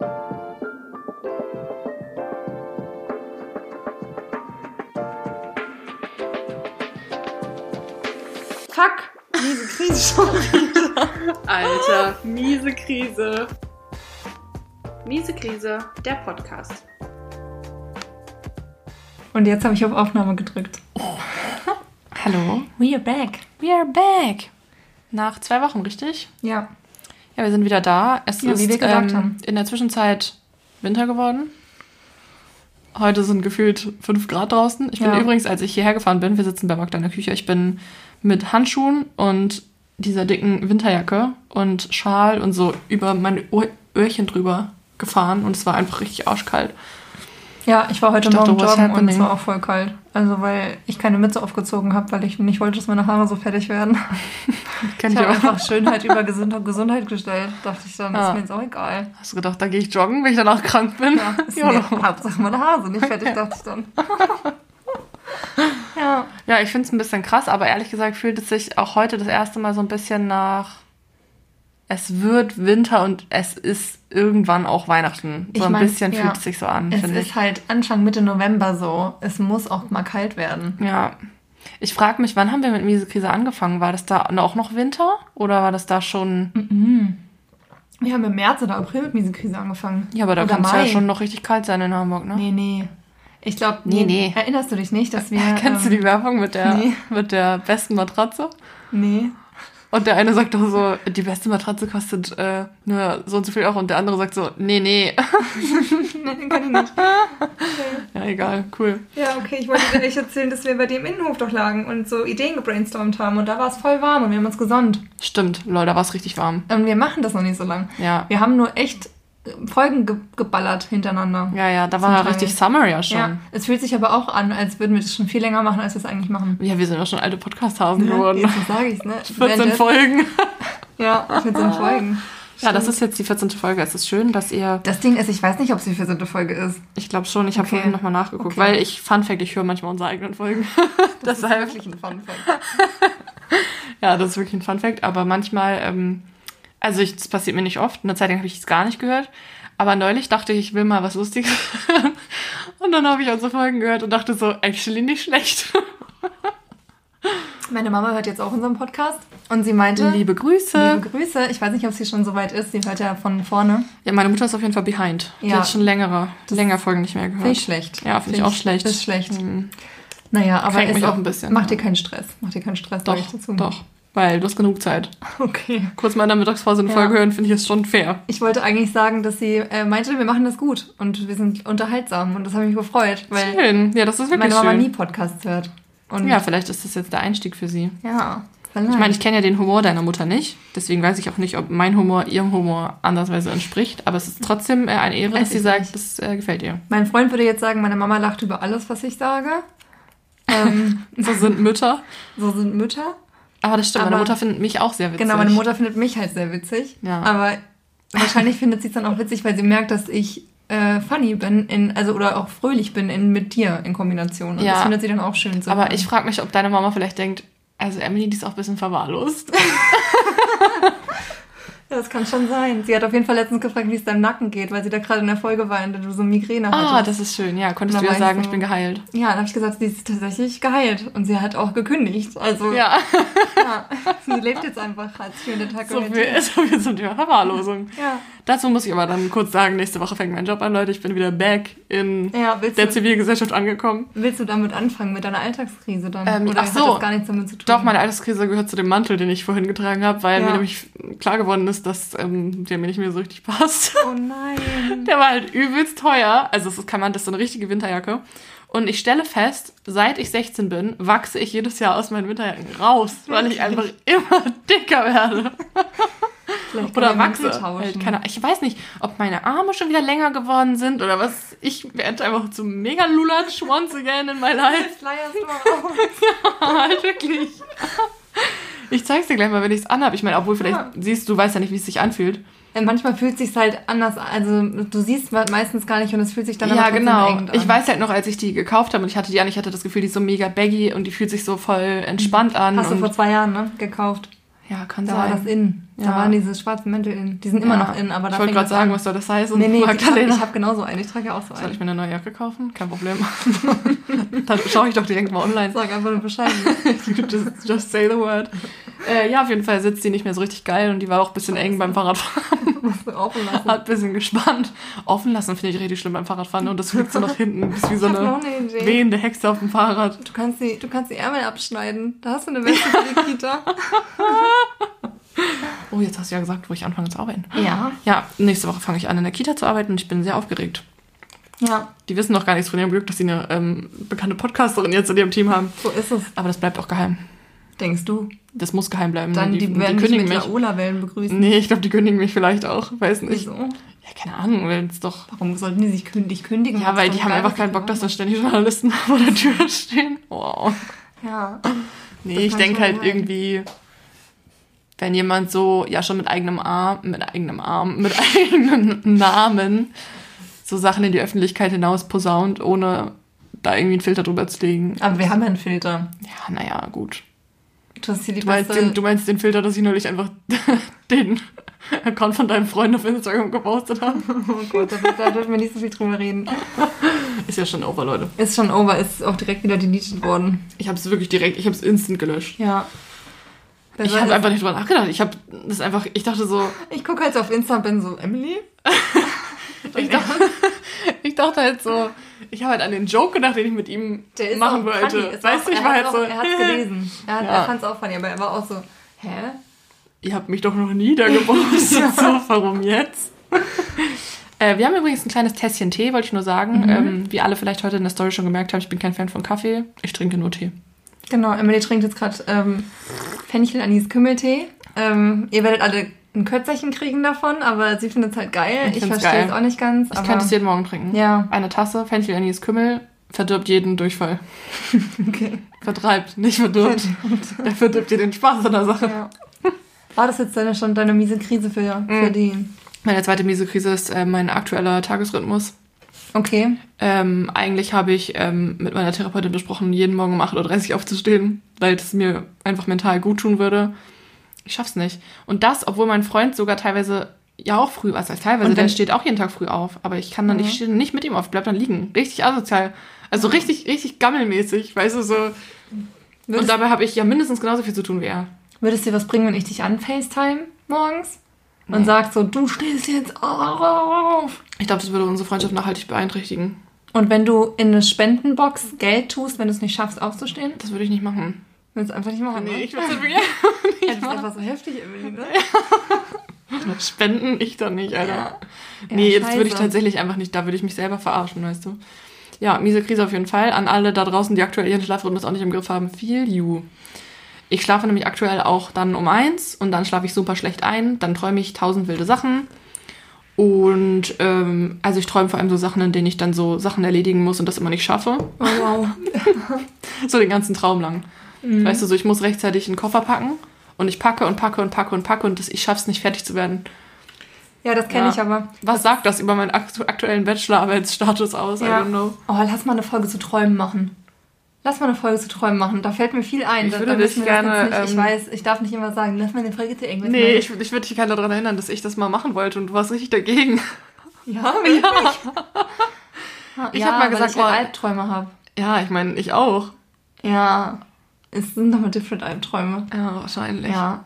Fuck! Miese Krise schon wieder. Alter, miese Krise. Miese Krise, der Podcast. Und jetzt habe ich auf Aufnahme gedrückt. Hallo. We are back. We are back. Nach zwei Wochen, richtig? Ja. Ja, wir sind wieder da. Es Ja, ist wie wir gesagt ähm, haben. in der Zwischenzeit Winter geworden. Heute sind gefühlt 5 Grad draußen. Ich bin Ja. übrigens, als ich hierher gefahren bin, wir sitzen bei Magda in der Küche, ich bin mit Handschuhen und dieser dicken Winterjacke und Schal und so über meine Ohr Öhrchen drüber gefahren und es war einfach richtig arschkalt. Ja, ich war heute Ich dachte, Morgen joggen und es war auch voll kalt. Also weil ich keine Mütze aufgezogen habe, weil ich nicht wollte, dass meine Haare so fertig werden. Kennt Ich habe auch? einfach Schönheit über Gesund Gesundheit gestellt. Dachte ich dann, Ja. ist mir jetzt auch egal. Hast du gedacht, da gehe ich joggen, wenn ich danach krank bin? Ja, ist Ja, mir. Hauptsache meine Haare sind nicht fertig, dachte ich dann. ja. Ja, ich finde es ein bisschen krass, aber ehrlich gesagt fühlt es sich auch heute das erste Mal so ein bisschen nach. Es wird Winter und es ist irgendwann auch Weihnachten. So Ich ein mein, bisschen ja. fühlt es sich so an, Es ist ich. halt Anfang Mitte November so. Es muss auch mal kalt werden. Ja. Ich frage mich, wann haben wir mit Miese Krise angefangen? War das da auch noch Winter? Oder war das da schon. Wir haben im März oder April mit Miesekrise angefangen. Ja, aber da kann es ja schon noch richtig kalt sein in Hamburg, ne? Nee, nee. Ich glaube, Nee, nee. Erinnerst du dich nicht, dass wir. Kennst du ähm, die Werbung mit der, nee. mit der besten Matratze? Nee. Und der eine sagt doch so, die beste Matratze kostet äh, nur so und so viel Euro. Und der andere sagt so, nee, nee. nee, den kann ich nicht. ja, egal, cool. Ja, okay, ich wollte dir nicht erzählen, dass wir bei dir im Innenhof doch lagen und so Ideen gebrainstormt haben. Und da war es voll warm und wir haben uns gesonnt. Stimmt, Leute, da war es richtig warm. Und wir machen das noch nicht so lang. Ja. Wir haben nur echt Folgen ge geballert hintereinander. Ja, ja, da war richtig Summer ja schon. Ja, Ja. es fühlt sich aber auch an, als würden wir das schon viel länger machen, als wir es eigentlich machen. wir sind ja schon alte Podcast-Hasen geworden. Jetzt sage ich ne? 14 Während- Folgen. Ja, 14 Folgen. Ja, das ist jetzt die 14. Folge. Es ist schön, dass ihr. Das Ding ist, ich weiß nicht, ob es die 14. Folge ist. Ich glaube schon, ich habe Okay. vorhin nochmal nachgeguckt, Okay. weil ich, Fun Fact, ich höre manchmal unsere eigenen Folgen. Das Deshalb. ist wirklich ein Fun Fact. Ja, das ist wirklich ein Fun Fact, aber manchmal, ähm, also ich, das passiert mir nicht oft. Eine Zeit lang habe ich es gar nicht gehört. Aber neulich dachte ich, ich will mal was Lustiges. Und dann habe ich unsere Folgen gehört und dachte so, actually nicht schlecht. Meine Mama hört jetzt auch unseren Podcast und sie meinte, Liebe Grüße. liebe Grüße. Ich weiß nicht, ob sie schon so weit ist. Sie hört ja von vorne. Ja, meine Mutter ist auf jeden Fall behind. Die Ja. hat schon längere, länger Folgen nicht mehr gehört. Finde ich schlecht. Ja, finde ich auch schlecht. Ist schlecht. Hm, Naja, aber Kränkt ist mich auch ein bisschen. Mach dir keinen Stress. Mach dir keinen Stress. Doch, doch. Weil du hast genug Zeit. Okay. Kurz mal in der Mittagspause eine Ja. Folge hören, finde ich ist schon fair. Ich wollte eigentlich sagen, dass sie äh, meinte, wir machen das gut und wir sind unterhaltsam und das hat mich gefreut, weil Schön. Ja, das ist wirklich meine Mama schön. nie Podcasts hört. Und Ja, vielleicht ist das jetzt der Einstieg für sie. ja. Ich meine, ich kenne ja den Humor deiner Mutter nicht. Deswegen weiß ich auch nicht, ob mein Humor ihrem Humor andersweise entspricht. Aber es ist trotzdem äh, eine Ehre, dass sie sagt, nicht. das äh, gefällt ihr. mein Freund würde jetzt sagen, meine Mama lacht über alles, was ich sage. Ähm, So sind Mütter. so sind Mütter. Aber das stimmt, meine Aber- Mutter findet mich auch sehr witzig. Genau, meine Mutter findet mich halt sehr witzig. Ja. Aber wahrscheinlich findet sie es dann auch witzig, weil sie merkt, dass ich äh, funny bin, in, also oder auch fröhlich bin in, mit dir in Kombination. Und Ja. das findet sie dann auch schön. zu Aber hören. ich frage mich, ob deine Mama vielleicht denkt, also Emily, die ist auch ein bisschen verwahrlost. Ja, das kann schon sein. Sie hat auf jeden Fall letztens gefragt, wie es deinem Nacken geht, weil sie da gerade in der Folge war, in der du so Migräne ah, hattest. das ist schön. Ja, konntest du ja war ich sagen, so- ich bin geheilt. Ja, dann habe ich gesagt, sie ist tatsächlich geheilt. Und sie hat auch gekündigt. Also, Ja, ja, sie lebt jetzt einfach als führende Tag so viel, so viel zum Thema Verwahrlosung. Ja. Dazu muss ich aber dann kurz sagen, nächste Woche fängt mein Job an, Leute. Ich bin wieder back in Ja, der du, Zivilgesellschaft angekommen. willst du damit anfangen, mit deiner Alltagskrise dann? Ähm, Oder ach hat so. das gar nichts damit zu tun? Doch, meine Alterskrise gehört zu dem Mantel, den ich vorhin getragen habe, weil Ja. mir nämlich klar geworden ist, dass ähm, der mir nicht mehr so richtig passt. Oh nein. Der war halt übelst teuer. Also es ist kein Mantel, das ist so eine richtige Winterjacke. Und ich stelle fest, seit ich 16 bin, wachse ich jedes Jahr aus meinen Winterjacken raus, weil ich einfach immer dicker werde. Vielleicht Oder wachse. Halt, keine, ich weiß nicht, ob meine Arme schon wieder länger geworden sind oder was. Ich werde einfach zu mega lulatsch once again in my life. Jetzt leierst du mal auf. halt wirklich. Ich zeig's dir gleich mal, wenn ich's anhab. Ich meine, obwohl vielleicht Ja. siehst du, weißt ja nicht, wie es sich anfühlt. Manchmal fühlt es sich halt anders an. Also du siehst me- meistens gar nicht und es fühlt sich dann ja, genau. Ich weiß halt noch, als ich die gekauft habe und ich hatte die an, ich hatte das Gefühl, die ist so mega baggy und die fühlt sich so voll entspannt an. Hast du vor zwei Jahren, ne? Gekauft. Ja, kann Da war sein. das in. Da Ja. waren diese schwarzen Mäntel in. Die sind immer Ja. noch in, aber da Ich wollte gerade sagen, an. was soll das heißen? Nee, nee, ich habe Magdalena. hab genauso einen. Ich trage ja auch so Soll einen. ich mir eine neue Jacke kaufen? Kein Problem. Dann schaue ich doch direkt mal online. Sag einfach nur Bescheid. just, just say the word. Äh, ja, auf jeden Fall sitzt die nicht mehr so richtig geil und die war auch ein bisschen eng beim Fahrradfahren. Offen lassen. Hat ein bisschen gespannt. Offen lassen finde ich richtig schlimm beim Fahrradfahren und das fliegt so nach hinten. Bist wie so eine eine wehende Hexe auf dem Fahrrad. Du kannst, die, du kannst die Ärmel abschneiden. Da hast du eine Weste für die Kita. Oh, jetzt hast du ja gesagt, wo ich anfange zu arbeiten. Ja. Ja, nächste Woche fange ich an in der Kita zu arbeiten und ich bin sehr aufgeregt. Ja, Die wissen noch gar nichts von ihrem Glück, dass sie eine ähm, bekannte Podcasterin jetzt in ihrem Team haben. so ist es. Aber das bleibt auch geheim. Denkst du? Das muss geheim bleiben. Dann die, werden die kündigen mit mich. Laola-Wellen begrüßen. Nee, ich glaube, die kündigen mich vielleicht auch. Weiß nicht. Wieso? Ja, keine Ahnung, weil es doch. Warum sollten die sich kündig kündigen? Ja, weil die haben einfach keinen Bock, dass da ständig Journalisten vor der Tür stehen. Wow. Ja. Nee, ich denke halt sein. irgendwie, wenn jemand so, ja, schon mit eigenem Arm, mit eigenem Arm, mit eigenen Namen so Sachen in die Öffentlichkeit hinaus posaunt, ohne da irgendwie einen Filter drüber zu legen. Aber wir haben ja einen Filter. Ja, naja, gut. Du hast hier die Du meinst, den, du meinst den Filter, dass ich neulich einfach den Account von deinem Freund auf Instagram gepostet habe? oh Gott, da, dürfen wir nicht so viel drüber reden. Ist ja schon over, Leute. Ist schon over, ist auch direkt wieder deleted worden. Ich habe es wirklich direkt, ich habe es instant gelöscht. Ja. Ich habe einfach nicht drüber nachgedacht. Ich habe das einfach, ich dachte so, Ich gucke halt so auf Insta und bin so, Emily? ich dachte, ich dachte halt so, ich habe halt an den Joke gedacht, den ich mit ihm Der ist machen wollte. Es Weißt du, ich war halt so, auch, Er hat's gelesen. Er, hat, Ja. er fand's auch funny, aber er war auch so, hä? ihr habt mich doch noch nie da gepostet. so, warum jetzt? Äh, wir haben übrigens ein kleines Tässchen Tee, wollte ich nur sagen. Mhm. Ähm, wie alle vielleicht heute in der Story schon gemerkt haben, ich bin kein Fan von Kaffee. Ich trinke nur Tee. Genau, Emily trinkt jetzt gerade ähm, Fenchel Anis Kümmeltee. Ähm, ihr werdet alle ein Kötzerchen kriegen davon, aber sie findet es halt geil. Ich Ich, verstehe geil. es auch nicht ganz. Ich könnte es jeden Morgen trinken. Ja, Eine Tasse Fenchel Anis Kümmel verdirbt jeden Durchfall. okay. Vertreibt, nicht verdirbt. Er verdirbt dir den Spaß an der Sache. Ja. War das jetzt deine, schon deine miese Krise für, Mhm. für die? Meine zweite miese Krise ist äh, mein aktueller Tagesrhythmus. Okay. Ähm, eigentlich habe ich ähm, mit meiner Therapeutin besprochen, jeden Morgen um 8.30 Uhr aufzustehen, weil es mir einfach mental gut tun würde. Ich schaff's nicht. Und das, obwohl mein Freund sogar teilweise ja auch früh, was heißt teilweise, Und der steht auch jeden Tag früh auf. Aber ich kann dann, Mhm. ich stehe nicht mit ihm auf, bleib dann liegen. Richtig asozial. Also richtig, richtig gammelmäßig, weißt du, so. Und dabei habe ich ja mindestens genauso viel zu tun wie er. würdest dir was bringen, wenn ich dich an FaceTime morgens? Und Nee. sagst so, du stehst jetzt auf. Ich glaube, das würde unsere Freundschaft nachhaltig beeinträchtigen. Und wenn du in eine Spendenbox Geld tust, wenn du es nicht schaffst, aufzustehen, Das würde ich nicht machen. Willst du einfach nicht machen, ne? ich würde es wirklich Ja, das ist einfach so heftig, Emily, ne? Spenden ich dann nicht, Alter. Ja. nee, Ja, jetzt würde ich tatsächlich einfach nicht, da würde ich mich selber verarschen, weißt du. Ja, miese Krise auf jeden Fall. An alle da draußen, die aktuell ihren Schlafrhythmus auch nicht im Griff haben, feel you. Ich schlafe nämlich aktuell auch dann um eins und dann schlafe ich super schlecht ein. Dann träume ich tausend wilde Sachen. Und ähm, also ich träume vor allem so Sachen, in denen ich dann so Sachen erledigen muss und das immer nicht schaffe. Oh, wow. So den ganzen Traum lang. Mhm. Weißt du, so ich muss rechtzeitig einen Koffer packen und ich packe und packe und packe und packe und das, ich schaff's nicht fertig zu werden. Ja, das kenne Ja. ich aber. Was sagt das über meinen aktu aktuellen Bachelorarbeitsstatus aus? I Ja. don't know. Oh, lass mal eine Folge zu Träumen machen. Lass mal eine Folge zu Träumen machen. Da fällt mir viel ein. Ich würde da dich gerne, Nicht, ich ähm, weiß, ich darf nicht immer sagen, lass mal eine Folge zu irgendwas Nee, machen. ich, ich würde dich gerne daran erinnern, dass ich das mal machen wollte und du warst richtig dagegen. Ja, Ja, ja Ich hab mal weil gesagt, ich halt. Albträume habe. ja ich meine, ich auch. Ja, es sind nochmal different Albträume. Ja, wahrscheinlich. Ja.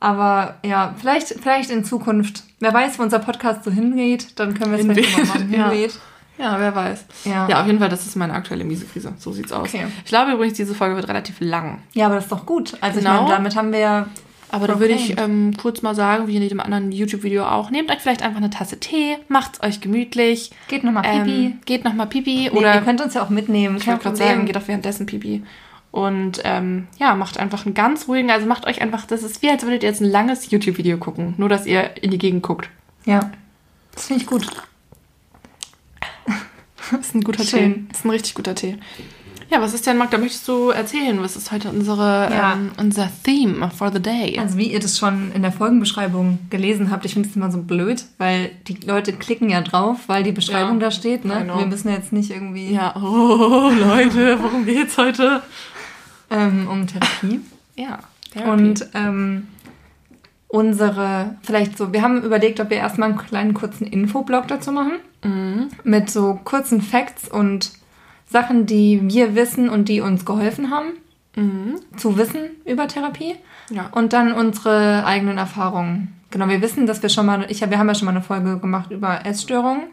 Aber ja, vielleicht, vielleicht in Zukunft. Wer weiß, wo unser Podcast so hingeht, dann können wir es vielleicht nochmal machen. ja. Hinweht. Ja, wer weiß. Ja. Ja, auf jeden Fall, das ist meine aktuelle Miese-Krise. So sieht's aus. Okay. Ich glaube übrigens, diese Folge wird relativ lang. ja, aber das ist doch gut. Also Genau. ich meine, damit haben wir ja. Aber da würde ich ähm, kurz mal sagen, wie in jedem anderen YouTube-Video auch, nehmt euch vielleicht einfach eine Tasse Tee, macht's euch gemütlich. Geht nochmal Pipi. Ähm, geht nochmal Pipi. Nee, oder ihr könnt uns ja auch mitnehmen. Ich wollte gerade sagen, geht auch währenddessen Pipi. Und ähm, ja, macht einfach einen ganz ruhigen, also macht euch einfach, das ist wie, als würdet ihr jetzt ein langes YouTube-Video gucken, nur dass ihr in die Gegend guckt. Ja. Das finde ich gut. Das ist ein guter Schön. Tee. Das ist ein richtig guter Tee. Ja, was ist denn, Magda, möchtest du erzählen? Was ist heute unsere, Ja. ähm, unser Theme for the day? Also wie ihr das schon in der Folgenbeschreibung gelesen habt, ich finde es immer so blöd, weil die Leute klicken ja drauf, weil die Beschreibung Ja, da steht. Ne? Wir müssen jetzt nicht irgendwie ja, oh, Leute, worum geht's heute? Ähm, um Therapie. Ja, Und ähm, unsere, vielleicht so, wir haben überlegt, ob wir erstmal einen kleinen kurzen Infoblog dazu machen. Mhm. Mit so kurzen Facts und Sachen, die wir wissen und die uns geholfen haben, zu wissen über Therapie. Ja. Und dann unsere eigenen Erfahrungen. Genau, wir wissen, dass wir schon mal, ich, wir haben ja schon mal eine Folge gemacht über Essstörungen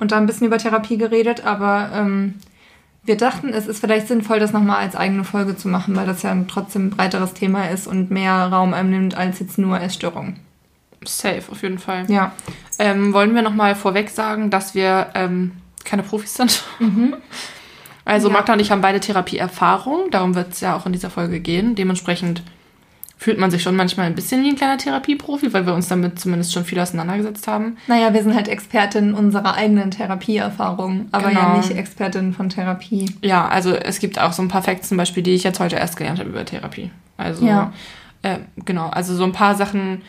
und da ein bisschen über Therapie geredet, aber ähm, wir dachten, es ist vielleicht sinnvoll, das nochmal als eigene Folge zu machen, weil das ja ein trotzdem breiteres Thema ist und mehr Raum einnimmt als jetzt nur Essstörungen. Safe, auf jeden Fall. Ja. Ähm, wollen wir nochmal vorweg sagen, dass wir ähm, keine Profis sind? Also Mhm. Ja. Magda und ich haben beide Therapieerfahrung, darum wird es ja auch in dieser Folge gehen. Dementsprechend fühlt man sich schon manchmal ein bisschen wie ein kleiner Therapieprofi, weil wir uns damit zumindest schon viel auseinandergesetzt haben. Naja, wir sind halt Expertin unserer eigenen Therapieerfahrung, aber ja Genau. nicht Expertin von Therapie. Ja, also es gibt auch so ein paar Facts zum Beispiel, die ich jetzt heute erst gelernt habe über Therapie. Also Ja. äh, genau, also so ein paar Sachen.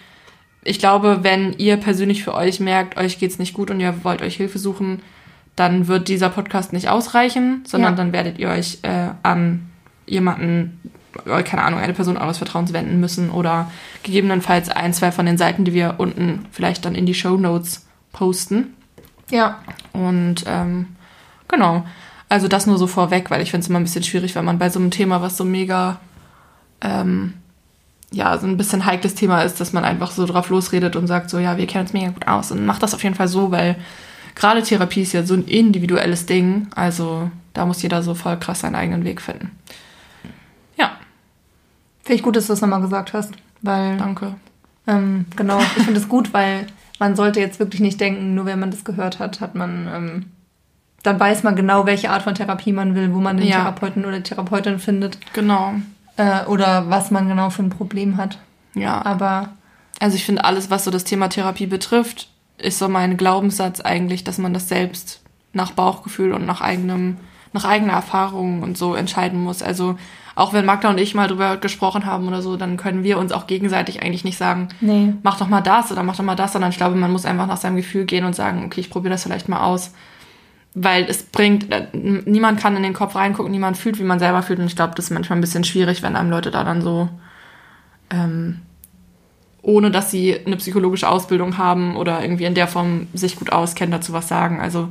Ich glaube, wenn ihr persönlich für euch merkt, euch geht's nicht gut und ihr wollt euch Hilfe suchen, dann wird dieser Podcast nicht ausreichen, sondern Ja. dann werdet ihr euch äh, an jemanden, keine Ahnung, eine Person eures Vertrauens wenden müssen oder gegebenenfalls ein, zwei von den Seiten, die wir unten vielleicht dann in die Show Notes posten. Ja, Und ähm, genau, also das nur so vorweg, weil ich finde es immer ein bisschen schwierig, wenn man bei so einem Thema, was so mega, ähm, ja, so ein bisschen heikles Thema ist, dass man einfach so drauf losredet und sagt so, ja, wir kennen uns mega gut aus und macht das auf jeden Fall so, weil gerade Therapie ist ja so ein individuelles Ding, also da muss jeder so voll krass seinen eigenen Weg finden. Finde ich gut, dass du es nochmal gesagt hast, weil danke. Ähm, genau, ich finde es gut, weil man sollte jetzt wirklich nicht denken, nur wenn man das gehört hat, hat man, ähm, dann weiß man genau, welche Art von Therapie man will, wo man den Ja. Therapeuten oder Therapeutin findet Genau, äh, oder was man genau für ein Problem hat. ja. Aber Also ich finde, alles, was so das Thema Therapie betrifft, ist so mein Glaubenssatz eigentlich, dass man das selbst nach Bauchgefühl und nach eigenem, nach eigener Erfahrung und so entscheiden muss. Also auch wenn Magda und ich mal drüber gesprochen haben oder so, dann können wir uns auch gegenseitig eigentlich nicht sagen, nee, mach doch mal das oder mach doch mal das, sondern ich glaube, man muss einfach nach seinem Gefühl gehen und sagen, okay, ich probiere das vielleicht mal aus. Weil es bringt, äh, niemand kann in den Kopf reingucken, niemand fühlt, wie man selber fühlt. Und ich glaube, das ist manchmal ein bisschen schwierig, wenn einem Leute da dann so, ähm, ohne dass sie eine psychologische Ausbildung haben oder irgendwie in der Form sich gut auskennen, dazu was sagen. Also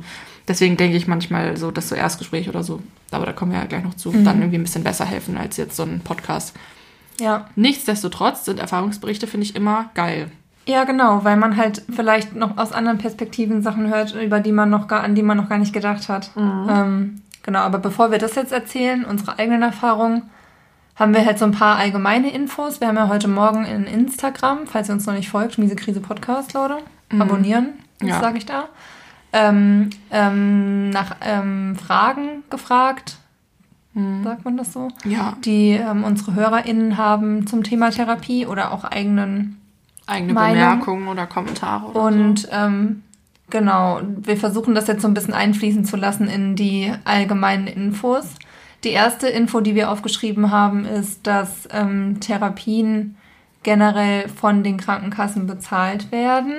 deswegen denke ich manchmal so, dass so Erstgespräch oder so, aber da kommen wir ja gleich noch zu, dann irgendwie ein bisschen besser helfen als jetzt so ein Podcast. ja. Nichtsdestotrotz sind Erfahrungsberichte, finde ich, immer geil. Ja, genau, weil man halt vielleicht noch aus anderen Perspektiven Sachen hört, über die man noch gar, an die man noch gar nicht gedacht hat. Ähm, genau, aber bevor wir das jetzt erzählen, unsere eigenen Erfahrungen, haben wir halt so ein paar allgemeine Infos. Wir haben ja heute Morgen in Instagram, falls ihr uns noch nicht folgt, Miese Krise Podcast, Leute, abonnieren, das Ja. sage ich da. Ähm, ähm, nach ähm, Fragen gefragt, sagt man das so? Ja, Die ähm, unsere HörerInnen haben zum Thema Therapie oder auch eigenen eigene Meinung. Bemerkungen oder Kommentare. Oder Und ähm, genau, wir versuchen das jetzt so ein bisschen einfließen zu lassen in die allgemeinen Infos. Die erste Info, die wir aufgeschrieben haben, ist, dass ähm, Therapien generell von den Krankenkassen bezahlt werden.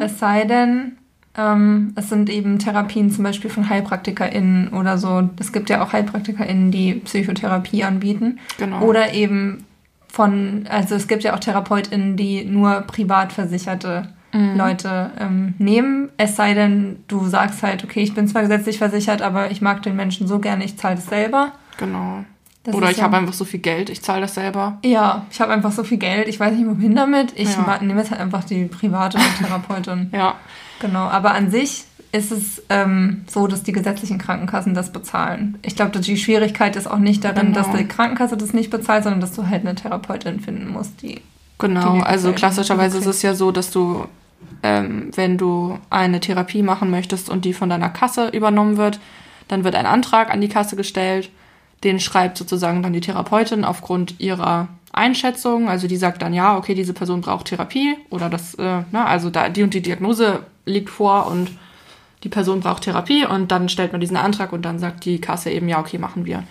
Es sei denn, ähm, es sind eben Therapien zum Beispiel von HeilpraktikerInnen oder so. Es gibt ja auch HeilpraktikerInnen, die Psychotherapie anbieten. Genau. Oder eben von, also es gibt ja auch TherapeutInnen, die nur privat versicherte Mhm. Leute ähm, nehmen. Es sei denn, du sagst halt, okay, ich bin zwar gesetzlich versichert, aber ich mag den Menschen so gerne, ich zahle das selber. genau. Das oder ich ja- habe einfach so viel Geld, ich zahle das selber. Ja, ich habe einfach so viel Geld, ich weiß nicht, wohin damit. Ich Ja. nehme jetzt halt einfach die private Therapeutin. Ja, Genau, aber an sich ist es ähm, so, dass die gesetzlichen Krankenkassen das bezahlen. Ich glaube, die Schwierigkeit ist auch nicht darin, Genau. dass die Krankenkasse das nicht bezahlt, sondern dass du halt eine Therapeutin finden musst, die genau. Die Also klassischerweise ist es ja so, dass du, ähm, wenn du eine Therapie machen möchtest und die von deiner Kasse übernommen wird, dann wird ein Antrag an die Kasse gestellt. Den schreibt sozusagen dann die Therapeutin aufgrund ihrer Einschätzung. Also die sagt dann, ja, okay, diese Person braucht Therapie oder das, äh, na, also da die und die Diagnose liegt vor und die Person braucht Therapie und dann stellt man diesen Antrag und dann sagt die Kasse eben, ja, okay, machen wir.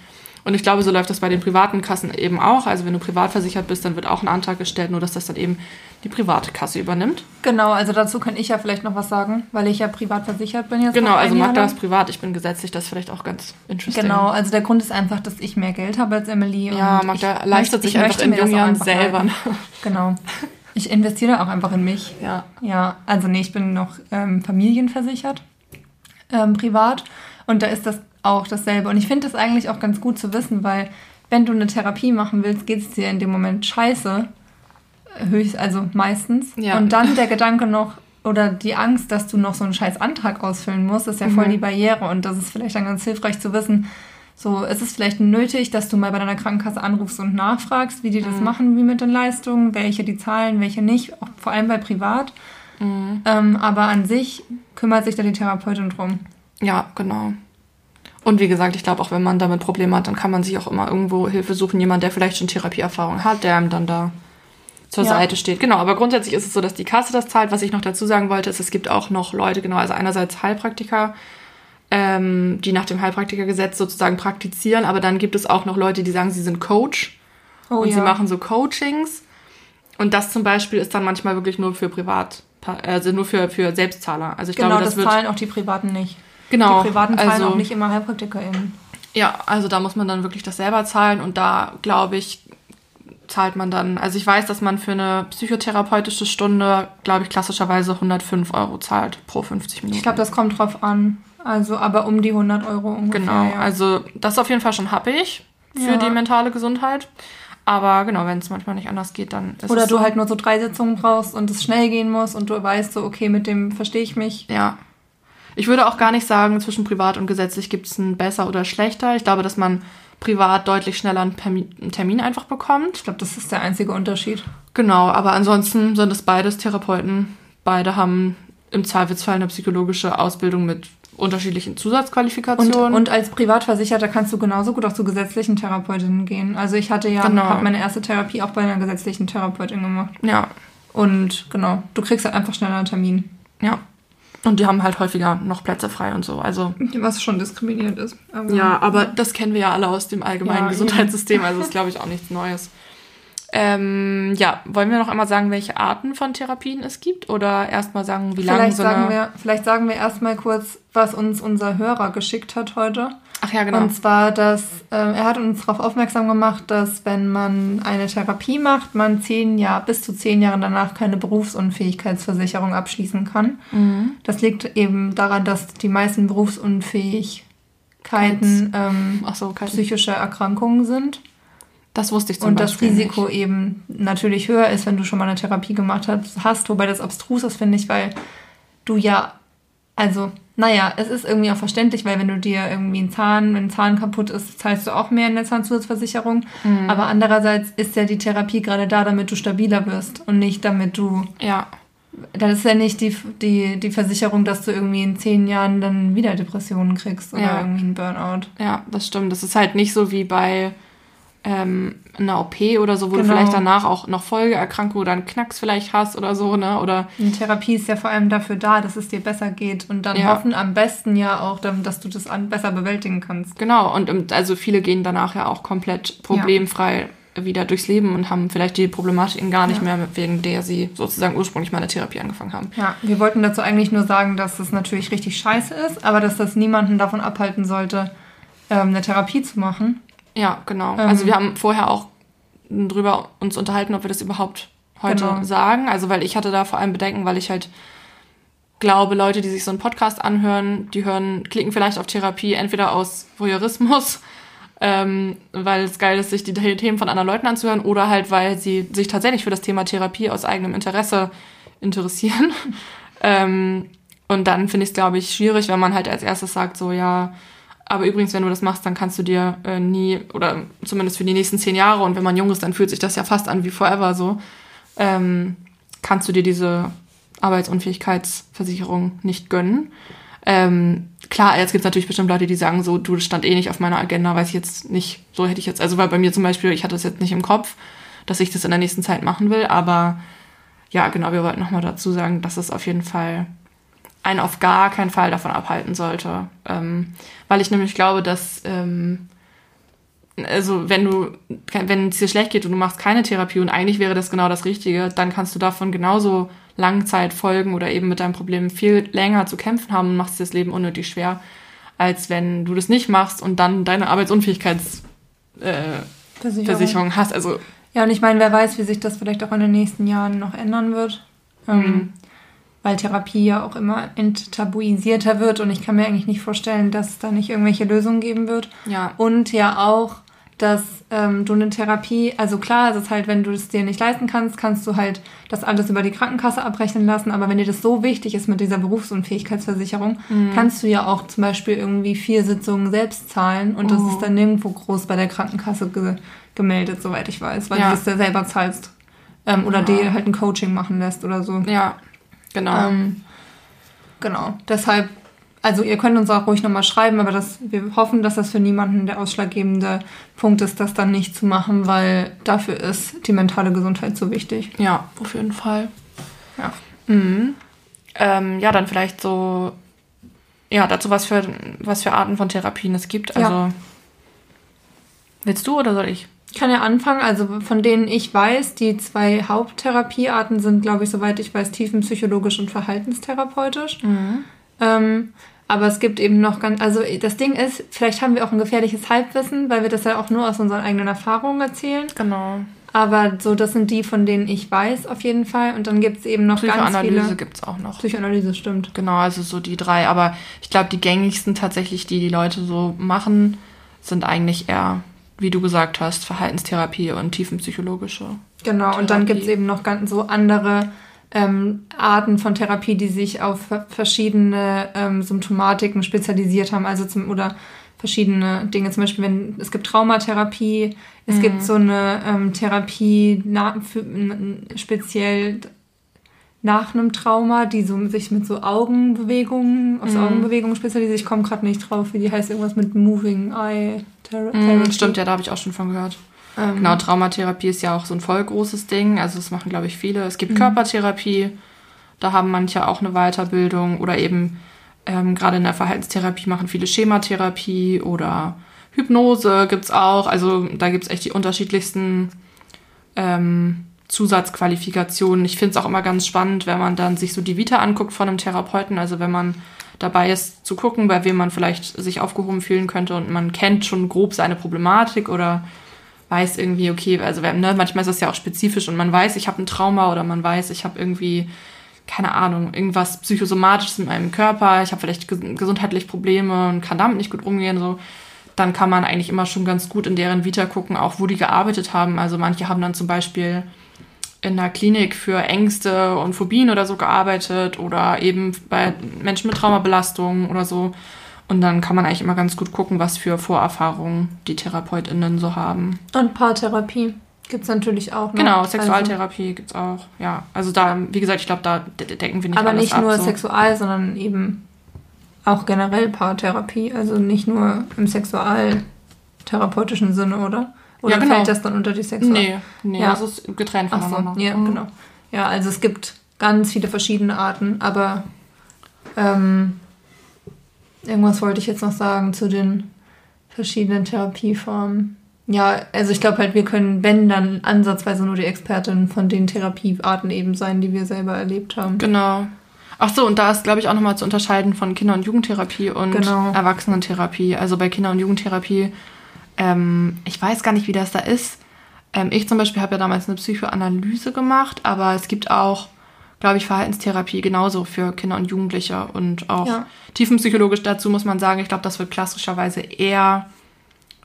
Und ich glaube, so läuft das bei den privaten Kassen eben auch. Also wenn du privat versichert bist, dann wird auch ein Antrag gestellt, nur dass das dann eben die private Kasse übernimmt. Genau, also dazu kann ich ja vielleicht noch was sagen, weil ich ja privat versichert bin jetzt. Genau, also Magda ist privat, ich bin gesetzlich, das ist vielleicht auch ganz interesting. Genau, also der Grund ist einfach, dass ich mehr Geld habe als Emily. Ja, Magda leistet sich ich einfach in jungen Jahren selber. Genau. Ich investiere auch einfach in mich. Ja. Ja, also nee, ich bin noch ähm, familienversichert, ähm, privat. Und da ist das auch dasselbe. Und ich finde das eigentlich auch ganz gut zu wissen, weil wenn du eine Therapie machen willst, geht es dir in dem Moment scheiße. Höchst, also meistens. Ja. Und dann der Gedanke noch, oder die Angst, dass du noch so einen scheiß Antrag ausfüllen musst, ist ja voll Mhm. die Barriere. Und das ist vielleicht dann ganz hilfreich zu wissen, so, es ist vielleicht nötig, dass du mal bei deiner Krankenkasse anrufst und nachfragst, wie die das machen, wie mit den Leistungen, welche die zahlen, welche nicht, auch vor allem bei privat. Ähm, aber an sich kümmert sich da die Therapeutin drum. Ja, genau. Und wie gesagt, ich glaube, auch wenn man damit Probleme hat, dann kann man sich auch immer irgendwo Hilfe suchen. Jemand, der vielleicht schon Therapieerfahrung hat, der einem dann da zur Ja. Seite steht. Genau, aber grundsätzlich ist es so, dass die Kasse das zahlt. Was ich noch dazu sagen wollte, ist, es gibt auch noch Leute, genau, also einerseits Heilpraktiker, ähm, die nach dem Heilpraktikergesetz sozusagen praktizieren, aber dann gibt es auch noch Leute, die sagen, sie sind Coach Oh und ja. sie machen so Coachings. Und das zum Beispiel ist dann manchmal wirklich nur für Privat, also nur für, für Selbstzahler. Also ich Genau, glaube, das, das, wird. zahlen auch die Privaten nicht. Genau, die Privaten zahlen also, auch nicht immer HeilpraktikerInnen. Ja, also da muss man dann wirklich das selber zahlen und da glaube ich, zahlt man dann, also ich weiß, dass man für eine psychotherapeutische Stunde, glaube ich, klassischerweise 105 Euro zahlt pro 50 Minuten. Ich glaube, das kommt drauf an. Also, aber um die 100 Euro ungefähr. Genau, ja. also das ist auf jeden Fall schon happig für Ja. die mentale Gesundheit. Aber genau, wenn es manchmal nicht anders geht, dann ist Oder es du so. halt nur so drei Sitzungen brauchst und es schnell gehen muss und du weißt so, okay, mit dem verstehe ich mich. Ja. Ich würde auch gar nicht sagen, zwischen privat und gesetzlich gibt es ein besser oder schlechter. Ich glaube, dass man privat deutlich schneller einen Termin, einfach bekommt. Ich glaube, das ist der einzige Unterschied. Genau, aber ansonsten sind es beides Therapeuten. Beide haben im Zweifelsfall eine psychologische Ausbildung mit unterschiedlichen Und, Zusatzqualifikationen. und als Privatversicherter kannst du genauso gut auch zu gesetzlichen Therapeutinnen gehen. Also ich hatte ja, Genau. meine erste Therapie auch bei einer gesetzlichen Therapeutin gemacht. ja, Und genau, du kriegst halt einfach schneller einen Termin. ja. Und die haben halt häufiger noch Plätze frei und so. Also Was schon diskriminierend ist. Aber Ja, aber das kennen wir ja alle aus dem allgemeinen Ja, Gesundheitssystem, also ist, glaube ich, auch nichts Neues. Ähm, ja, wollen wir noch einmal sagen, welche Arten von Therapien es gibt? Oder erstmal sagen, wie lange so sagen eine... wir, vielleicht sagen wir erstmal kurz, was uns unser Hörer geschickt hat heute. Ach ja, genau. Und zwar, dass ähm, er hat uns darauf aufmerksam gemacht, dass wenn man eine Therapie macht, man zehn Jahre, bis zu zehn Jahre danach keine Berufsunfähigkeitsversicherung abschließen kann. Mhm. Das liegt eben daran, dass die meisten Berufsunfähigkeiten ähm, so, psychische Erkrankungen sind. das wusste ich zum Und das Beispiel Risiko nicht. eben natürlich höher ist, wenn du schon mal eine Therapie gemacht hast, hast wobei das abstrus ist, finde ich, weil du ja, also, naja, es ist irgendwie auch verständlich, weil wenn du dir irgendwie ein Zahn, wenn ein Zahn kaputt ist, zahlst du auch mehr in der Zahnzusatzversicherung. Mhm. Aber andererseits ist ja die Therapie gerade da, damit du stabiler wirst und nicht damit du, Ja, das ist ja nicht die, die, die Versicherung, dass du irgendwie in zehn Jahren dann wieder Depressionen kriegst oder Ja. irgendwie einen Burnout. ja, das stimmt. Das ist halt nicht so wie bei ähm, einer OP oder so, wo du Genau. vielleicht danach auch noch Folgeerkrankung oder einen Knacks vielleicht hast oder so, ne? Oder Eine Therapie ist ja vor allem dafür da, dass es dir besser geht und dann Ja. hoffen am besten ja auch, dass du das an, besser bewältigen kannst. Genau, und also viele gehen danach ja auch komplett problemfrei wieder durchs Leben und haben vielleicht die Problematiken gar nicht Ja. mehr, wegen der sie sozusagen ursprünglich mal eine Therapie angefangen haben. Ja, wir wollten dazu eigentlich nur sagen, dass es natürlich richtig scheiße ist, aber dass das niemanden davon abhalten sollte, ähm, eine Therapie zu machen. Ja, genau. Ähm. also wir haben vorher auch drüber uns unterhalten, ob wir das überhaupt heute Genau. sagen. Also weil ich hatte da vor allem Bedenken, weil ich halt glaube, Leute, die sich so einen Podcast anhören, die hören, klicken vielleicht auf Therapie entweder aus Voyeurismus, ähm, weil es geil ist, sich die Themen von anderen Leuten anzuhören, oder halt, weil sie sich tatsächlich für das Thema Therapie aus eigenem Interesse interessieren. ähm, und dann finde ich es, glaube ich, schwierig, wenn man halt als erstes sagt, so ja, aber übrigens, wenn du das machst, dann kannst du dir äh, nie, oder zumindest für die nächsten zehn Jahre, und wenn man jung ist, dann fühlt sich das ja fast an wie forever so, ähm, kannst du dir diese Arbeitsunfähigkeitsversicherung nicht gönnen. Ähm, klar, jetzt gibt es natürlich bestimmt Leute, die sagen so, du, das stand eh nicht auf meiner Agenda, weiß ich jetzt nicht, so hätte ich jetzt, also weil bei mir zum Beispiel, ich hatte das jetzt nicht im Kopf, dass ich das in der nächsten Zeit machen will, aber ja, genau, wir wollten nochmal dazu sagen, dass es auf jeden Fall einen auf gar keinen Fall davon abhalten sollte. Ähm, weil ich nämlich glaube, dass, ähm, also wenn du, wenn es dir schlecht geht und du machst keine Therapie und eigentlich wäre das genau das Richtige, dann kannst du davon genauso Langzeitfolgen oder eben mit deinem Problem viel länger zu kämpfen haben und machst dir das Leben unnötig schwer, als wenn du das nicht machst und dann deine Arbeitsunfähigkeitsversicherung äh, hast. Also Ja, und ich meine, wer weiß, wie sich das vielleicht auch in den nächsten Jahren noch ändern wird. Ähm, Mhm. Weil Therapie ja auch immer enttabuisierter wird und ich kann mir eigentlich nicht vorstellen, dass es da nicht irgendwelche Lösungen geben wird. Ja. Und ja auch, dass ähm, du eine Therapie, also klar, es ist halt, wenn du es dir nicht leisten kannst, kannst du halt das alles über die Krankenkasse abrechnen lassen. Aber wenn dir das so wichtig ist mit dieser Berufsunfähigkeitsversicherung, Mhm. kannst du ja auch zum Beispiel irgendwie vier Sitzungen selbst zahlen und das Oh. ist dann nirgendwo groß bei der Krankenkasse ge gemeldet, soweit ich weiß, weil Ja. du das ja selber zahlst. Ähm, oder Ja. dir halt ein Coaching machen lässt oder so. Ja, genau. Ähm, genau. Deshalb, also ihr könnt uns auch ruhig nochmal schreiben, aber das, wir hoffen, dass das für niemanden der ausschlaggebende Punkt ist, das dann nicht zu machen, weil dafür ist die mentale Gesundheit so wichtig. Ja, auf jeden Fall. Ja. Mhm. Ähm, ja, dann vielleicht so, ja, dazu was für, was für Arten von Therapien es gibt. Also, Ja. willst du oder soll ich? Ich kann ja anfangen, also von denen ich weiß, die zwei Haupttherapiearten sind, glaube ich, soweit ich weiß, tiefenpsychologisch und verhaltenstherapeutisch. Ähm, aber es gibt eben noch ganz, also das Ding ist, vielleicht haben wir auch ein gefährliches Halbwissen, weil wir das ja auch nur aus unseren eigenen Erfahrungen erzählen. Genau. Aber so, das sind die, von denen ich weiß, auf jeden Fall. Und dann gibt es eben noch ganz Psychoanalyse viele. gibt es auch noch. Psychoanalyse, stimmt. Genau, also so die drei. Aber ich glaube, die gängigsten tatsächlich, die die Leute so machen, sind eigentlich eher, wie du gesagt hast, Verhaltenstherapie und tiefenpsychologische. Genau. Und dann Therapie. gibt es eben noch ganz so andere ähm, Arten von Therapie, die sich auf ver- verschiedene ähm, Symptomatiken spezialisiert haben. Also zum, oder verschiedene Dinge. Zum Beispiel, wenn es gibt Traumatherapie, es Mhm. gibt so eine ähm, Therapie na, für, speziell nach einem Trauma, die so sich mit so Augenbewegungen, auf so Mhm. Augenbewegungen spezialisiert. Ich komme gerade nicht drauf, wie die heißt, irgendwas mit Moving Eye Thera Therapy. Mm, stimmt, ja, da habe ich auch schon von gehört. Ähm, Genau, Traumatherapie ist ja auch so ein voll großes Ding. Also das machen, glaube ich, viele. Es Mhm. gibt Körpertherapie, da haben manche auch eine Weiterbildung oder eben ähm, gerade in der Verhaltenstherapie machen viele Schematherapie oder Hypnose gibt's auch. Also da gibt's echt die unterschiedlichsten ähm, Zusatzqualifikationen. Ich finde es auch immer ganz spannend, wenn man dann sich so die Vita anguckt von einem Therapeuten. Also wenn man dabei ist zu gucken, bei wem man vielleicht sich aufgehoben fühlen könnte und man kennt schon grob seine Problematik oder weiß irgendwie, okay, also ne, manchmal ist das ja auch spezifisch und man weiß, ich habe ein Trauma oder man weiß, ich habe irgendwie, keine Ahnung, irgendwas Psychosomatisches in meinem Körper, ich habe vielleicht ges gesundheitlich Probleme und kann damit nicht gut umgehen, so, dann kann man eigentlich immer schon ganz gut in deren Vita gucken, auch wo die gearbeitet haben. Also manche haben dann zum Beispiel in einer Klinik für Ängste und Phobien oder so gearbeitet oder eben bei Menschen mit Traumabelastung oder so. Und dann kann man eigentlich immer ganz gut gucken, was für Vorerfahrungen die TherapeutInnen so haben. Und Paartherapie gibt es natürlich auch. Ne? Genau, Also- Sexualtherapie gibt's auch. Ja, also da, wie gesagt, ich glaube, da de- de- decken wir nicht aber nicht ab, nur so. sexual, sondern eben auch generell Paartherapie. Also nicht nur im sexualtherapeutischen Sinne, oder? Oder Ja, genau. fällt das dann unter die Sexual? Nee, nee, Ja. das ist getrennt Ach voneinander. so, ja, Mhm. genau. Ja, also es gibt ganz viele verschiedene Arten, aber ähm, irgendwas wollte ich jetzt noch sagen zu den verschiedenen Therapieformen. Ja, also ich glaube halt, wir können, wenn dann ansatzweise nur die Expertin von den Therapiearten eben sein, die wir selber erlebt haben. Genau. Ach so, und da ist, glaube ich, auch nochmal zu unterscheiden von Kinder- und Jugendtherapie und Genau. Erwachsenentherapie. Also bei Kinder- und Jugendtherapie, ähm, ich weiß gar nicht, wie das da ist. Ähm, ich zum Beispiel habe ja damals eine Psychoanalyse gemacht, aber es gibt auch, glaube ich, Verhaltenstherapie genauso für Kinder und Jugendliche und auch Ja. tiefenpsychologisch dazu muss man sagen, ich glaube, das wird klassischerweise eher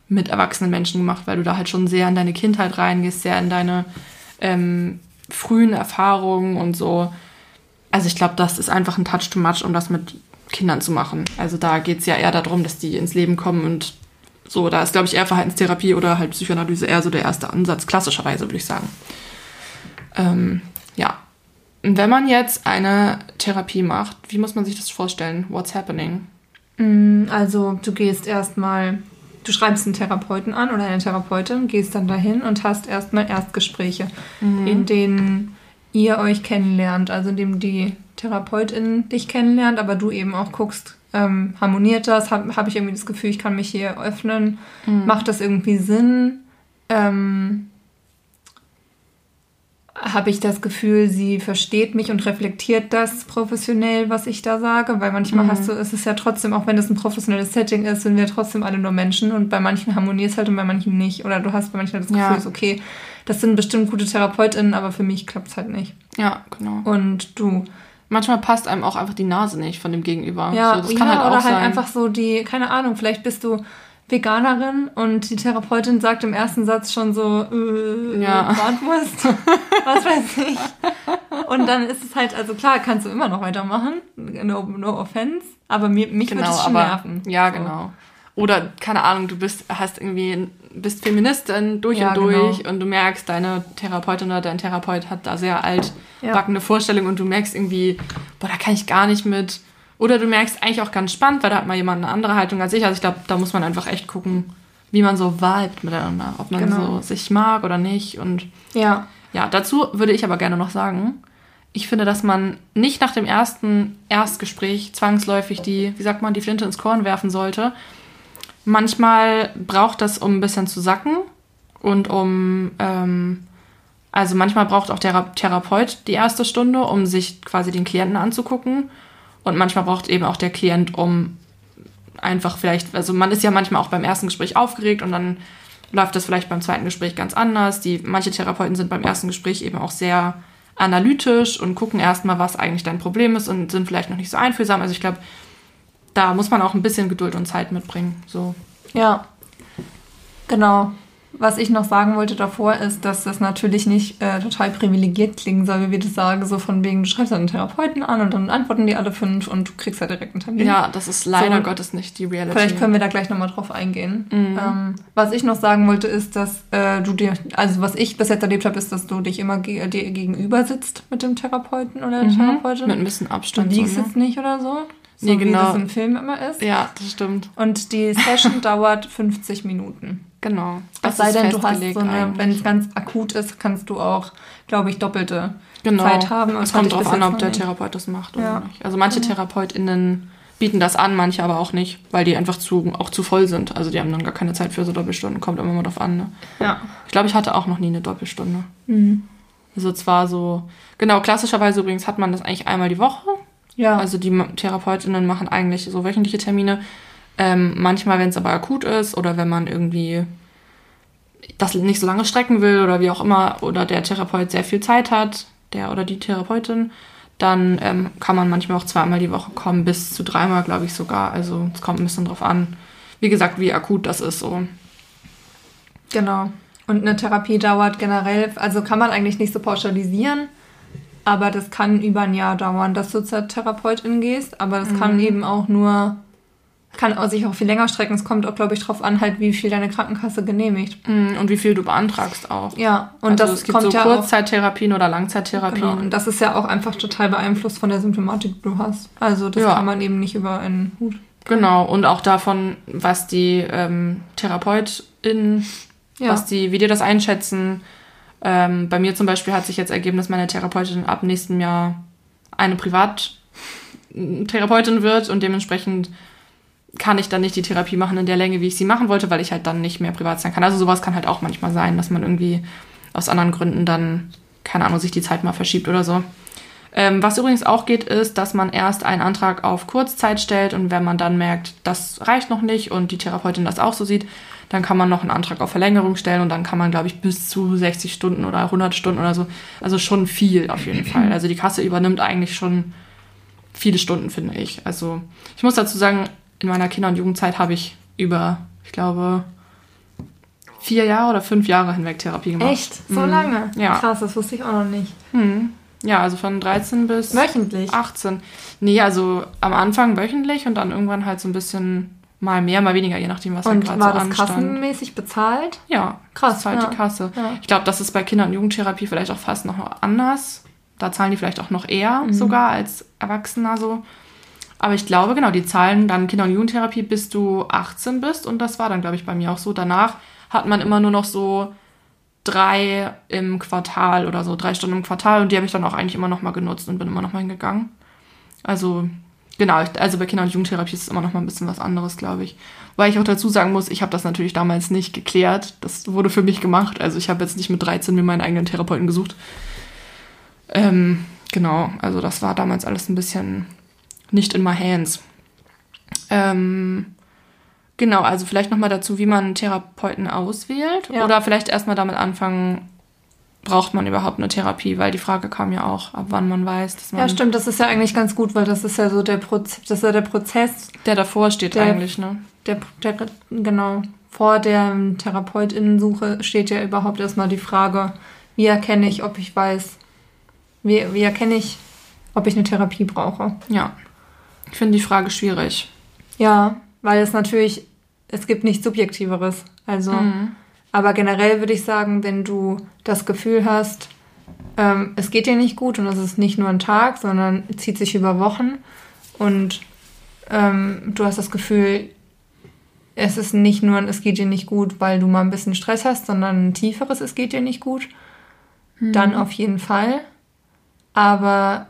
mit erwachsenen Menschen gemacht, weil du da halt schon sehr in deine Kindheit reingehst, sehr in deine ähm, frühen Erfahrungen und so. Also ich glaube, das ist einfach ein Touch too much, um das mit Kindern zu machen. Also da geht es ja eher darum, dass die ins Leben kommen und so, da ist, glaube ich, eher Verhaltenstherapie oder halt Psychoanalyse eher so der erste Ansatz, klassischerweise, würde ich sagen. Ähm, ja. Wenn man jetzt eine Therapie macht, wie muss man sich das vorstellen? What's happening? Mm, Also du gehst erstmal, du schreibst einen Therapeuten an oder eine Therapeutin, gehst dann dahin und hast erstmal Erstgespräche, in denen ihr euch kennenlernt, also in dem die Therapeutin dich kennenlernt, aber du eben auch guckst, ähm, harmoniert das, habe hab ich irgendwie das Gefühl, ich kann mich hier öffnen, macht das irgendwie Sinn, ähm, habe ich das Gefühl, sie versteht mich und reflektiert das professionell, was ich da sage, weil manchmal hast du, es ist ja trotzdem, auch wenn es ein professionelles Setting ist, sind wir trotzdem alle nur Menschen und bei manchen harmoniert es halt und bei manchen nicht. Oder du hast bei manchen das Gefühl, Ja. ist okay, das sind bestimmt gute TherapeutInnen, aber für mich klappt es halt nicht. Ja, genau. Und du. Manchmal passt einem auch einfach die Nase nicht von dem Gegenüber. Ja, so, das ja kann halt auch oder halt sein. einfach so die, keine Ahnung, vielleicht bist du Veganerin und die Therapeutin sagt im ersten Satz schon so, äh, Ja. Bratwurst, was weiß ich. Und dann ist es halt, also klar, kannst du immer noch weitermachen, no, no offense, aber mir, mich würde es schon Genau, aber, nerven. Ja, So. genau. Oder, keine Ahnung, du bist, hast irgendwie, bist Feministin durch Ja, und durch genau. und du merkst, deine Therapeutin oder dein Therapeut hat da sehr Ja. altbackene Vorstellungen und du merkst irgendwie, boah, da kann ich gar nicht mit. Oder du merkst eigentlich auch ganz spannend, weil da hat mal jemand eine andere Haltung als ich. Also ich glaube, da muss man einfach echt gucken, wie man so vibet miteinander. Ob man Genau. so sich mag oder nicht. Und Ja, ja, dazu würde ich aber gerne noch sagen, ich finde, dass man nicht nach dem ersten Erstgespräch zwangsläufig die, wie sagt man, die Flinte ins Korn werfen sollte. Manchmal braucht das, um ein bisschen zu sacken und um, ähm, also manchmal braucht auch der Thera- Therapeut die erste Stunde, um sich quasi den Klienten anzugucken. Und manchmal braucht eben auch der Klient, um einfach vielleicht, also man ist ja manchmal auch beim ersten Gespräch aufgeregt und dann läuft das vielleicht beim zweiten Gespräch ganz anders. Die, manche Therapeuten sind beim ersten Gespräch eben auch sehr analytisch und gucken erstmal, was eigentlich dein Problem ist und sind vielleicht noch nicht so einfühlsam. Also ich glaube, da muss man auch ein bisschen Geduld und Zeit mitbringen. So. ja, genau. Was ich noch sagen wollte davor ist, dass das natürlich nicht äh, total privilegiert klingen soll, wie wir das sagen, so von wegen, du schreibst einen Therapeuten an und dann antworten die alle fünf und du kriegst halt direkt einen Termin. Ja, das ist leider So. Gottes nicht die Reality. Vielleicht können wir da gleich nochmal drauf eingehen. Mhm. Ähm, was ich noch sagen wollte, ist, dass äh, du dir, also was ich bis jetzt erlebt habe, ist, dass du dich immer ge dir gegenüber sitzt mit dem Therapeuten oder der Therapeutin. Mit ein bisschen du Abstand. liegst so, ne? jetzt nicht oder so. So Nee, wie genau. das im Film immer ist. Ja, das stimmt. Und die Session dauert 50 Minuten. Genau. Es sei ist denn, du hast so eine, wenn es ganz akut ist, kannst du auch, glaube ich, doppelte genau. Zeit haben. Es kommt drauf an, ob der nicht. Therapeut das macht Ja. oder nicht. Also manche TherapeutInnen bieten das an, manche aber auch nicht, weil die einfach zu, auch zu voll sind. Also die haben dann gar keine Zeit für so Doppelstunden. Kommt immer mal drauf an. Ne? Ja. Ich glaube, ich hatte auch noch nie eine Doppelstunde. Mhm. Also zwar so, genau, klassischerweise übrigens hat man das eigentlich einmal die Woche. Ja. Also die TherapeutInnen machen eigentlich so wöchentliche Termine. Ähm, manchmal, wenn es aber akut ist oder wenn man irgendwie das nicht so lange strecken will oder wie auch immer oder der Therapeut sehr viel Zeit hat, der oder die Therapeutin, dann ähm, kann man manchmal auch zweimal die Woche kommen, bis zu dreimal, glaube ich sogar. Also es kommt ein bisschen drauf an, wie gesagt, wie akut das ist so. Genau. Und eine Therapie dauert generell, also kann man eigentlich nicht so pauschalisieren, aber das kann über ein Jahr dauern, dass du zur Therapeutin gehst, aber das Mhm. kann eben auch nur, kann auch sich auch viel länger strecken. Es kommt auch, glaube ich, drauf an, halt, wie viel deine Krankenkasse genehmigt. Mm, Und wie viel du beantragst auch. Ja, und also das es gibt kommt so ja auch, Kurzzeittherapien oder Langzeittherapien. genau, und das ist ja auch einfach total beeinflusst von der Symptomatik, die du hast. Also das Ja. kann man eben nicht über einen Hut. Genau, und auch davon, was die ähm, TherapeutInnen, Ja. was die, wie die das einschätzen. Ähm, bei mir zum Beispiel hat sich jetzt ergeben, dass meine Therapeutin ab nächstem Jahr eine Privattherapeutin wird und dementsprechend kann ich dann nicht die Therapie machen in der Länge, wie ich sie machen wollte, weil ich halt dann nicht mehr privat sein kann. Also sowas kann halt auch manchmal sein, dass man irgendwie aus anderen Gründen dann, keine Ahnung, sich die Zeit mal verschiebt oder so. Ähm, was übrigens auch geht, ist, dass man erst einen Antrag auf Kurzzeit stellt und wenn man dann merkt, das reicht noch nicht und die Therapeutin das auch so sieht, dann kann man noch einen Antrag auf Verlängerung stellen und dann kann man, glaube ich, bis zu 60 Stunden oder 100 Stunden oder so. Also schon viel auf jeden Fall. Also die Kasse übernimmt eigentlich schon viele Stunden, finde ich. Also ich muss dazu sagen, in meiner Kinder- und Jugendzeit habe ich über, ich glaube, vier Jahre oder fünf Jahre hinweg Therapie gemacht. Echt? So Mhm. lange? Ja. Krass, das wusste ich auch noch nicht. Hm. Ja, also von 13 bis Wöchentlich? 18. Nee, also am Anfang wöchentlich und dann irgendwann halt so ein bisschen mal mehr, mal weniger, je nachdem, was halt Und gerade war so das anstand. kassenmäßig bezahlt? Ja, Krass, das zahlt ja. die Kasse. Ja. Ich glaube, das ist bei Kinder- und Jugendtherapie vielleicht auch fast noch anders. Da zahlen die vielleicht auch noch eher Mhm. sogar als Erwachsener so. Aber ich glaube, genau, die zahlen dann Kinder- und Jugendtherapie, bis du 18 bist. Und das war dann, glaube ich, bei mir auch so. Danach hat man immer nur noch so drei im Quartal oder so, drei Stunden im Quartal. Und die habe ich dann auch eigentlich immer noch mal genutzt und bin immer noch mal hingegangen. Also, genau, also bei Kinder- und Jugendtherapie ist es immer noch mal ein bisschen was anderes, glaube ich. Weil ich auch dazu sagen muss, ich habe das natürlich damals nicht geklärt. Das wurde für mich gemacht. Also ich habe jetzt nicht mit 13 mir meinen eigenen Therapeuten gesucht. Ähm, genau, also das war damals alles ein bisschen nicht in my hands. Ähm, genau, also vielleicht nochmal dazu, wie man einen Therapeuten auswählt. Ja. Oder vielleicht erstmal damit anfangen, braucht man überhaupt eine Therapie? Weil die Frage kam ja auch, ab wann man weiß, dass man. Ja, stimmt, das ist ja eigentlich ganz gut, weil das ist ja so der Prozess, das ist ja der Prozess. Der davor steht Der- eigentlich, ne? Der, der, genau, vor der Therapeutinnensuche steht ja überhaupt erstmal die Frage, wie erkenne ich, ob ich weiß, wie, wie erkenne ich, ob ich eine Therapie brauche. Ja. Ich finde die Frage schwierig. Ja, weil es natürlich, es gibt nichts Subjektiveres. Also, Mhm. Aber generell würde ich sagen, wenn du das Gefühl hast, ähm, es geht dir nicht gut und es ist nicht nur ein Tag, sondern zieht sich über Wochen und ähm, du hast das Gefühl, es ist nicht nur ein es geht dir nicht gut, weil du mal ein bisschen Stress hast, sondern ein tieferes es geht dir nicht gut, dann auf jeden Fall. Aber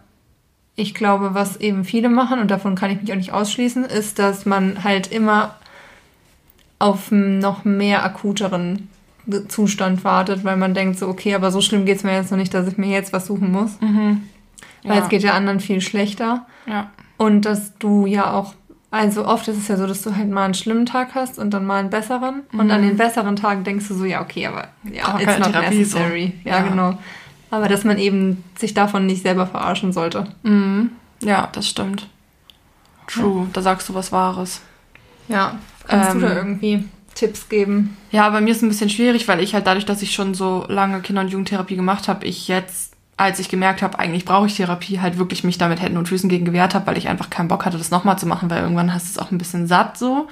ich glaube, was eben viele machen, und davon kann ich mich auch nicht ausschließen, ist, dass man halt immer auf noch mehr akuteren Zustand wartet, weil man denkt so, okay, aber so schlimm geht es mir jetzt noch nicht, dass ich mir jetzt was suchen muss. Weil Ja. es geht ja anderen viel schlechter. Ja. Und dass du ja auch, also oft ist es ja so, dass du halt mal einen schlimmen Tag hast und dann mal einen besseren. Und an den besseren Tagen denkst du so, ja, okay, aber ja, Braucht it's keine not Therapie, so. necessary. Ja, Ja. genau. Aber dass man eben sich davon nicht selber verarschen sollte. Mhm. Ja, das stimmt. True, da sagst du was Wahres. Ja. Kannst Ähm, du da irgendwie Tipps geben? Ja, bei mir ist es ein bisschen schwierig, weil ich halt dadurch, dass ich schon so lange Kinder- und Jugendtherapie gemacht habe, ich jetzt, als ich gemerkt habe, eigentlich brauche ich Therapie, halt wirklich mich da mit Händen und Füßen gegen gewehrt habe, weil ich einfach keinen Bock hatte, das nochmal zu machen, weil irgendwann hast du es auch ein bisschen satt so.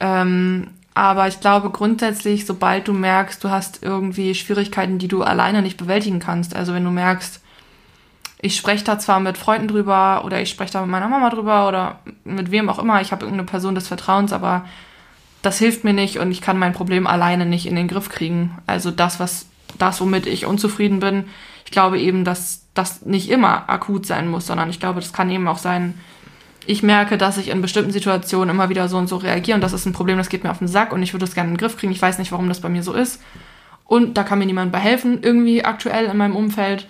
Ähm, aber ich glaube grundsätzlich, sobald du merkst, du hast irgendwie Schwierigkeiten, die du alleine nicht bewältigen kannst, also wenn du merkst, ich spreche da zwar mit Freunden drüber oder ich spreche da mit meiner Mama drüber oder mit wem auch immer, ich habe irgendeine Person des Vertrauens, aber das hilft mir nicht und ich kann mein Problem alleine nicht in den Griff kriegen. Also das, was das, womit ich unzufrieden bin, ich glaube eben, dass das nicht immer akut sein muss, sondern ich glaube, das kann eben auch sein, ich merke, dass ich in bestimmten Situationen immer wieder so und so reagiere und das ist ein Problem, das geht mir auf den Sack und ich würde es gerne in den Griff kriegen. Ich weiß nicht, warum das bei mir so ist. Und da kann mir niemand bei helfen, irgendwie aktuell in meinem Umfeld.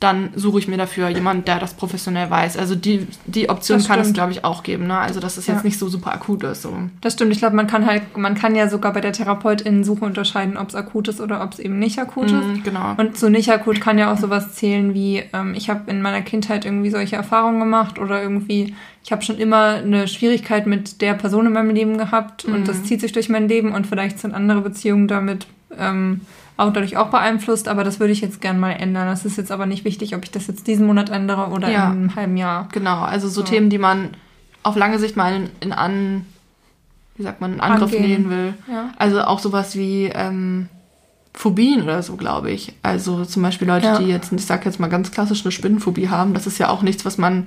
Dann suche ich mir dafür jemanden, der das professionell weiß. Also die, die Option Das kann es, glaube ich, auch geben. Ne? Also dass es Ja. jetzt nicht so super akut ist. So. Das stimmt. Ich glaube, man kann halt, man kann ja sogar bei der Therapeutinnensuche unterscheiden, ob es akut ist oder ob es eben nicht akut ist. Mhm, genau. Und zu nicht akut kann ja auch sowas zählen wie, ähm, ich habe in meiner Kindheit irgendwie solche Erfahrungen gemacht oder irgendwie, ich habe schon immer eine Schwierigkeit mit der Person in meinem Leben gehabt und das zieht sich durch mein Leben und vielleicht sind andere Beziehungen damit ähm, auch dadurch auch beeinflusst, aber das würde ich jetzt gern mal ändern. Das ist jetzt aber nicht wichtig, ob ich das jetzt diesen Monat ändere oder Ja. in einem halben Jahr. Genau, also so So. Themen, die man auf lange Sicht mal in, in an, wie sagt man, in Angriff Angehen. nehmen will. Ja. Also auch sowas wie ähm, Phobien oder so, glaube ich. Also zum Beispiel Leute, Ja. die jetzt, ich sag jetzt mal ganz klassisch eine Spinnenphobie haben, das ist ja auch nichts, was man,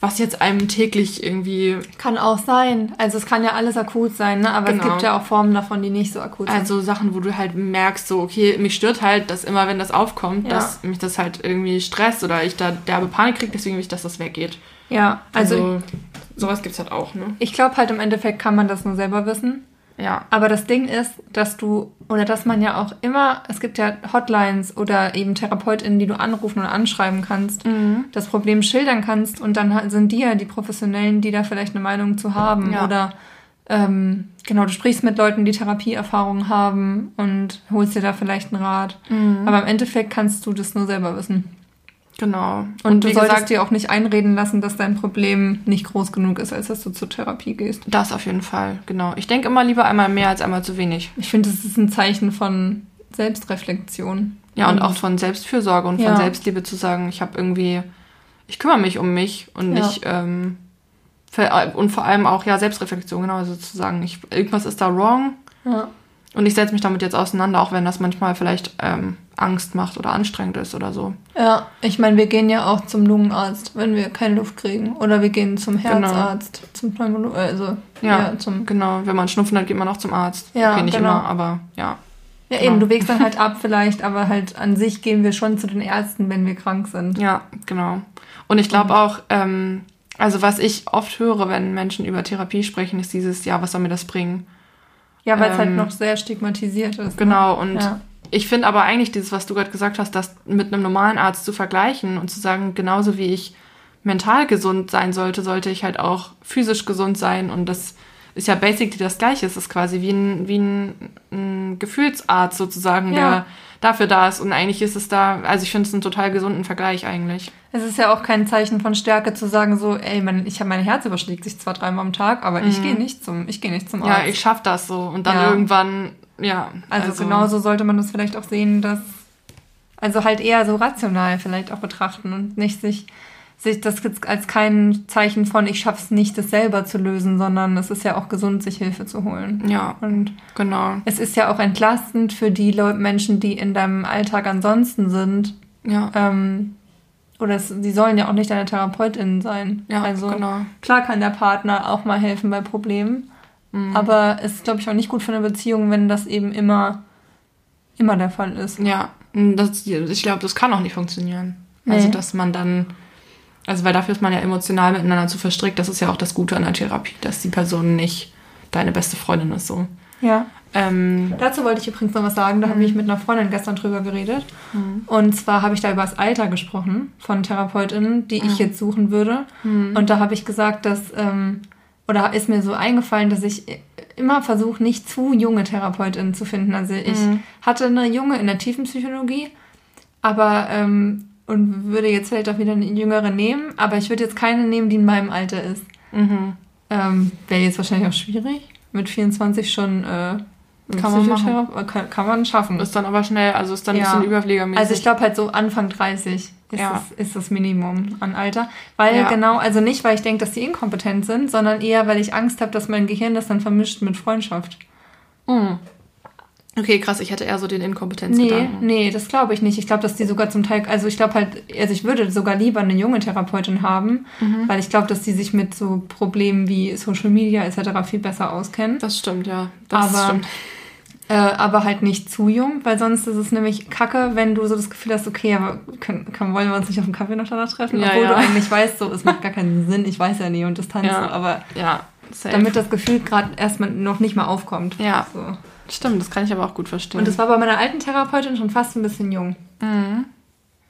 was jetzt einem täglich irgendwie, Kann auch sein. Also es kann ja alles akut sein, ne? aber es Genau. gibt ja auch Formen davon, die nicht so akut sind. also Sachen, wo du halt merkst, so, okay, mich stört halt, dass immer, wenn das aufkommt, Ja. dass mich das halt irgendwie stresst oder ich da derbe Panik kriege, deswegen will ich, dass das weggeht. ja, also, Also, sowas gibt's halt auch, ne? ich glaube halt im Endeffekt kann man das nur selber wissen. Ja. Aber das Ding ist, dass du, oder dass man ja auch immer, es gibt ja Hotlines oder eben TherapeutInnen, die du anrufen oder anschreiben kannst, Mhm. das Problem schildern kannst und dann sind die ja die Professionellen, die da vielleicht eine Meinung zu haben. Ja. Oder ähm, genau, du sprichst mit Leuten, die Therapieerfahrung haben und holst dir da vielleicht einen Rat. Mhm. Aber im Endeffekt kannst du das nur selber wissen. Genau. Und, du wie solltest gesagt, dir auch nicht einreden lassen, dass dein Problem nicht groß genug ist, als dass du zur Therapie gehst. das auf jeden Fall, genau. Ich denke immer lieber einmal mehr als einmal zu wenig. Ich finde, das ist ein Zeichen von Selbstreflexion. Ja, und auch von Selbstfürsorge und Ja. von Selbstliebe zu sagen, ich habe irgendwie, ich kümmere mich um mich und Ja. nicht, ähm, und vor allem auch, ja, Selbstreflexion, genau, also zu sagen, ich, irgendwas ist da wrong Ja. Und ich setze mich damit jetzt auseinander, auch wenn das manchmal vielleicht ähm, Angst macht oder anstrengend ist oder so. Ja, ich meine, wir gehen ja auch zum Lungenarzt, wenn wir keine Luft kriegen. Oder wir gehen zum Herzarzt, zum Pneumolo also Ja, ja, zum genau. Wenn man Schnupfen hat, geht man auch zum Arzt. Ja, okay, nicht genau. immer, aber ja. Ja, Genau. eben, du wägst dann halt ab vielleicht, aber halt an sich gehen wir schon zu den Ärzten, wenn wir krank sind. Ja, genau. Und ich glaube auch, ähm, also was ich oft höre, wenn Menschen über Therapie sprechen, ist dieses, ja, was soll mir das bringen? Ja, weil es halt Ähm, noch sehr stigmatisiert ist. Genau, und Ja. ich finde aber eigentlich dieses, was du gerade gesagt hast, das mit einem normalen Arzt zu vergleichen und zu sagen, genauso wie ich mental gesund sein sollte, sollte ich halt auch physisch gesund sein und das ist ja basically das Gleiche. Es ist quasi wie ein, wie ein, ein Gefühlsarzt sozusagen, Ja. der dafür da ist. Und eigentlich ist es da, also ich finde es einen total gesunden Vergleich eigentlich. Es ist ja auch kein Zeichen von Stärke zu sagen so, ey, mein, ich habe mein Herz überschlägt sich zwar dreimal am Tag, aber ich gehe nicht zum, ich gehe nicht zum Arzt. Mhm. Ja, ich schaff das so. Und dann Ja. irgendwann, ja. Also, genauso sollte man das vielleicht auch sehen, dass also halt eher so rational vielleicht auch betrachten und nicht sich sich das jetzt als kein Zeichen von ich schaff's nicht, das selber zu lösen, sondern es ist ja auch gesund, sich Hilfe zu holen. Ja, Und genau. es ist ja auch entlastend für die Leute, Menschen, die in deinem Alltag ansonsten sind. Ja, Ähm, oder es, sie sollen ja auch nicht deine Therapeutin sein. ja also genau. klar kann der Partner auch mal helfen bei Problemen, Mhm. aber es ist, glaube ich, auch nicht gut für eine Beziehung, wenn das eben immer, immer der Fall ist. Ja, das, ich glaube, das kann auch nicht funktionieren. Also, Nee. dass man dann, also, weil dafür ist man ja emotional miteinander zu verstrickt. Das ist ja auch das Gute an der Therapie, dass die Person nicht deine beste Freundin ist, so. Ja. Ähm, Dazu wollte ich übrigens noch was sagen. Da habe ich mit einer Freundin gestern drüber geredet. Und zwar habe ich da über das Alter gesprochen von Therapeutinnen, die ich jetzt suchen würde. Und da habe ich gesagt, dass, ähm, oder ist mir so eingefallen, dass ich immer versuche, nicht zu junge Therapeutinnen zu finden. Also ich hatte eine junge in der Tiefenpsychologie, aber ähm, und würde jetzt vielleicht auch wieder eine jüngere nehmen, aber ich würde jetzt keine nehmen, die in meinem Alter ist. mhm. Ähm, Wäre jetzt wahrscheinlich auch schwierig. Mit 24 schon äh, Kann man Psychothera- kann, kann man schaffen. Ist dann aber schnell, also ist dann ein Ja. bisschen überpflegermäßig. Also ich glaube halt so Anfang 30 ist, Ja. das, ist das Minimum an Alter. Weil Ja. genau, also nicht, weil ich denke, dass die inkompetent sind, sondern eher, weil ich Angst habe, dass mein Gehirn das dann vermischt mit Freundschaft. Mhm. Okay, krass, ich hätte eher so den Nee, Inkompetenzgedanken. nee, das glaube ich nicht. Ich glaube, dass die sogar zum Teil, also ich glaube halt, also ich würde sogar lieber eine junge Therapeutin haben, Mhm. weil ich glaube, dass die sich mit so Problemen wie Social Media etc. viel besser auskennen. Das stimmt, ja. Das Aber- stimmt. Äh, aber halt nicht zu jung, weil sonst ist es nämlich kacke, wenn du so das Gefühl hast, okay, aber können, können, wollen wir uns nicht auf dem Kaffee noch danach treffen? Ja, Obwohl ja. du eigentlich weißt, so, es macht gar keinen Sinn, ich weiß ja Nähe und Distanz, Ja. aber Ja, safe. damit das Gefühl gerade erstmal noch nicht mal aufkommt. Ja. So. Stimmt, das kann ich aber auch gut verstehen. Und das war bei meiner alten Therapeutin schon fast ein bisschen jung. mhm.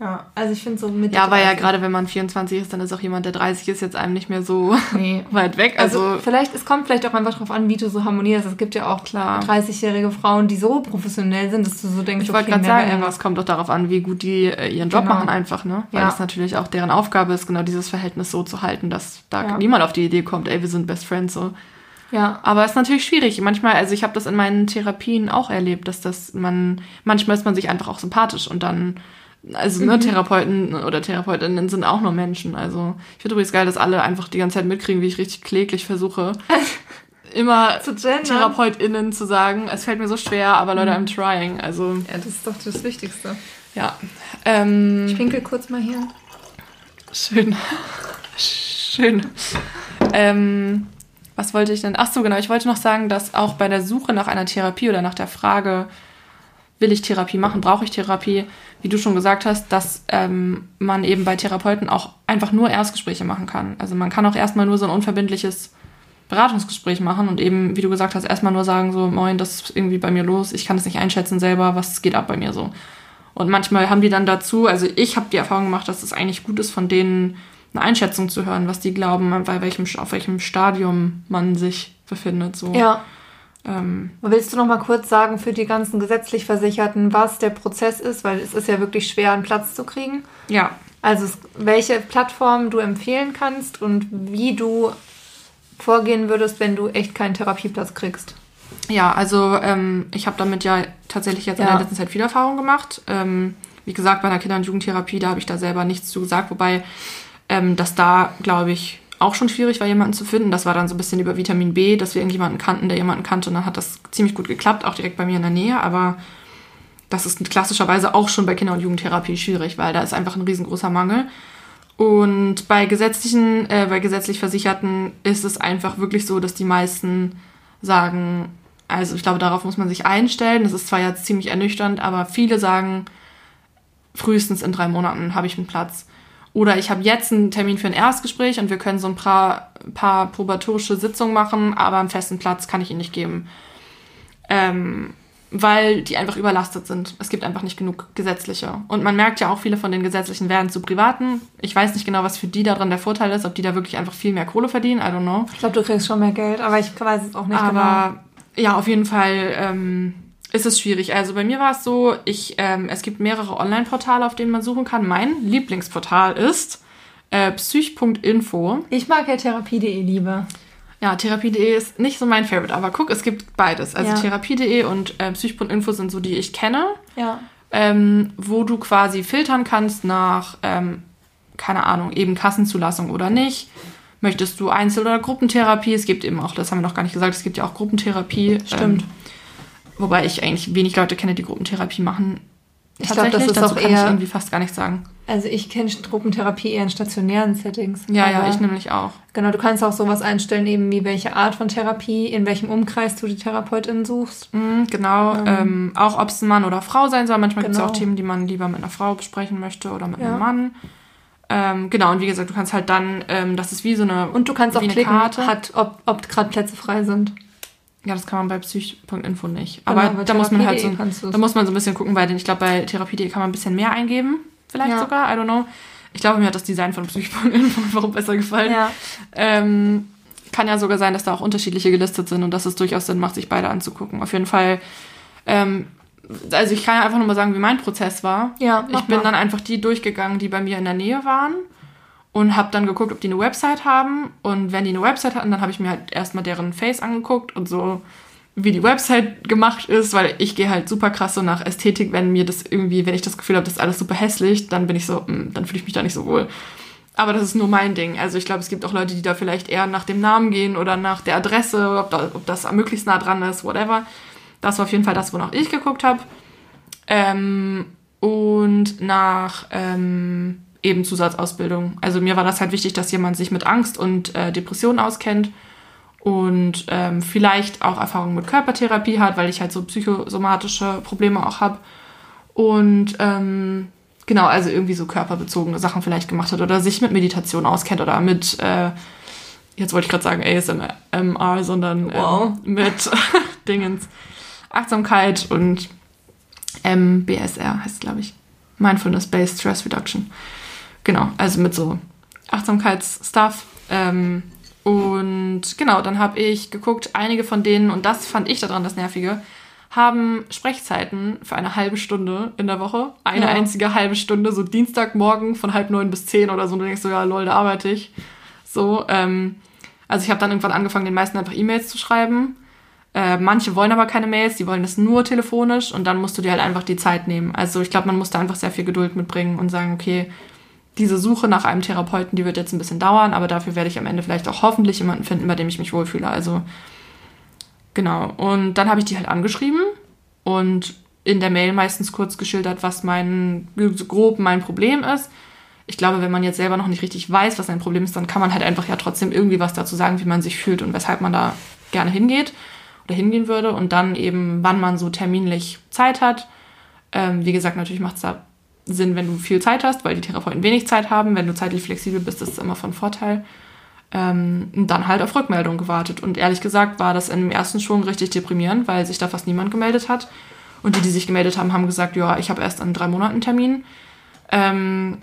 Ja, also ich finde so mit. Ja, aber ja, gerade wenn man 24 ist, dann ist auch jemand, der 30 ist, jetzt einem nicht mehr so Nee. weit weg. Also, Also, vielleicht, es kommt vielleicht auch einfach drauf an, wie du so harmonierst. Es gibt ja auch Klar. 30-jährige Frauen, die so professionell sind, dass du so denkst, ich wollte okay, gerade sagen, ever. es kommt doch darauf an, wie gut die äh, ihren Job Genau. machen einfach, ne? Weil Ja. das natürlich auch deren Aufgabe ist, genau dieses Verhältnis so zu halten, dass da Ja. niemand auf die Idee kommt, ey, wir sind Best Friends so. Ja, Aber es ist natürlich schwierig. Manchmal, also ich habe das in meinen Therapien auch erlebt, dass das man, manchmal ist man sich einfach auch sympathisch und dann, also ne, Therapeuten oder Therapeutinnen sind auch nur Menschen. Also ich finde übrigens geil, dass alle einfach die ganze Zeit mitkriegen, wie ich richtig kläglich versuche, immer Zu gendern. TherapeutInnen zu sagen. Es fällt mir so schwer, aber Leute, I'm trying. Also ja, das ist doch das Wichtigste. ja. Ähm, Ich pinkel kurz mal hier. Schön. Schön. Ähm, was wollte ich denn? Ach so, genau. Ich wollte noch sagen, dass auch bei der Suche nach einer Therapie oder nach der Frage, will ich Therapie machen, brauche ich Therapie, wie du schon gesagt hast, dass ähm, man eben bei Therapeuten auch einfach nur Erstgespräche machen kann. Also man kann auch erstmal nur so ein unverbindliches Beratungsgespräch machen und eben, wie du gesagt hast, erstmal nur sagen, so, moin, das ist irgendwie bei mir los, ich kann es nicht einschätzen selber, was geht ab bei mir so. Und manchmal haben die dann dazu, also ich habe die Erfahrung gemacht, dass es eigentlich gut ist, von denen eine Einschätzung zu hören, was die glauben, bei welchem, auf welchem Stadium man sich befindet. So. Ja. Ähm, Willst du noch mal kurz sagen für die ganzen gesetzlich Versicherten, was der Prozess ist? Weil es ist ja wirklich schwer, einen Platz zu kriegen. ja, Also welche Plattform du empfehlen kannst und wie du vorgehen würdest, wenn du echt keinen Therapieplatz kriegst. Ja, also ähm, ich habe damit ja tatsächlich jetzt in Ja. der letzten Zeit viel Erfahrung gemacht. Ähm, wie gesagt, bei einer Kinder- und Jugendtherapie, da habe ich da selber nichts zu gesagt, wobei ähm, das da, glaube ich, auch schon schwierig war, jemanden zu finden. Das war dann so ein bisschen über Vitamin B, dass wir irgendjemanden kannten, der jemanden kannte und dann hat das ziemlich gut geklappt, auch direkt bei mir in der Nähe, aber das ist klassischerweise auch schon bei Kinder- und Jugendtherapie schwierig, weil da ist einfach ein riesengroßer Mangel. Und bei gesetzlichen, äh, bei gesetzlich Versicherten ist es einfach wirklich so, dass die meisten sagen, also ich glaube, darauf muss man sich einstellen. Das ist zwar jetzt ziemlich ernüchternd, aber viele sagen, frühestens in drei Monaten habe ich einen Platz. Oder ich habe jetzt einen Termin für ein Erstgespräch und wir können so ein paar, paar probatorische Sitzungen machen, aber einen festen Platz kann ich Ihnen nicht geben. Ähm, weil die einfach überlastet sind. Es gibt einfach nicht genug gesetzliche. Und man merkt ja auch, viele von den gesetzlichen werden zu privaten. Ich weiß nicht genau, was für die daran der Vorteil ist, ob die da wirklich einfach viel mehr Kohle verdienen. I don't know. Ich glaube, du kriegst schon mehr Geld, aber ich weiß es auch nicht aber, genau. Aber ja, auf jeden Fall ähm, ist es schwierig. Also bei mir war es so, ich, ähm, es gibt mehrere Online-Portale, auf denen man suchen kann. Mein Lieblingsportal ist äh, psych.info. Ich mag ja therapie.de lieber. Ja, therapie.de ist nicht so mein Favorite, aber guck, es gibt beides. Also Ja. therapie.de und äh, psych.info sind so die ich kenne, Ja. ähm, wo du quasi filtern kannst nach, ähm, keine Ahnung, eben Kassenzulassung oder nicht. Möchtest du Einzel- oder Gruppentherapie? Es gibt eben auch, das haben wir noch gar nicht gesagt, es gibt ja auch Gruppentherapie. Stimmt. Ähm, wobei ich eigentlich wenig Leute kenne, die Gruppentherapie machen. Ich glaube, das ist Dazu auch kann ich eher. irgendwie fast gar nichts sagen. Also ich kenne Gruppentherapie eher in stationären Settings. Ja, ja, ich nämlich auch. Genau, du kannst auch sowas einstellen, eben wie welche Art von Therapie, in welchem Umkreis du die Therapeutin suchst. Mhm, genau, ähm, auch ob es ein Mann oder Frau sein soll. Manchmal gibt es Genau. auch Themen, die man lieber mit einer Frau besprechen möchte oder mit Ja. einem Mann. Ähm, genau, und wie gesagt, du kannst halt dann, ähm, das ist wie so eine. Und du kannst auch klicken, hat, ob, ob gerade Plätze frei sind. Ja, das kann man bei psych.info nicht. Genau, Aber bei da muss man halt so, da muss man so ein bisschen gucken, weil ich glaube, bei Therapie.de kann man ein bisschen mehr eingeben. Vielleicht Ja. sogar, I don't know. Ich glaube, mir hat das Design von psych.info warum besser gefallen. Ja. Ähm, kann ja sogar sein, dass da auch unterschiedliche gelistet sind und dass es durchaus Sinn macht, sich beide anzugucken. Auf jeden Fall, ähm, also ich kann ja einfach nur mal sagen, wie mein Prozess war. Ja, ich bin mal. dann einfach die durchgegangen, die bei mir in der Nähe waren und habe dann geguckt, ob die eine Website haben. Und wenn die eine Website hatten, dann habe ich mir halt erstmal deren Face angeguckt und so, wie die Website gemacht ist, weil ich gehe halt super krass so nach Ästhetik, wenn mir das irgendwie, wenn ich das Gefühl habe, das ist alles super hässlich, dann bin ich so, mm, dann fühle ich mich da nicht so wohl. Aber das ist nur mein Ding. Also ich glaube, es gibt auch Leute, die da vielleicht eher nach dem Namen gehen oder nach der Adresse, ob, da, ob das möglichst nah dran ist, whatever. Das war auf jeden Fall das, wonach ich geguckt habe. Ähm, und nach ähm, eben Zusatzausbildung. Also mir war das halt wichtig, dass jemand sich mit Angst und äh, Depressionen auskennt und ähm, vielleicht auch Erfahrung mit Körpertherapie hat, weil ich halt so psychosomatische Probleme auch habe. Und ähm, genau, also irgendwie so körperbezogene Sachen vielleicht gemacht hat oder sich mit Meditation auskennt oder mit, äh, jetzt wollte ich gerade sagen ASMR, sondern Wow. ähm, mit Dingens, Achtsamkeit und MBSR heißt glaube ich. Mindfulness-Based Stress Reduction. Genau, also mit so Achtsamkeitsstuff. Ähm, und genau, dann habe ich geguckt, einige von denen, und das fand ich daran das Nervige, haben Sprechzeiten für eine halbe Stunde in der Woche. Eine Ja. einzige halbe Stunde, so Dienstagmorgen von halb neun bis zehn oder so. Und du denkst so, ja, lol, da arbeite ich. So, ähm, also ich habe dann irgendwann angefangen, den meisten einfach E-Mails zu schreiben. Äh, manche wollen aber keine Mails, die wollen es nur telefonisch und dann musst du dir halt einfach die Zeit nehmen. Also ich glaube, man muss da einfach sehr viel Geduld mitbringen und sagen, okay, diese Suche nach einem Therapeuten, die wird jetzt ein bisschen dauern, aber dafür werde ich am Ende vielleicht auch hoffentlich jemanden finden, bei dem ich mich wohlfühle. Also genau. Und dann habe ich die halt angeschrieben und in der Mail meistens kurz geschildert, was mein grob mein Problem ist. Ich glaube, wenn man jetzt selber noch nicht richtig weiß, was sein Problem ist, dann kann man halt einfach ja trotzdem irgendwie was dazu sagen, wie man sich fühlt und weshalb man da gerne hingeht oder hingehen würde und dann eben, wann man so terminlich Zeit hat. Ähm, wie gesagt, natürlich macht es da Sinn, wenn du viel Zeit hast, weil die Therapeuten wenig Zeit haben. Wenn du zeitlich flexibel bist, ist es immer von Vorteil. Ähm, dann halt auf Rückmeldung gewartet. Und ehrlich gesagt war das im ersten schon richtig deprimierend, weil sich da fast niemand gemeldet hat. Und die, die sich gemeldet haben, haben gesagt, ja, ich habe erst in drei Monaten einen Termin. Ähm,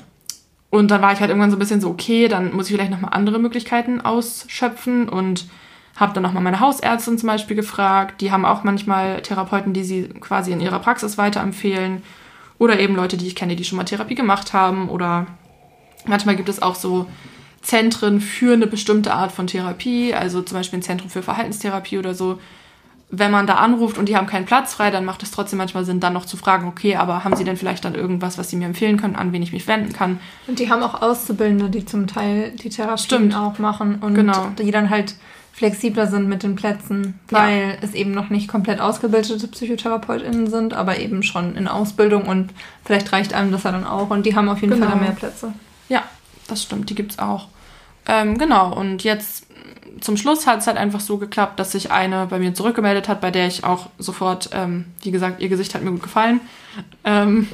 und dann war ich halt irgendwann so ein bisschen so, okay, dann muss ich vielleicht nochmal andere Möglichkeiten ausschöpfen und habe dann nochmal meine Hausärztin zum Beispiel gefragt. Die haben auch manchmal Therapeuten, die sie quasi in ihrer Praxis weiterempfehlen. Oder eben Leute, die ich kenne, die schon mal Therapie gemacht haben. Oder manchmal gibt es auch so Zentren für eine bestimmte Art von Therapie. Also zum Beispiel ein Zentrum für Verhaltenstherapie oder so. Wenn man da anruft und die haben keinen Platz frei, dann macht es trotzdem manchmal Sinn, dann noch zu fragen, okay, aber haben sie denn vielleicht dann irgendwas, was sie mir empfehlen können, an wen ich mich wenden kann? Und die haben auch Auszubildende, die zum Teil die Therapien Stimmt. auch machen und Genau. die dann halt flexibler sind mit den Plätzen, Ja. weil es eben noch nicht komplett ausgebildete PsychotherapeutInnen sind, aber eben schon in Ausbildung und vielleicht reicht einem das ja dann auch und die haben auf jeden Genau. Fall mehr Plätze. Ja, das stimmt, die gibt's auch. Ähm, genau, und jetzt zum Schluss hat es halt einfach so geklappt, dass sich eine bei mir zurückgemeldet hat, bei der ich auch sofort, ähm, wie gesagt, ihr Gesicht hat mir gut gefallen. Ähm,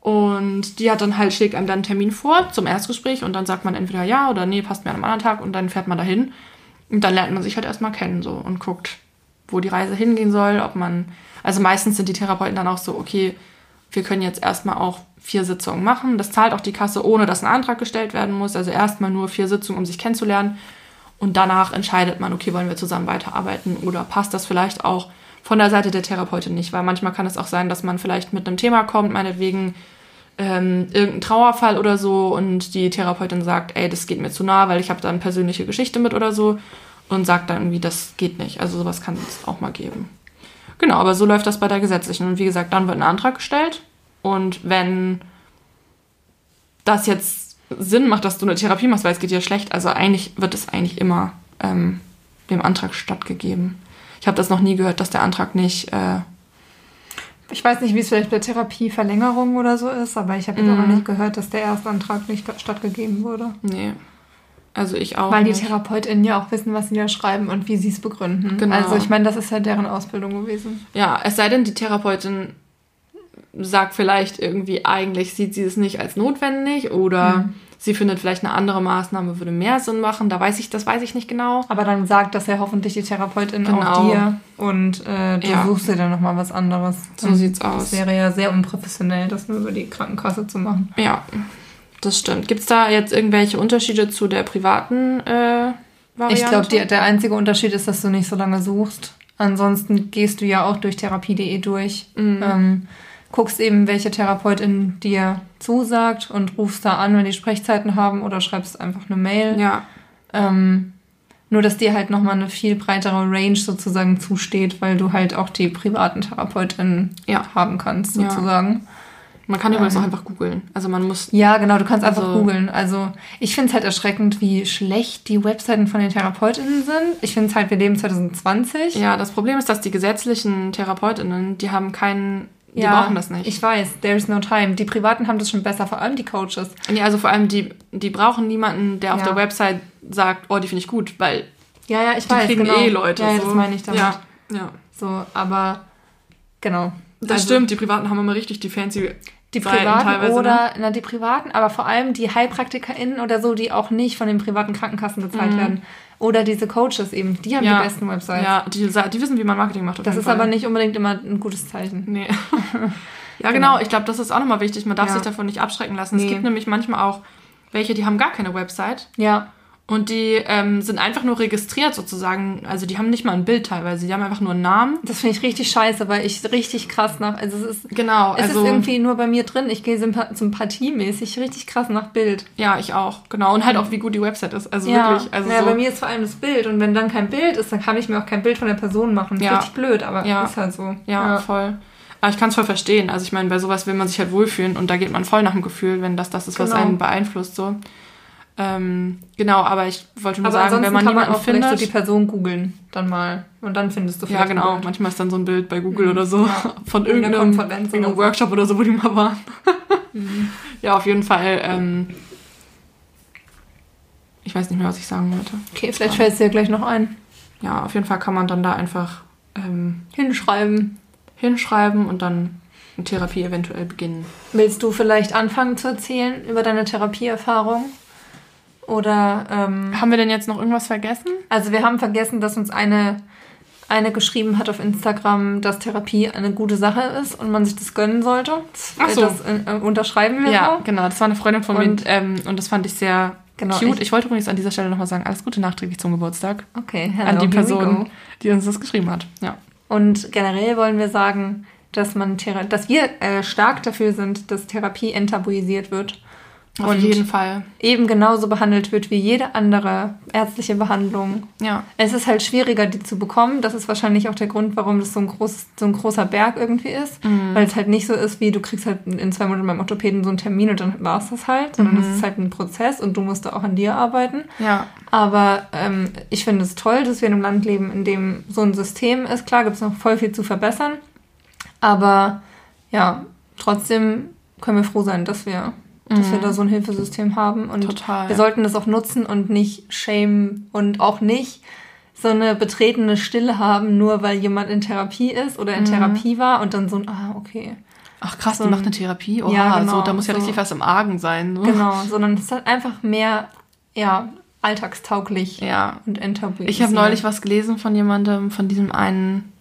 und die hat dann halt, schlägt einem dann einen Termin vor zum Erstgespräch und dann sagt man entweder ja oder nee, passt mir an einem anderen Tag und dann fährt man dahin. Und dann lernt man sich halt erstmal kennen so und guckt, wo die Reise hingehen soll, ob man, also meistens sind die Therapeuten dann auch so, okay, wir können jetzt erstmal auch vier Sitzungen machen. Das zahlt auch die Kasse, ohne dass ein Antrag gestellt werden muss. Also erstmal nur vier Sitzungen, um sich kennenzulernen. Und danach entscheidet man, okay, wollen wir zusammen weiterarbeiten oder passt das vielleicht auch von der Seite der Therapeutin nicht. Weil manchmal kann es auch sein, dass man vielleicht mit einem Thema kommt, meinetwegen ähm, irgendein Trauerfall oder so und die Therapeutin sagt, ey, das geht mir zu nah, weil ich habe da eine persönliche Geschichte mit oder so und sagt dann irgendwie, das geht nicht. Also sowas kann es auch mal geben. Genau, aber so läuft das bei der gesetzlichen. Und wie gesagt, dann wird ein Antrag gestellt und wenn das jetzt Sinn macht, dass du eine Therapie machst, weil es geht dir schlecht, also eigentlich wird es eigentlich immer ähm, dem Antrag stattgegeben. Ich habe das noch nie gehört, dass der Antrag nicht. Äh, ich weiß nicht, wie es vielleicht bei Therapieverlängerung oder so ist, aber ich habe jetzt Mhm. auch noch nicht gehört, dass der Erstantrag nicht stattgegeben wurde. nee. Also ich auch. Weil die nicht. TherapeutInnen ja auch wissen, was sie da schreiben und wie sie es begründen. Genau. Also ich meine, das ist ja deren Ausbildung gewesen. Ja, es sei denn, die Therapeutin sagt vielleicht irgendwie, eigentlich sieht sie es nicht als notwendig oder Mhm. Sie findet vielleicht eine andere Maßnahme würde mehr Sinn machen. Da weiß ich, das weiß ich nicht genau. Aber dann sagt das ja hoffentlich die Therapeutin Genau. auch dir und äh, du Ja. suchst dir dann nochmal was anderes. So Und sieht's Das aus. wäre ja sehr unprofessionell, das nur über die Krankenkasse zu machen. Ja, das stimmt. Gibt es da jetzt irgendwelche Unterschiede zu der privaten äh, Variante? Ich glaube, der einzige Unterschied ist, dass du nicht so lange suchst. Ansonsten gehst du ja auch durch therapie.de durch. Mhm. Ähm, guckst eben, welche Therapeutin dir zusagt und rufst da an, wenn die Sprechzeiten haben oder schreibst einfach eine Mail. Ja, Ähm, nur, dass dir halt nochmal eine viel breitere Range sozusagen zusteht, weil du halt auch die privaten Therapeutinnen Ja. haben kannst, Ja. sozusagen. man kann übrigens Ähm. auch einfach googeln. Also man muss. Ja, genau, du kannst einfach Also- googeln. Also ich finde es halt erschreckend, wie schlecht die Webseiten von den Therapeutinnen sind. Ich finde es halt, wir leben 2020. Ja, das Problem ist, dass die gesetzlichen Therapeutinnen, die haben keinen. Die Ja, brauchen das nicht. Ich weiß, there is no time. Die Privaten haben das schon besser, vor allem die Coaches. Nee, also vor allem, die, die brauchen niemanden, der auf Ja. der Website sagt, oh, die finde ich gut, weil Ja, ja, ich die weiß, kriegen genau. eh Leute. Ja, ja, so. das meine ich damit. Ja, ja. So, aber genau. Das Also, stimmt, die Privaten haben immer richtig die fancy Die Privaten ne? oder, na, die Privaten, aber vor allem die HeilpraktikerInnen oder so, die auch nicht von den privaten Krankenkassen bezahlt werden. Oder diese Coaches eben, die haben Mhm. Ja. die besten Websites. Ja, die, die wissen, wie man Marketing macht. auf Das ist Fall. aber nicht unbedingt immer ein gutes Zeichen. Nee. ja, genau. Ich glaube, das ist auch nochmal wichtig. Man darf Ja. sich davon nicht abschrecken lassen. Es Nee. gibt nämlich manchmal auch welche, die haben gar keine Website Ja, und die ähm, sind einfach nur registriert sozusagen. Also die haben nicht mal ein Bild teilweise. Die haben einfach nur einen Namen. das finde ich richtig scheiße, weil ich richtig krass nach, also es ist, Genau. es also, ist irgendwie nur bei mir drin. Ich gehe sympa- sympathiemäßig richtig krass nach Bild. ja, ich auch. Genau. Und halt auch, wie gut die Website ist. Also ja, wirklich. Also ja so, bei mir ist vor allem das Bild und wenn dann kein Bild ist, dann kann ich mir auch kein Bild von der Person machen. Ja. Richtig blöd, aber Ja. ist halt so. Ja, voll. Aber ich kann es voll verstehen. Also ich meine, bei sowas will man sich halt wohlfühlen und da geht man voll nach dem Gefühl, wenn das das ist, was Genau. einen beeinflusst. So. Ähm, genau, aber ich wollte nur Aber sagen, wenn man kann man niemanden auch findet. so die Person googeln dann mal und dann findest du ja, vielleicht genau. ein Bild. Manchmal ist dann so ein Bild bei Google oder so Ja. von irgendeinem, irgendeinem so. Workshop oder so, wo die mal waren. Ja, auf jeden Fall. Ähm, ich weiß nicht mehr, was ich sagen wollte. Okay, vielleicht fällt es dir gleich noch ein. Ja, auf jeden Fall kann man dann da einfach ähm, Hinschreiben. hinschreiben und dann eine Therapie eventuell beginnen. Willst du vielleicht anfangen zu erzählen über deine Therapieerfahrung? Oder, ähm, Haben wir denn jetzt noch irgendwas vergessen? also wir haben vergessen, dass uns eine, eine geschrieben hat auf Instagram, dass Therapie eine gute Sache ist und man sich das gönnen sollte. Das, Ach so. das äh, unterschreiben wir Ja, so. genau. Das war eine Freundin von mir Und- ähm, und das fand ich sehr Genau, cute. ich- Ich, wollte übrigens an dieser Stelle nochmal sagen, alles Gute nachträglich zum Geburtstag Okay, hello, an die. Person, die uns das geschrieben hat. Ja. Und generell wollen wir sagen, dass man Thera dass wir äh, stark dafür sind, dass Therapie enttabuisiert wird. Auf Und jeden Fall. eben genauso behandelt wird wie jede andere ärztliche Behandlung. Ja. Es ist halt schwieriger, die zu bekommen. Das ist wahrscheinlich auch der Grund, warum das so ein, groß, so ein großer Berg irgendwie ist. Mhm. Weil es halt nicht so ist, wie du kriegst halt in zwei Monaten beim Orthopäden so einen Termin und dann war es das halt. Sondern es ist halt ein Prozess und du musst da auch an dir arbeiten. Ja. Aber ähm, ich finde es toll, dass wir in einem Land leben, in dem so ein System ist. Klar gibt es noch voll viel zu verbessern. Aber ja, trotzdem können wir froh sein, dass wir, dass wir da so ein Hilfesystem haben. Und Total. wir sollten das auch nutzen und nicht shame und auch nicht so eine betretene Stille haben, nur weil jemand in Therapie ist oder in Therapie war und dann so ein, ah, okay. Ach krass, So die ein- macht eine Therapie? Oha, Ja, genau, so, da muss ja so. richtig was im Argen sein. So. Genau, sondern es hat einfach mehr, ja, alltagstauglich Ja. und enttabuisiert. Ich habe neulich was gelesen von jemandem, von diesem einen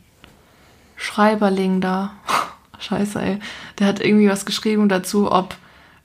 Schreiberling da. Scheiße, ey. Der hat irgendwie was geschrieben dazu, ob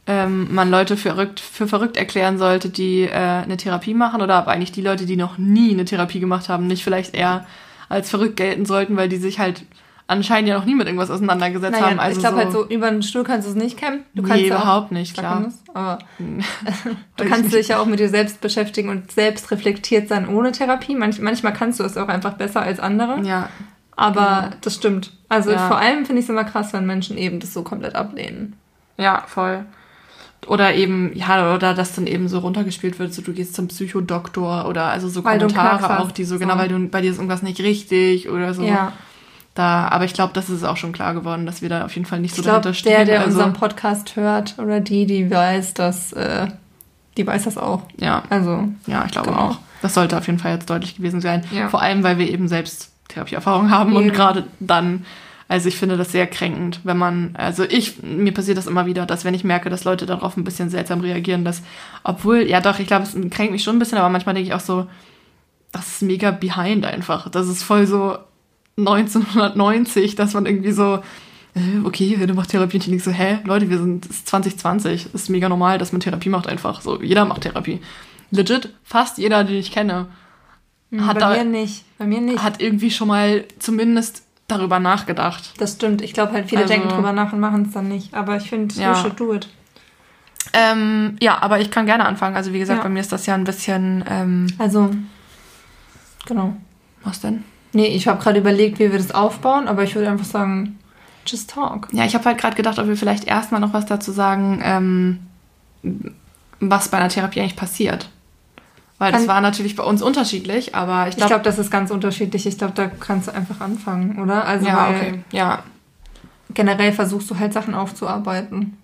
ähm, man Leute für verrückt, für verrückt erklären sollte, die äh, eine Therapie machen oder ob eigentlich die Leute, die noch nie eine Therapie gemacht haben, nicht vielleicht eher als verrückt gelten sollten, weil die sich halt anscheinend ja noch nie mit irgendwas auseinandergesetzt Naja, haben. Also ich glaube so, halt so, über einen Stuhl kannst du es nicht kämmen. Du Nee, kannst überhaupt nicht, klar. Aber du kannst ich dich ja auch mit dir selbst beschäftigen und selbst reflektiert sein ohne Therapie. Manch, manchmal kannst du es auch einfach besser als andere. Ja, Aber das stimmt. Also Ja. vor allem finde ich es immer krass, wenn Menschen eben das so komplett ablehnen. Ja, voll. Oder eben, ja, oder dass dann eben so runtergespielt wird, so du gehst zum Psychodoktor oder also so Weil Kommentare auch, die so, so. genau, weil du bei dir ist irgendwas nicht richtig oder so. Ja. Da, aber ich glaube, das ist auch schon klar geworden, dass wir da auf jeden Fall nicht so Ich glaube, dahinter stehen. der, der also, unseren Podcast hört oder die, die weiß, dass, äh, die weiß das auch. ja, Also, ja, ich glaube Genau. auch. Das sollte auf jeden Fall jetzt deutlich gewesen sein. Ja. Vor allem, weil wir eben selbst Therapieerfahrung haben und Eben. gerade dann, also ich finde das sehr kränkend, wenn man, also ich, mir passiert das immer wieder, dass wenn ich merke, dass Leute darauf ein bisschen seltsam reagieren, dass, obwohl, ja doch, ich glaube, es kränkt mich schon ein bisschen, aber manchmal denke ich auch so, das ist mega behind einfach. Das ist voll so 1990, dass man irgendwie so, äh, okay, du machst Therapie und ich denke so, hä, Leute, wir sind es ist 2020, ist mega normal, dass man Therapie macht einfach. So, jeder macht Therapie. Legit, fast jeder, den ich kenne, hat, bei da, mir nicht. Bei mir nicht. hat irgendwie schon mal zumindest darüber nachgedacht. Das stimmt. Ich glaube halt, viele Also- denken drüber nach und machen es dann nicht. Aber ich finde, Ja. you should do it. Ähm, ja, aber ich kann gerne anfangen. Also wie gesagt, Ja. bei mir ist das ja ein bisschen, ähm, Also, genau. was denn? Nee, ich habe gerade überlegt, wie wir das aufbauen, aber ich würde einfach sagen, just talk. Ja, ich habe halt gerade gedacht, ob wir vielleicht erstmal noch was dazu sagen, ähm, was bei einer Therapie eigentlich passiert. Weil das war natürlich bei uns unterschiedlich, aber ich Ich glaube, glaube, das ist ganz unterschiedlich. Ich glaube, da kannst du einfach anfangen, oder? Also, ja, weil okay, ja, generell versuchst du halt Sachen aufzuarbeiten.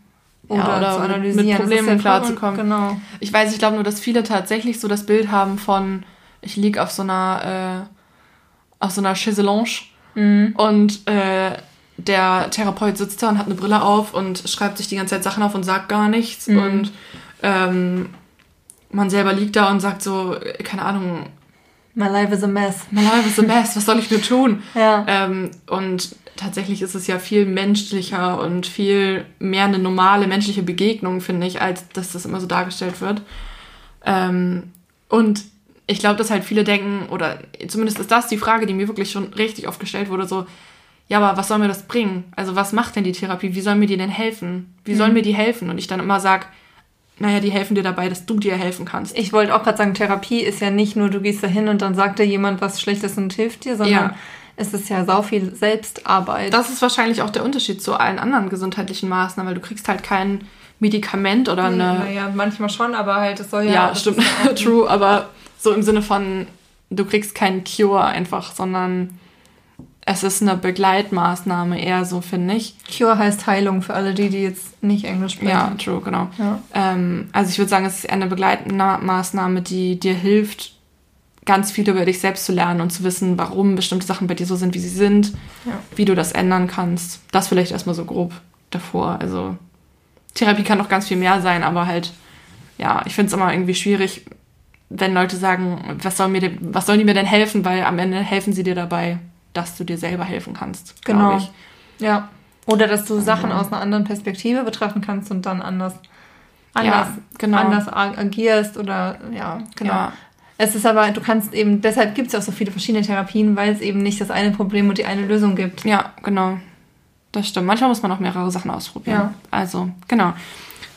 Oder, Ja, oder zu mit- mit analysieren. Ist Problemen ja klarzukommen. Genau. Ich weiß, ich glaube nur, dass viele tatsächlich so das Bild haben von, ich lieg auf so einer, äh, auf so einer Chaiselange Mhm. und äh, der Therapeut sitzt da und hat eine Brille auf und schreibt sich die ganze Zeit Sachen auf und sagt gar nichts Mhm. und ähm, man selber liegt da und sagt so, keine Ahnung, My life is a mess. my life is a mess, was soll ich nur tun? Ja. Ähm, und tatsächlich ist es ja viel menschlicher und viel mehr eine normale menschliche Begegnung, finde ich, als dass das immer so dargestellt wird. Ähm, und ich glaube, dass halt viele denken, oder zumindest ist das die Frage, die mir wirklich schon richtig oft gestellt wurde, so, ja, aber was soll mir das bringen? Also was macht denn die Therapie? Wie soll mir die denn helfen? Wie sollen mir die helfen? Und ich dann immer sag, naja, die helfen dir dabei, dass du dir helfen kannst. Ich wollte auch gerade sagen, Therapie ist ja nicht nur, du gehst da hin und dann sagt dir jemand was Schlechtes und hilft dir, sondern Ja. es ist ja sau viel Selbstarbeit. Das ist wahrscheinlich auch der Unterschied zu allen anderen gesundheitlichen Maßnahmen, weil du kriegst halt kein Medikament oder eine. Naja, manchmal schon, aber halt, es soll ja. Ja, stimmt, true, aber so im Sinne von, du kriegst keinen Cure einfach, sondern es ist eine Begleitmaßnahme eher so, finde ich. Cure heißt Heilung für alle die, die jetzt nicht Englisch sprechen. Ja, true, genau. Ja. Ähm, also ich würde sagen, es ist eher eine Begleitmaßnahme, die dir hilft, ganz viel über dich selbst zu lernen und zu wissen, warum bestimmte Sachen bei dir so sind, wie sie sind, Ja. wie du das ändern kannst. Das vielleicht erstmal so grob davor. Also Therapie kann noch ganz viel mehr sein, aber halt, ja, ich finde es immer irgendwie schwierig, wenn Leute sagen, was, soll mir denn, was sollen die mir denn helfen, weil am Ende helfen sie dir dabei, dass du dir selber helfen kannst. Genau. Ich. Ja. Oder dass du Sachen Also- aus einer anderen Perspektive betrachten kannst und dann anders, anders, Ja, genau. anders ag- agierst oder ja, genau. Ja. Es ist aber, du kannst eben, deshalb gibt es ja auch so viele verschiedene Therapien, weil es eben nicht das eine Problem und die eine Lösung gibt. Ja, genau. Das stimmt. Manchmal muss man auch mehrere Sachen ausprobieren. Ja. Also, genau.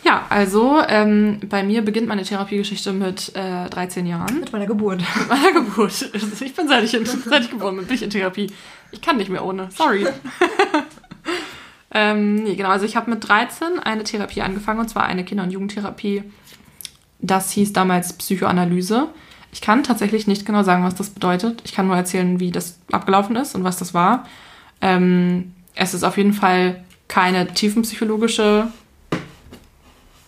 Ja, also ähm, bei mir beginnt meine Therapiegeschichte mit äh, 13 Jahren. Mit meiner Geburt. Mit meiner Geburt. Ich bin seit ich, in, seit ich geboren bin, bin ich in Therapie. Ich kann nicht mehr ohne. Sorry. ähm, nee, genau. Also ich habe mit 13 eine Therapie angefangen und zwar eine Kinder- und Jugendtherapie. Das hieß damals Psychoanalyse. Ich kann tatsächlich nicht genau sagen, was das bedeutet. Ich kann nur erzählen, wie das abgelaufen ist und was das war. Ähm, es ist auf jeden Fall keine tiefenpsychologische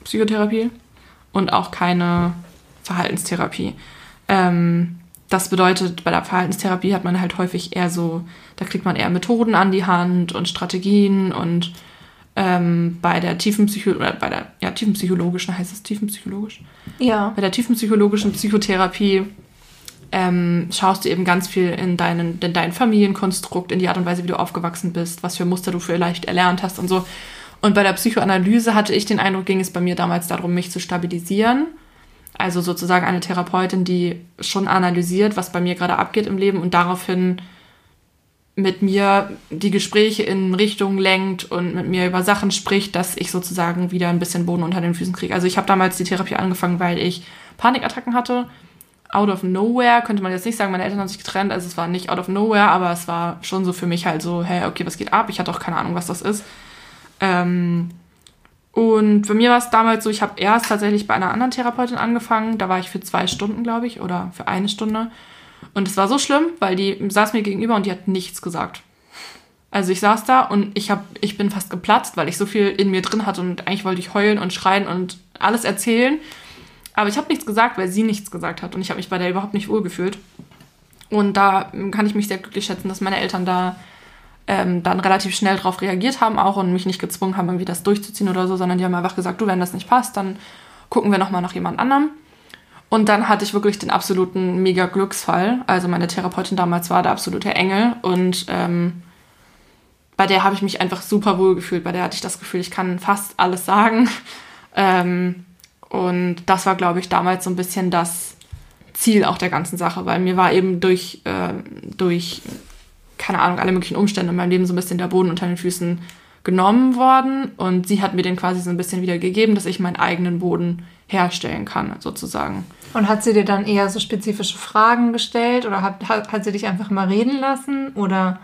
Psychotherapie und auch keine Verhaltenstherapie. Ähm, das bedeutet, bei der Verhaltenstherapie hat man halt häufig eher so, da kriegt man eher Methoden an die Hand und Strategien und ähm, bei der tiefenpsycho oder bei der ja, tiefenpsychologischen, heißt es tiefenpsychologisch? Ja. Bei der tiefenpsychologischen Psychotherapie ähm, schaust du eben ganz viel in, deinen, in dein Familienkonstrukt, in die Art und Weise, wie du aufgewachsen bist, was für Muster du vielleicht erlernt hast und so. Und bei der Psychoanalyse hatte ich den Eindruck, ging es bei mir damals darum, mich zu stabilisieren. Also sozusagen eine Therapeutin, die schon analysiert, was bei mir gerade abgeht im Leben und daraufhin mit mir die Gespräche in Richtung lenkt und mit mir über Sachen spricht, dass ich sozusagen wieder ein bisschen Boden unter den Füßen kriege. Also ich habe damals die Therapie angefangen, weil ich Panikattacken hatte. Out of nowhere könnte man jetzt nicht sagen, meine Eltern haben sich getrennt, also es war nicht out of nowhere, aber es war schon so für mich halt so, hey, okay, was geht ab? Ich hatte auch keine Ahnung, was das ist. Ähm, und bei mir war es damals so, ich habe erst tatsächlich bei einer anderen Therapeutin angefangen, da war ich für zwei Stunden, glaube ich, oder für eine Stunde. Und es war so schlimm, weil die saß mir gegenüber und die hat nichts gesagt. Also ich saß da und ich, hab, ich bin fast geplatzt, weil ich so viel in mir drin hatte und eigentlich wollte ich heulen und schreien und alles erzählen. Aber ich habe nichts gesagt, weil sie nichts gesagt hat und ich habe mich bei der überhaupt nicht wohlgefühlt. Und da kann ich mich sehr glücklich schätzen, dass meine Eltern da ähm, dann relativ schnell darauf reagiert haben auch und mich nicht gezwungen haben, irgendwie das durchzuziehen oder so, sondern die haben einfach gesagt, du, wenn das nicht passt, dann gucken wir nochmal nach jemand anderem. Und dann hatte ich wirklich den absoluten mega Glücksfall. Also meine Therapeutin damals war der absolute Engel und ähm, bei der habe ich mich einfach super wohl gefühlt. Bei der hatte ich das Gefühl, ich kann fast alles sagen. Ähm, und das war, glaube ich, damals so ein bisschen das Ziel auch der ganzen Sache, weil mir war eben durch, äh, durch, keine Ahnung, alle möglichen Umstände in meinem Leben so ein bisschen der Boden unter den Füßen genommen worden und sie hat mir den quasi so ein bisschen wieder gegeben, dass ich meinen eigenen Boden herstellen kann, sozusagen. Und hat sie dir dann eher so spezifische Fragen gestellt oder hat, hat, hat sie dich einfach mal reden lassen oder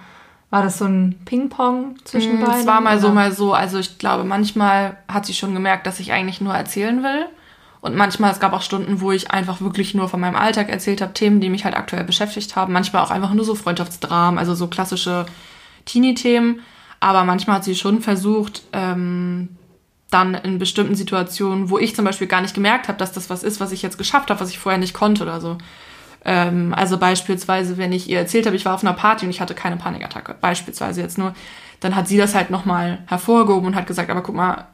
war das so ein Ping-Pong zwischen Mm, beiden? Es war mal so, oder? mal so. Also ich glaube, manchmal hat sie schon gemerkt, dass ich eigentlich nur erzählen will. Und manchmal, es gab auch Stunden, wo ich einfach wirklich nur von meinem Alltag erzählt habe, Themen, die mich halt aktuell beschäftigt haben. Manchmal auch einfach nur so Freundschaftsdramen, also so klassische Teenie-Themen. Aber manchmal hat sie schon versucht, ähm, dann in bestimmten Situationen, wo ich zum Beispiel gar nicht gemerkt habe, dass das was ist, was ich jetzt geschafft habe, was ich vorher nicht konnte oder so. Ähm, also beispielsweise, wenn ich ihr erzählt habe, ich war auf einer Party und ich hatte keine Panikattacke, beispielsweise jetzt nur, dann hat sie das halt nochmal hervorgehoben und hat gesagt, aber guck mal,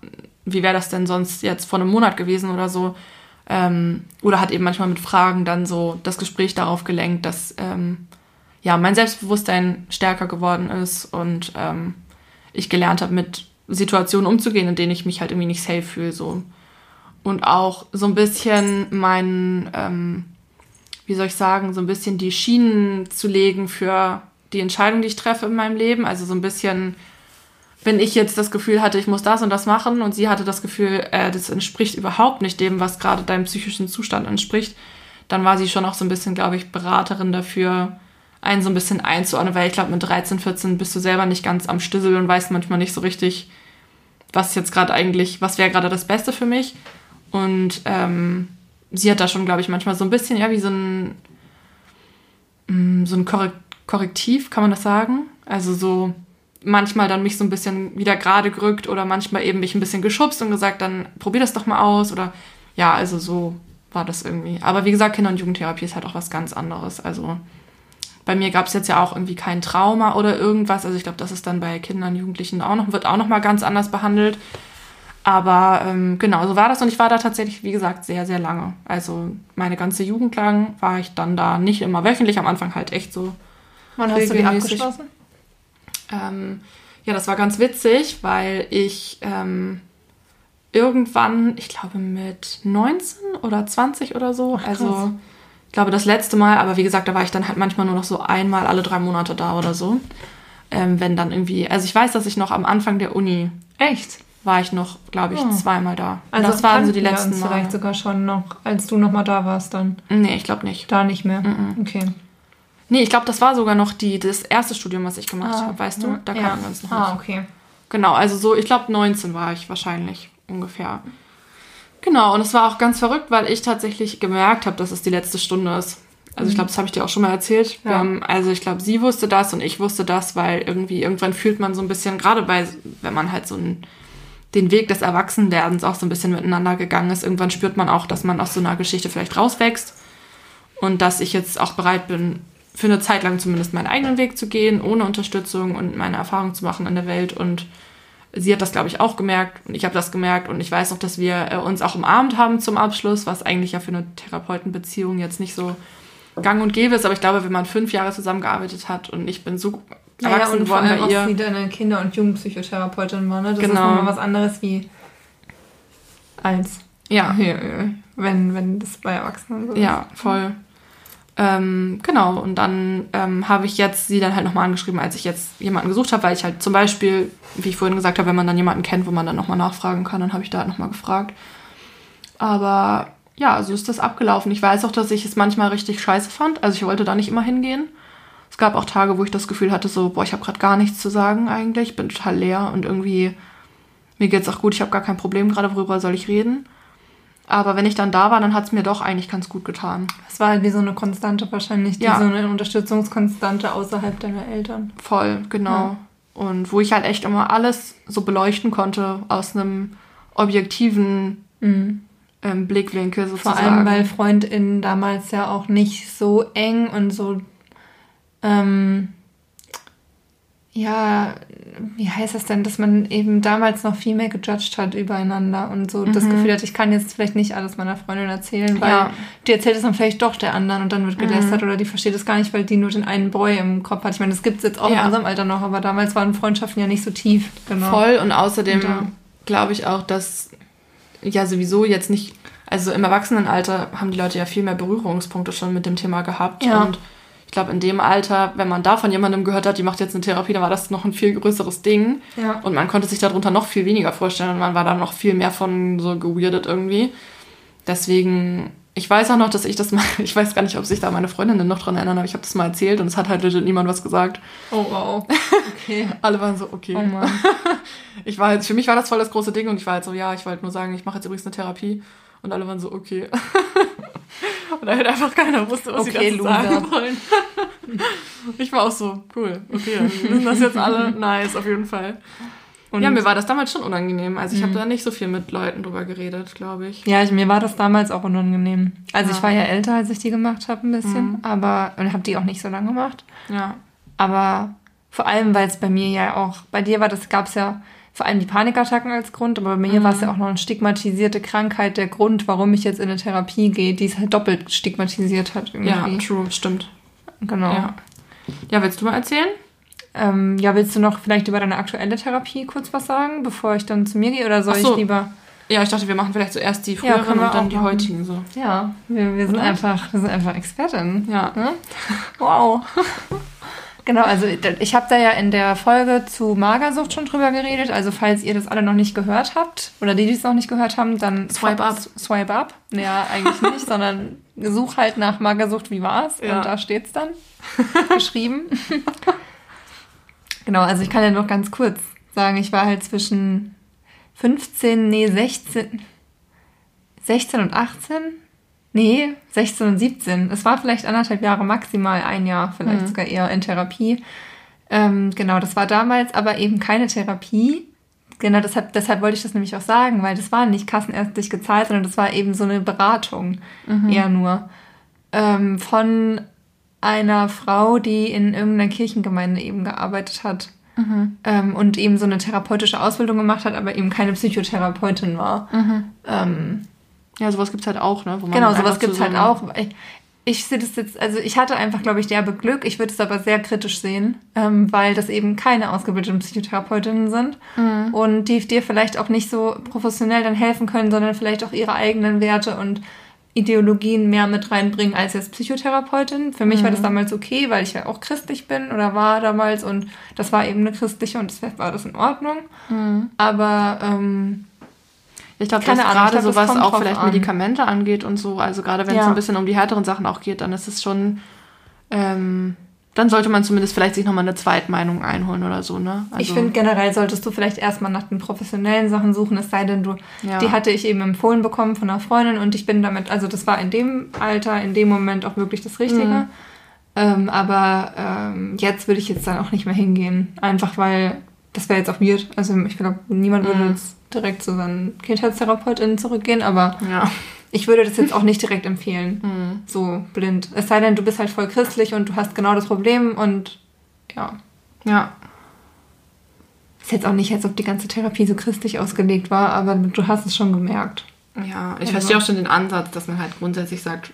wie wäre das denn sonst jetzt vor einem Monat gewesen oder so? Ähm, oder hat eben manchmal mit Fragen dann so das Gespräch darauf gelenkt, dass ähm, ja mein Selbstbewusstsein stärker geworden ist und ähm, ich gelernt habe, mit Situationen umzugehen, in denen ich mich halt irgendwie nicht safe fühle. So. Und auch so ein bisschen meinen, ähm, wie soll ich sagen, so ein bisschen die Schienen zu legen für die Entscheidung, die ich treffe in meinem Leben. Also so ein bisschen, wenn ich jetzt das Gefühl hatte, ich muss das und das machen und sie hatte das Gefühl, äh, das entspricht überhaupt nicht dem, was gerade deinem psychischen Zustand entspricht, dann war sie schon auch so ein bisschen, glaube ich, Beraterin dafür, einen so ein bisschen einzuordnen, weil ich glaube, mit 13, 14 bist du selber nicht ganz am Stüssel und weißt manchmal nicht so richtig, was jetzt gerade eigentlich, was wäre gerade das Beste für mich. Und ähm, sie hat da schon, glaube ich, manchmal so ein bisschen, ja, wie so ein, mm, so ein Korrek Korrektiv, kann man das sagen? Also so manchmal dann mich so ein bisschen wieder gerade gerückt oder manchmal eben mich ein bisschen geschubst und gesagt, dann probier das doch mal aus oder ja, also so war das irgendwie. Aber wie gesagt, Kinder- und Jugendtherapie ist halt auch was ganz anderes. Also bei mir gab es jetzt ja auch irgendwie kein Trauma oder irgendwas. Also ich glaube, das ist dann bei Kindern, Jugendlichen auch noch, wird auch noch mal ganz anders behandelt. Aber ähm, genau, so war das und ich war da tatsächlich, wie gesagt, sehr, sehr lange. Also meine ganze Jugend lang war ich dann da nicht immer wöchentlich, am Anfang halt echt so. Wann hast du die abgeschlossen? Ähm, ja, das war ganz witzig, weil ich ähm, irgendwann, ich glaube mit 19 oder 20 oder so, Ach, also ich glaube das letzte Mal, aber wie gesagt, da war ich dann halt manchmal nur noch so einmal alle drei Monate da oder so. Ähm, wenn dann irgendwie, also ich weiß, dass ich noch am Anfang der Uni Echt? war ich noch, glaube ich, Oh. zweimal da. Also das waren so die letzten uns Mal. vielleicht sogar schon noch, als du noch mal da warst dann. Nee, ich glaube nicht. Da nicht mehr. Mhm. Okay. Nee, ich glaube, das war sogar noch die, das erste Studium, was ich gemacht Ah, habe, weißt du? ja. Da Ja. kannten wir uns noch Ah, nicht. okay. Genau, also so, ich glaube 19 war ich wahrscheinlich ungefähr. Genau, und es war auch ganz verrückt, weil ich tatsächlich gemerkt habe, dass es die letzte Stunde ist. Also ich glaube, das habe ich dir auch schon mal erzählt. Ja. haben, also ich glaube, sie wusste das und ich wusste das, weil irgendwie irgendwann fühlt man so ein bisschen, gerade bei, wenn man halt so einen, den Weg des Erwachsenwerdens auch so ein bisschen miteinander gegangen ist, irgendwann spürt man auch, dass man aus so einer Geschichte vielleicht rauswächst und dass ich jetzt auch bereit bin, für eine Zeit lang zumindest meinen eigenen Weg zu gehen, ohne Unterstützung und meine Erfahrung zu machen in der Welt und sie hat das, glaube ich, auch gemerkt und ich habe das gemerkt und ich weiß noch, dass wir äh, uns auch umarmt haben zum Abschluss, was eigentlich ja für eine Therapeutenbeziehung jetzt nicht so gang und gäbe ist, aber ich glaube, wenn man fünf Jahre zusammengearbeitet hat und ich bin so erwachsen ja, und vor geworden allem bei auch ihr. sie deine Kinder- und Jugendpsychotherapeutin war, ne? Das ist Genau. nochmal was anderes wie als Ja, wenn, wenn das bei Erwachsenen so ja, voll. Ähm, genau, und dann ähm, habe ich jetzt sie dann halt nochmal angeschrieben, als ich jetzt jemanden gesucht habe, weil ich halt zum Beispiel, wie ich vorhin gesagt habe, wenn man dann jemanden kennt, wo man dann nochmal nachfragen kann, dann habe ich da halt nochmal gefragt. Aber ja, so ist das abgelaufen. Ich weiß auch, dass ich es manchmal richtig scheiße fand. Also ich wollte da nicht immer hingehen. Es gab auch Tage, wo ich das Gefühl hatte, so, boah, ich habe gerade gar nichts zu sagen eigentlich, bin total leer und irgendwie, mir geht's auch gut, ich habe gar kein Problem gerade, worüber soll ich reden. Aber wenn ich dann da war, dann hat's mir doch eigentlich ganz gut getan. Es war halt wie so eine Konstante wahrscheinlich, die Ja. so eine Unterstützungskonstante außerhalb deiner Eltern. Voll, genau. Ja. Und wo ich halt echt immer alles so beleuchten konnte aus einem objektiven ähm, Blickwinkel Vor sozusagen. allem, weil FreundInnen damals ja auch nicht so eng und so, ähm, ja, wie heißt das denn, dass man eben damals noch viel mehr gejudged hat übereinander und so das Gefühl hat, ich kann jetzt vielleicht nicht alles meiner Freundin erzählen, weil Ja. die erzählt es dann vielleicht doch der anderen und dann wird gelästert oder die versteht es gar nicht, weil die nur den einen Boy im Kopf hat. Ich meine, das gibt es jetzt auch Ja. in unserem Alter noch, aber damals waren Freundschaften ja nicht so tief. Genau. Voll und außerdem glaube ich auch, dass ja sowieso jetzt nicht, also im Erwachsenenalter haben die Leute ja viel mehr Berührungspunkte schon mit dem Thema gehabt. Ja. Und ich glaube, in dem Alter, wenn man da von jemandem gehört hat, die macht jetzt eine Therapie, dann war das noch ein viel größeres Ding. Ja. Und man konnte sich darunter noch viel weniger vorstellen und man war da noch viel mehr von so geweirdet irgendwie. Deswegen, ich weiß auch noch, dass ich das mal, ich weiß gar nicht, ob sich da meine Freundinnen noch dran erinnern, aber ich habe das mal erzählt und es hat halt legit niemand was gesagt. Oh, wow. Okay. Alle waren so, okay. Oh Mann. Ich war jetzt, für mich war das voll das große Ding und ich war halt so, ja, ich wollte nur sagen, ich mache jetzt übrigens eine Therapie. Und alle waren so, okay. und da halt einfach keiner wusste, was Okay, sie dazu sagen wollen. ich war auch so, cool, okay, dann sind das jetzt alle nice, auf jeden Fall. Und ja, mir war das damals schon unangenehm. Also ich habe Mhm. da nicht so viel mit Leuten drüber geredet, glaube ich. Ja, ich, mir war das damals auch unangenehm. Also Ja. ich war ja älter, als ich die gemacht habe, ein bisschen, Mhm. aber und habe die auch nicht so lange gemacht. Ja. Aber vor allem, weil es bei mir ja auch, bei dir war das, gab es ja vor allem die Panikattacken als Grund, aber bei mir war es ja auch noch eine stigmatisierte Krankheit, der Grund, warum ich jetzt in eine Therapie gehe, die es halt doppelt stigmatisiert hat Ja, irgendwie. true, stimmt. genau. Ja. ja, willst du mal erzählen? Ähm, ja, willst du noch vielleicht über deine aktuelle Therapie kurz was sagen, bevor ich dann zu mir gehe? Oder soll so. ich lieber? Ja, ich dachte, wir machen vielleicht zuerst die Ja, früheren wir und dann die machen. heutigen so. Ja, wir, wir sind Oder? einfach, wir sind einfach Expertinnen. Ja. Ne? Wow. genau, also ich habe da ja in der Folge zu Magersucht schon drüber geredet. Also falls ihr das alle noch nicht gehört habt oder die, die es noch nicht gehört haben, dann Swipe up. Swipe up. Ja, eigentlich nicht, sondern such halt nach Magersucht, wie war's? Ja. Und da steht's dann geschrieben. genau, also ich kann ja noch ganz kurz sagen, ich war halt zwischen 15, nee, 16, 16 und 18. Nee, 16 und 17. Es war vielleicht anderthalb Jahre maximal, ein Jahr, vielleicht Mhm. sogar eher in Therapie. Ähm, genau, das war damals aber eben keine Therapie. Genau, deshalb, deshalb wollte ich das nämlich auch sagen, weil das war nicht kassenärztlich gezahlt, sondern das war eben so eine Beratung, eher nur. Ähm, von einer Frau, die in irgendeiner Kirchengemeinde eben gearbeitet hat. Ähm, und eben so eine therapeutische Ausbildung gemacht hat, aber eben keine Psychotherapeutin war. Ähm, Ja, sowas gibt's halt auch, ne? Genau, sowas zu gibt's so halt auch. Ich, ich sehe das jetzt, also ich hatte einfach, glaube ich, derbe Glück. Ich würde es aber sehr kritisch sehen, ähm, weil das eben keine ausgebildeten Psychotherapeutinnen sind Mhm. und die dir vielleicht auch nicht so professionell dann helfen können, sondern vielleicht auch ihre eigenen Werte und Ideologien mehr mit reinbringen als jetzt Psychotherapeutin. Für mich war Mhm. das damals okay, weil ich ja auch christlich bin oder war damals und das war eben eine christliche und deshalb war das in Ordnung. Mhm. Aber ähm, Ich glaube, dass gerade sowas kommt auch vielleicht an. Medikamente angeht und so, also gerade wenn es Ja. so ein bisschen um die härteren Sachen auch geht, dann ist es schon, ähm, dann sollte man zumindest vielleicht sich nochmal eine Zweitmeinung einholen oder so, ne? Also, Ich finde generell solltest du vielleicht erstmal nach den professionellen Sachen suchen, es sei denn, du, Ja. die hatte ich eben empfohlen bekommen von einer Freundin und ich bin damit, also das war in dem Alter, in dem Moment auch wirklich das Richtige. Mhm. Ähm, aber ähm, jetzt würde ich jetzt dann auch nicht mehr hingehen. Einfach weil, das wäre jetzt auch weird. Also ich glaube, niemand würde Mhm. jetzt direkt zu seinen KindheitstherapeutInnen zurückgehen, aber ja. ich würde das jetzt auch nicht direkt empfehlen. Mhm. So blind. Es sei denn, du bist halt voll christlich und du hast genau das Problem und ja. Ja. Ist jetzt auch nicht, als ob die ganze Therapie so christlich ausgelegt war, aber du hast es schon gemerkt. Ja, ich Also- verstehe auch schon den Ansatz, dass man halt grundsätzlich sagt,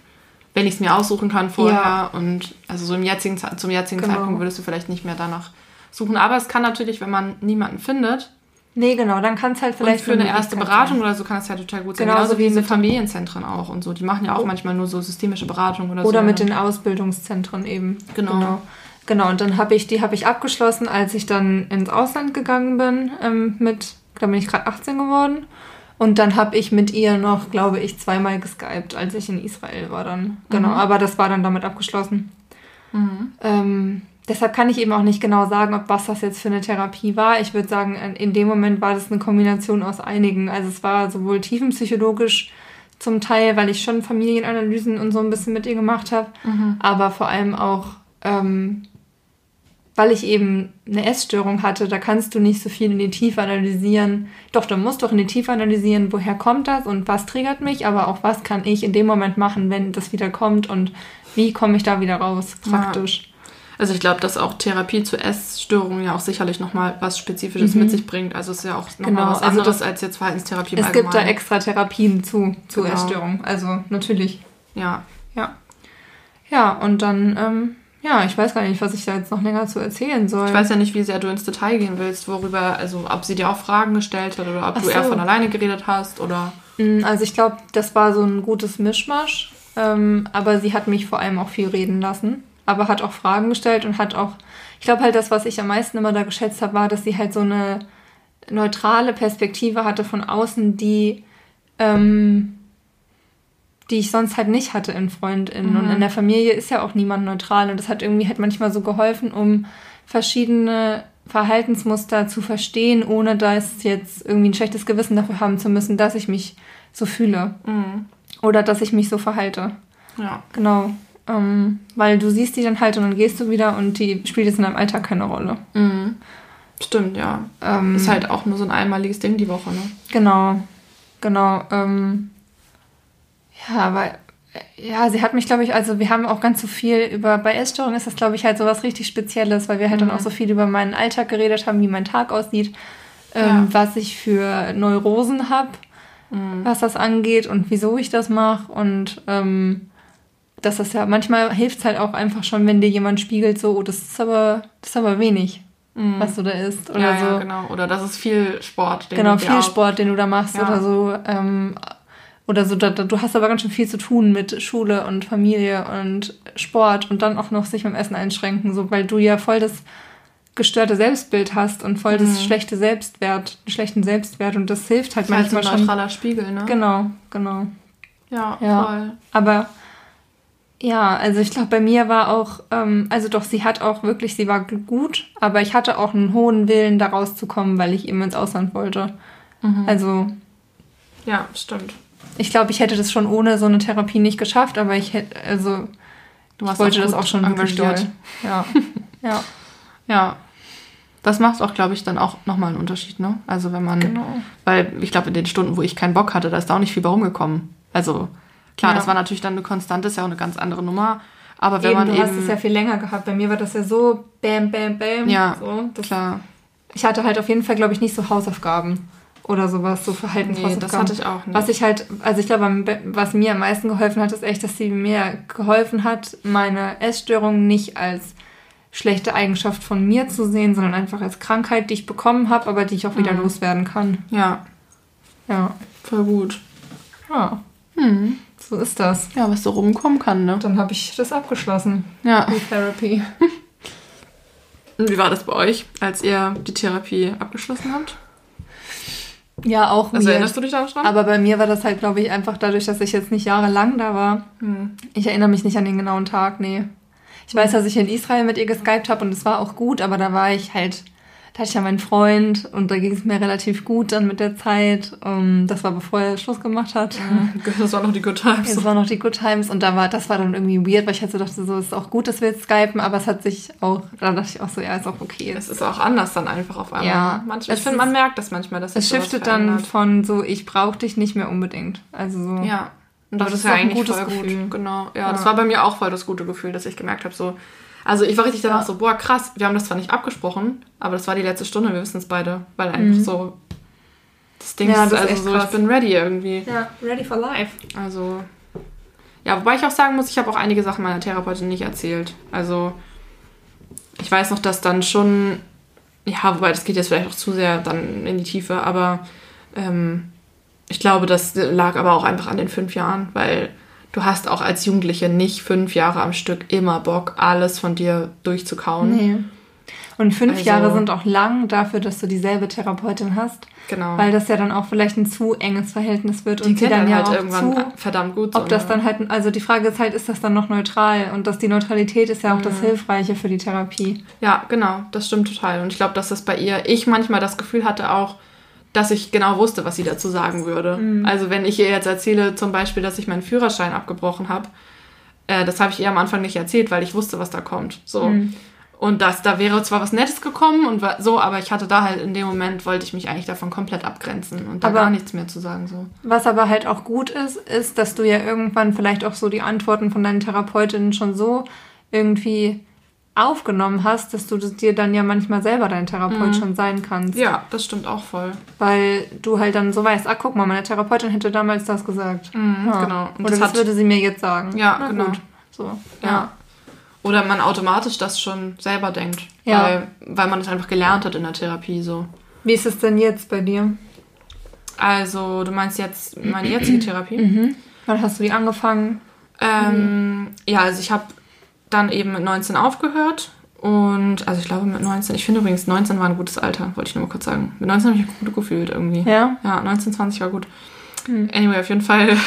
wenn ich es mir aussuchen kann vorher Ja. und also so im jetzigen, zum jetzigen Genau. Zeitpunkt würdest du vielleicht nicht mehr danach suchen. Aber es kann natürlich, wenn man niemanden findet, Nee, genau, dann kann es halt vielleicht vielleicht für eine erste Beratung sein. oder so kann es ja total gut sein. Genauso Genauso wie wie mit- Familienzentren auch und so. Die machen ja auch Oh. manchmal nur so systemische Beratung oder, so. Oder mit den Ausbildungszentren eben. Genau. Genau, genau. und dann habe ich, die habe ich abgeschlossen, als ich dann ins Ausland gegangen bin, ähm, mit, da bin ich gerade 18 geworden. Und dann habe ich mit ihr noch, glaube ich, zweimal geskypt, als ich in Israel war dann. Genau, Mhm. aber das war dann damit abgeschlossen. Ähm, deshalb kann ich eben auch nicht genau sagen, ob was das jetzt für eine Therapie war. Ich würde sagen, in- dem Moment war das eine Kombination aus einigen. Also es war sowohl tiefenpsychologisch zum Teil, weil ich schon Familienanalysen und so ein bisschen mit ihr gemacht habe, aber vor allem auch, ähm, weil ich eben eine Essstörung hatte, da kannst du nicht so viel in die Tiefe analysieren. Doch, du musst doch in die Tiefe analysieren, woher kommt das und was triggert mich, aber auch was kann ich in dem Moment machen, wenn das wieder kommt und wie komme ich da wieder raus, praktisch. Also ich glaube, dass auch Therapie zu Essstörungen ja auch sicherlich nochmal was Spezifisches mit sich bringt. Also es ist ja auch nochmal Genau, was also anderes das- als jetzt Verhaltenstherapie im Es gibt da Allgemeinen. extra Therapien zu, zu Genau. Essstörungen, also natürlich. Ja, Ja. Ja, und dann, ähm, ja, ich weiß gar nicht, was ich da jetzt noch länger zu erzählen soll. Ich weiß ja nicht, wie sehr du ins Detail gehen willst, worüber, also ob sie dir auch Fragen gestellt hat oder ob Ach du eher so. von alleine geredet hast oder. Mm, Also ich glaube, das war so ein gutes Mischmasch. Ähm, aber sie hat mich vor allem auch viel reden lassen. Aber hat auch Fragen gestellt und hat auch, ich glaube halt, das, was ich am meisten immer da geschätzt habe, war, dass sie halt so eine neutrale Perspektive hatte von außen, die, ähm, die ich sonst halt nicht hatte in FreundInnen. Und in der Familie ist ja auch niemand neutral. Und das hat irgendwie halt manchmal so geholfen, um verschiedene Verhaltensmuster zu verstehen, ohne dass jetzt irgendwie ein schlechtes Gewissen dafür haben zu müssen, dass ich mich so fühle. Oder dass ich mich so verhalte. Ja. Genau. Ähm, weil du siehst die dann halt und dann gehst du wieder und die spielt jetzt in deinem Alltag keine Rolle. Mhm. Stimmt, ja. Ähm, Ist halt auch nur so ein einmaliges Ding die Woche, ne? Genau, genau. Ähm, ja, aber äh, ja, sie hat mich, glaube ich, also wir haben auch ganz so viel über, bei Essstörungen ist das, glaube ich, halt so was richtig Spezielles, weil wir halt dann auch so viel über meinen Alltag geredet haben, wie mein Tag aussieht, ähm, Ja. was ich für Neurosen habe, was das angeht und wieso ich das mache und ähm, dass das ja, manchmal hilft es halt auch einfach schon, wenn dir jemand spiegelt, so, oh, das ist aber, das ist aber wenig, was du da isst oder ja, so. ja, genau. Oder das ist viel Sport. den Genau, du viel auch- Sport, den du da machst Ja. oder so. Ähm, oder so, da, da, du hast aber ganz schön viel zu tun mit Schule und Familie und Sport und dann auch noch sich beim Essen einschränken, so weil du ja voll das gestörte Selbstbild hast und voll das schlechte Selbstwert, den schlechten Selbstwert und das hilft halt Ist halt so manchmal ein schon. neutraler Spiegel, ne? Genau, genau. Ja, Ja. voll. Aber ja, also ich glaube, bei mir war auch, ähm, also doch, sie hat auch wirklich, sie war gut, aber ich hatte auch einen hohen Willen, da rauszukommen, weil ich eben ins Ausland wollte. Also Ja, stimmt. ich glaube, ich hätte das schon ohne so eine Therapie nicht geschafft, aber ich hätte, also Du ich wollte das gut auch schon engagiert. Ja, ja, Ja. Das macht auch, glaube ich, dann auch nochmal einen Unterschied, ne? Also wenn man, Genau. weil ich glaube, in den Stunden, wo ich keinen Bock hatte, da ist da auch nicht viel bei rumgekommen. Also klar, Ja. das war natürlich dann eine Konstante, ist ja auch eine ganz andere Nummer. Aber wenn eben, man du eben, hast es ja viel länger gehabt. Bei mir war das ja so bam, bam, bam. Ja, so. Das, klar, ich hatte halt auf jeden Fall, glaube ich, nicht so Hausaufgaben oder sowas, so Verhaltenshausaufgaben. Nee, das hatte ich auch nicht. Was ich halt, also ich glaube, was mir am meisten geholfen hat, ist echt, dass sie mir geholfen hat, meine Essstörung nicht als schlechte Eigenschaft von mir zu sehen, sondern einfach als Krankheit, die ich bekommen habe, aber die ich auch wieder Mhm. loswerden kann. ja, Ja. voll gut. Ja, Hm. So ist das. Ja, was so rumkommen kann, ne? Dann habe ich das abgeschlossen, Ja. die Therapy. Und wie war das bei euch, als ihr die Therapie abgeschlossen habt? Ja, auch Also weird. erinnerst du dich da dran? Aber bei mir war das halt, glaube ich, einfach dadurch, dass ich jetzt nicht jahrelang da war. Hm. Ich erinnere mich nicht an den genauen Tag, nee. Ich weiß, dass ich in Israel mit ihr geskypt habe und es war auch gut, aber da war ich halt, da hatte ich ja meinen Freund und da ging es mir relativ gut dann mit der Zeit. Um, das war bevor er Schluss gemacht hat. Das war noch die Good Times. Es waren noch die Good Times und da war, das war dann irgendwie weird, weil ich halt so dachte, so ist auch gut, dass wir jetzt skypen, aber es hat sich auch, da dachte ich auch so, ja, ist auch okay. Es ist auch anders dann einfach auf einmal. Ja. Manchmal, ich finde, man merkt das manchmal, dass es shiftet dann von so, ich brauche dich nicht mehr unbedingt. Also so. Ja. Und das, das ist ja eigentlich gutes voll Gefühl. gut. Genau. Ja, Ja. das war bei mir auch voll das gute Gefühl, dass ich gemerkt habe, so, Also ich war richtig danach so, boah, krass, wir haben das zwar nicht abgesprochen, aber das war die letzte Stunde, wir wissen es beide. Weil einfach Mhm. so das Ding Ja, ist, das ist also echt so, ich krass. bin ready irgendwie. Ja, ready for life. Also, ja, wobei ich auch sagen muss, ich habe auch einige Sachen meiner Therapeutin nicht erzählt. Also, ich weiß noch, dass dann schon, ja, wobei das geht jetzt vielleicht auch zu sehr dann in die Tiefe, aber ähm, ich glaube, das lag aber auch einfach an den fünf Jahren, weil du hast auch als Jugendliche nicht fünf Jahre am Stück immer Bock, alles von dir durchzukauen. Nee. Und fünf Also- Jahre sind auch lang dafür, dass du dieselbe Therapeutin hast, Genau. weil das ja dann auch vielleicht ein zu enges Verhältnis wird die und dann dann ja halt auch irgendwann zu, verdammt gut. so, ob das ne? dann halt, also die Frage ist halt, ist das dann noch neutral? Und dass die Neutralität ist ja auch Mhm. das Hilfreiche für die Therapie. Ja, genau, das stimmt total. Und ich glaube, dass das bei ihr, ich manchmal das Gefühl hatte auch, dass ich genau wusste, was sie dazu sagen würde. Mhm. Also wenn ich ihr jetzt erzähle, zum Beispiel, dass ich meinen Führerschein abgebrochen habe, äh, das habe ich ihr am Anfang nicht erzählt, weil ich wusste, was da kommt. So. Mhm. Und das, da wäre zwar was Nettes gekommen und so, aber ich hatte da halt in dem Moment, wollte ich mich eigentlich davon komplett abgrenzen und da Aber- gar nichts mehr zu sagen. So. Was aber halt auch gut ist, ist, dass du ja irgendwann vielleicht auch so die Antworten von deinen Therapeutinnen schon so irgendwie aufgenommen hast, dass du das dir dann ja manchmal selber dein Therapeut schon sein kannst. Mhm. Ja, das stimmt auch voll. Weil du halt dann so weißt, ah, guck mal, meine Therapeutin hätte damals das gesagt. Mhm, Ja. Genau. Und Oder das das, hat- würde sie mir jetzt sagen. Ja, Na genau. Gut. So, Ja. ja. Oder man automatisch das schon selber denkt. Ja. Weil, weil man es einfach gelernt hat in der Therapie so. Wie ist es denn jetzt bei dir? Also, du meinst jetzt meine jetzige Therapie? Mhm. Wann hast du die angefangen? Ähm, ja, also ich habe dann eben mit 19 aufgehört. Und, also ich glaube mit 19, ich finde übrigens 19 war ein gutes Alter, wollte ich nur mal kurz sagen. Mit 19 habe ich mich gut gefühlt irgendwie. Ja. Ja, 19, 20 war gut. Hm. Anyway, auf jeden Fall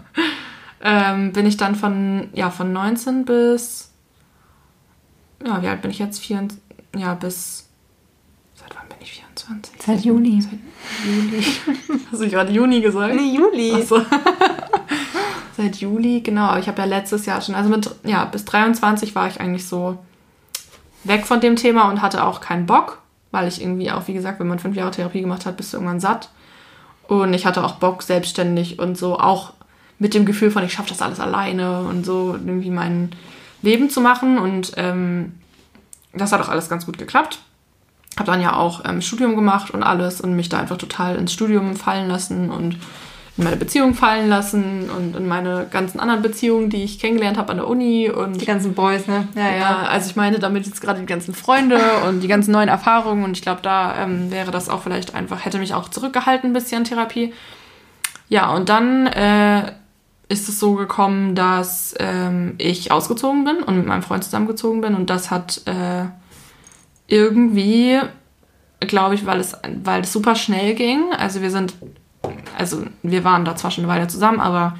ähm, bin ich dann von, ja, von 19 bis, ja, wie alt bin ich jetzt? 24, ja, bis, seit wann bin ich 24? Seit Juni. Seit Juli. Hast du gerade Juni gesagt? Juli. Ach so. Seit Juli, genau. Aber ich habe ja letztes Jahr schon, also mit, ja, bis 23 war ich eigentlich so weg von dem Thema und hatte auch keinen Bock, weil ich irgendwie auch, wie gesagt, wenn man fünf Jahre Therapie gemacht hat, bist du irgendwann satt. Und ich hatte auch Bock, selbstständig und so auch mit dem Gefühl von, ich schaffe das alles alleine und so irgendwie mein Leben zu machen. Und ähm, das hat auch alles ganz gut geklappt. Habe dann ja auch ähm, Studium gemacht und alles und mich da einfach total ins Studium fallen lassen und in meine Beziehung fallen lassen und in meine ganzen anderen Beziehungen, die ich kennengelernt habe an der Uni und Die ganzen Boys, ne? Ja, ja, ja. also ich meine damit jetzt gerade die ganzen Freunde und die ganzen neuen Erfahrungen und ich glaube, da ähm, wäre das auch vielleicht einfach, hätte mich auch zurückgehalten ein bisschen Therapie. Ja, und dann äh, ist es so gekommen, dass ähm, ich ausgezogen bin und mit meinem Freund zusammengezogen bin und das hat äh, irgendwie, glaube ich, weil es, weil es super schnell ging. Also wir sind, also wir waren da zwar schon eine Weile zusammen, aber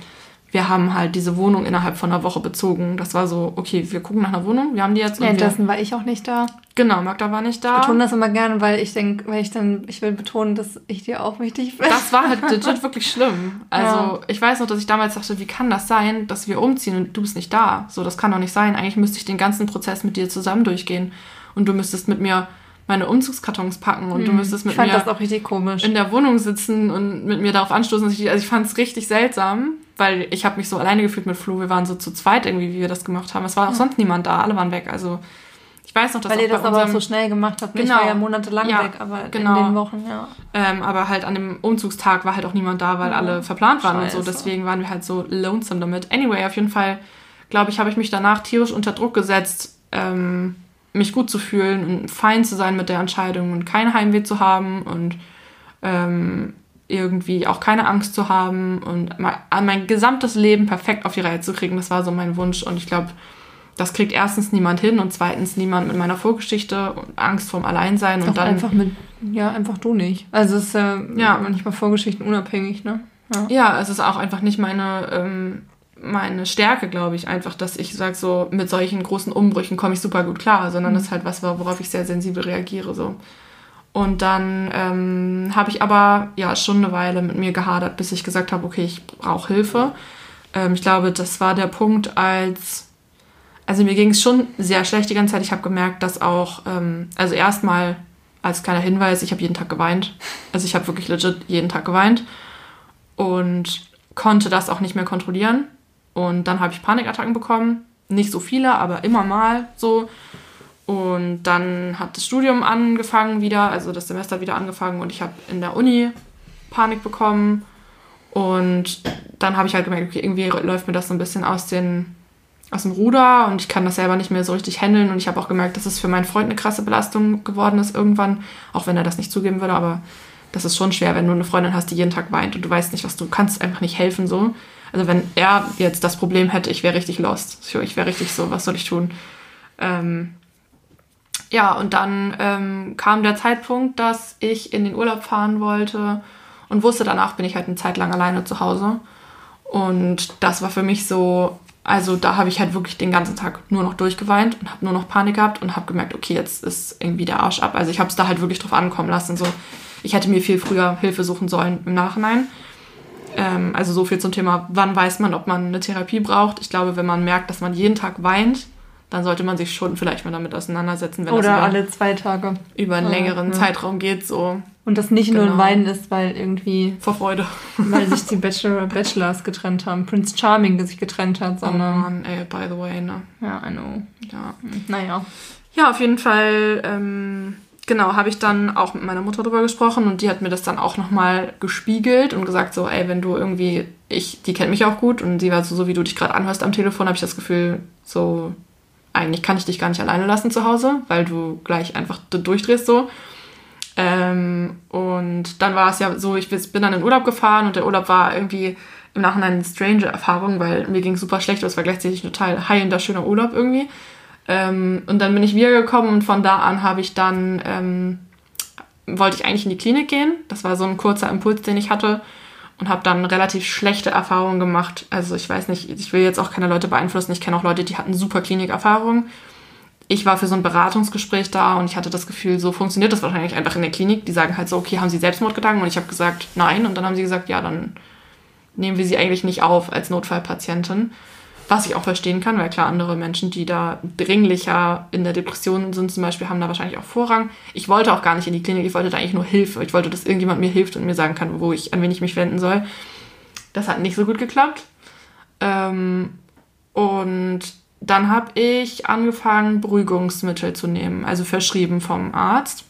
wir haben halt diese Wohnung innerhalb von einer Woche bezogen. Das war so, okay, wir gucken nach einer Wohnung, wir haben die jetzt. Währenddessen war ich auch nicht da. genau, Magda war nicht da. Ich betone das immer gerne, weil ich denke, weil ich dann, ich will betonen, dass ich dir auch wichtig bin. Das war halt legit wirklich schlimm. Also Ja. ich weiß noch, dass ich damals dachte, wie kann das sein, dass wir umziehen und du bist nicht da? So, das kann doch nicht sein. Eigentlich müsste ich den ganzen Prozess mit dir zusammen durchgehen. Und du müsstest mit mir meine Umzugskartons packen und du müsstest ich mit fand mir das auch richtig komisch. in der Wohnung sitzen und mit mir darauf anstoßen. Dass ich, also ich fand es richtig seltsam, weil ich habe mich so alleine gefühlt mit Flo. Wir waren so zu zweit irgendwie, wie wir das gemacht haben. Es war auch sonst niemand da, alle waren weg. Also ich weiß noch, dass weil ihr das aber auch unserem- so schnell gemacht habt. Ich Genau. war ja monatelang Ja, weg, aber genau. in den Wochen, ja. Ähm, aber halt an dem Umzugstag war halt auch niemand da, weil alle verplant waren und so. Scheiße. Deswegen waren wir halt so lonesome damit. Anyway, auf jeden Fall, glaube ich, habe ich mich danach tierisch unter Druck gesetzt, ähm, mich gut zu fühlen und fein zu sein mit der Entscheidung und kein Heimweh zu haben und ähm, irgendwie auch keine Angst zu haben und mein, mein gesamtes Leben perfekt auf die Reihe zu kriegen. Das war so mein Wunsch und ich glaube, das kriegt erstens niemand hin und zweitens niemand mit meiner Vorgeschichte und Angst vorm Alleinsein und dann einfach mit, ja, einfach du nicht. Also es ist ja, Ja. manchmal Vorgeschichten unabhängig, ne? Ja. Ja, es ist auch einfach nicht meine, ähm, meine Stärke, glaube ich, einfach, dass ich sage, so mit solchen großen Umbrüchen komme ich super gut klar, sondern das ist halt was, worauf ich sehr sensibel reagiere. so. Und dann ähm, habe ich aber ja schon eine Weile mit mir gehadert, bis ich gesagt habe, okay, ich brauche Hilfe. Ähm, ich glaube, das war der Punkt, als also mir ging es schon sehr schlecht die ganze Zeit. Ich habe gemerkt, dass auch, ähm, also erstmal als kleiner Hinweis, ich habe jeden Tag geweint. Also ich habe wirklich legit jeden Tag geweint und konnte das auch nicht mehr kontrollieren. Und dann habe ich Panikattacken bekommen nicht so viele, aber immer mal so. Und dann hat das Studium angefangen wieder, also das Semester wieder angefangen und ich habe in der Uni Panik bekommen. Und dann habe ich halt gemerkt, okay, irgendwie läuft mir das so ein bisschen aus, den, aus dem Ruder und ich kann das selber nicht mehr so richtig handeln. Und ich habe auch gemerkt, dass es für meinen Freund eine krasse Belastung geworden ist irgendwann, auch wenn er das nicht zugeben würde, aber das ist schon schwer, wenn du eine Freundin hast, die jeden Tag weint und du weißt nicht, was du kannst, einfach nicht helfen so. Also wenn er jetzt das Problem hätte, ich wäre richtig lost. Ich wäre richtig so, was soll ich tun? Ähm, ja, und dann ähm, kam der Zeitpunkt, dass ich in den Urlaub fahren wollte und wusste, danach bin ich halt eine Zeit lang alleine zu Hause. Und das war für mich so, also da habe ich halt wirklich den ganzen Tag nur noch durchgeweint und habe nur noch Panik gehabt und habe gemerkt, okay, jetzt ist irgendwie der Arsch ab. Also ich habe es da halt wirklich drauf ankommen lassen. So, ich hätte mir viel früher Hilfe suchen sollen im Nachhinein. Ähm, also so viel zum Thema, wann weiß man, ob man eine Therapie braucht. Ich glaube, wenn man merkt, dass man jeden Tag weint, dann sollte man sich schon vielleicht mal damit auseinandersetzen, wenn Oder das über, alle zwei Tage. über einen längeren ja. Zeitraum geht. So Und das nicht nur ein Genau. Weinen ist, weil irgendwie, vor Freude. weil sich die Bachelor Bachelors getrennt haben, Prince Charming sich getrennt hat, Oh sondern. Mann, ey, by the way, ne? Ja, I know. Ja. Naja. Ja, auf jeden Fall, ähm, genau, habe ich dann auch mit meiner Mutter drüber gesprochen und die hat mir das dann auch nochmal gespiegelt und gesagt, so, ey, wenn du irgendwie, ich, die kennt mich auch gut und sie war so, so wie du dich gerade anhörst am Telefon, habe ich das Gefühl, so, eigentlich kann ich dich gar nicht alleine lassen zu Hause, weil du gleich einfach durchdrehst so. Ähm, und dann war es ja so, ich bin dann in Urlaub gefahren und der Urlaub war irgendwie im Nachhinein eine strange Erfahrung, weil mir ging super schlecht, aber es war gleichzeitig ein total heilender, schöner Urlaub irgendwie. Ähm, und dann bin ich wiedergekommen und von da an habe ich dann, ähm, wollte ich eigentlich in die Klinik gehen. Das war so ein kurzer Impuls, den ich hatte und habe dann relativ schlechte Erfahrungen gemacht. Also ich weiß nicht, ich will jetzt auch keine Leute beeinflussen. Ich kenne auch Leute, die hatten super Klinikerfahrungen. Ich war für so ein Beratungsgespräch da und ich hatte das Gefühl, so funktioniert das wahrscheinlich einfach in der Klinik. Die sagen halt so, okay, haben Sie Selbstmordgedanken? Und ich habe gesagt, nein. Und dann haben sie gesagt, ja, dann nehmen wir sie eigentlich nicht auf als Notfallpatientin. Was ich auch verstehen kann, weil klar, andere Menschen, die da dringlicher in der Depression sind, zum Beispiel, haben da wahrscheinlich auch Vorrang. Ich wollte auch gar nicht in die Klinik, ich wollte da eigentlich nur Hilfe. Ich wollte, dass irgendjemand mir hilft und mir sagen kann, wo ich, an wen ich mich wenden soll. Das hat nicht so gut geklappt. Ähm, und dann habe ich angefangen, Beruhigungsmittel zu nehmen, also verschrieben vom Arzt.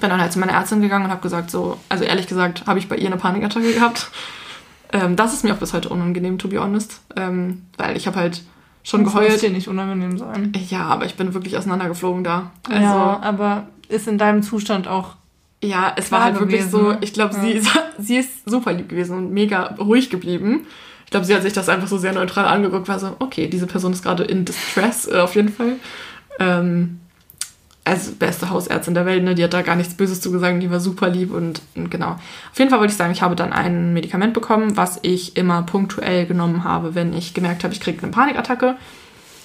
Bin dann halt zu meiner Ärztin gegangen und habe gesagt, so, also ehrlich gesagt, habe ich bei ihr eine Panikattacke gehabt. Ähm, das ist mir auch bis heute unangenehm, to be honest. Ähm, weil ich habe halt schon Das geheult. dir nicht unangenehm sein. Ja, aber ich bin wirklich auseinandergeflogen da. Also, ja, aber ist in deinem Zustand auch. Ja, es war halt wirklich gewesen, so, ne? ich glaube, Ja. sie, sie ist super lieb gewesen und mega ruhig geblieben. Ich glaube, sie hat sich das einfach so sehr neutral angeguckt, war so, okay, diese Person ist gerade in Distress, äh, auf jeden Fall. Ähm, also beste Hausärztin der Welt, ne? die hat da gar nichts Böses zu gesagt, die war super lieb und, und genau. Auf jeden Fall wollte ich sagen, ich habe dann ein Medikament bekommen, was ich immer punktuell genommen habe, wenn ich gemerkt habe, ich kriege eine Panikattacke.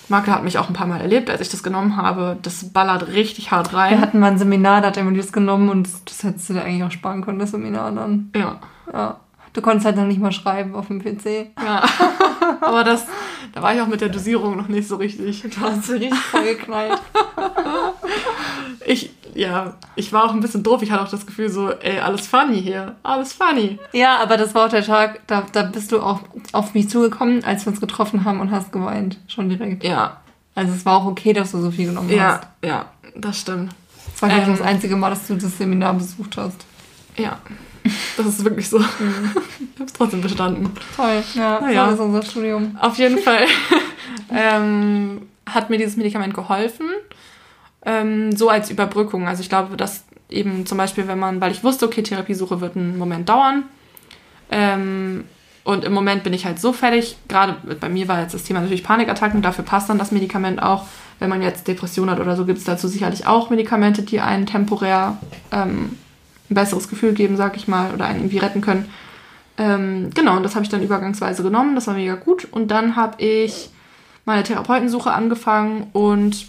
Marke hat mich auch ein paar Mal erlebt, als ich das genommen habe. Das ballert richtig hart rein. Wir hatten mal ein Seminar, da hat er mir das genommen und das hättest du dir eigentlich auch sparen können, das Seminar dann. ja. Ja. Du konntest halt noch nicht mal schreiben auf dem PC. Ja, aber das, da war ich auch mit der Dosierung noch nicht so richtig. Du hast sie richtig vollgeknallt. Ich, ja, ich war auch ein bisschen doof. Ich hatte auch das Gefühl so, ey, alles funny hier, alles funny. ja, aber das war auch der Tag, da, da bist du auch auf mich zugekommen, als wir uns getroffen haben und hast geweint. Schon direkt. Ja, Also es war auch okay, dass du so viel genommen ja, hast. ja, das stimmt. Das war, glaube ich, Ähm. das einzige Mal, dass du das Seminar besucht hast. Ja, das ist wirklich so. Ich hab's trotzdem bestanden. Toll, ja, Na ja. das ist unser Studium. Auf jeden Fall ähm, hat mir dieses Medikament geholfen. Ähm, so als Überbrückung. Also ich glaube, dass eben zum Beispiel, wenn man, weil ich wusste, okay, Therapiesuche wird einen Moment dauern. Ähm, und im Moment bin ich halt so fertig. Gerade bei mir war jetzt das Thema natürlich Panikattacken. Dafür passt dann das Medikament auch. Wenn man jetzt Depression hat oder so, gibt es dazu sicherlich auch Medikamente, die einen temporär ähm, ein besseres Gefühl geben, sag ich mal, oder einen irgendwie retten können. Ähm, genau, und das habe ich dann übergangsweise genommen. Das war mega gut. Und dann habe ich meine Therapeutensuche angefangen und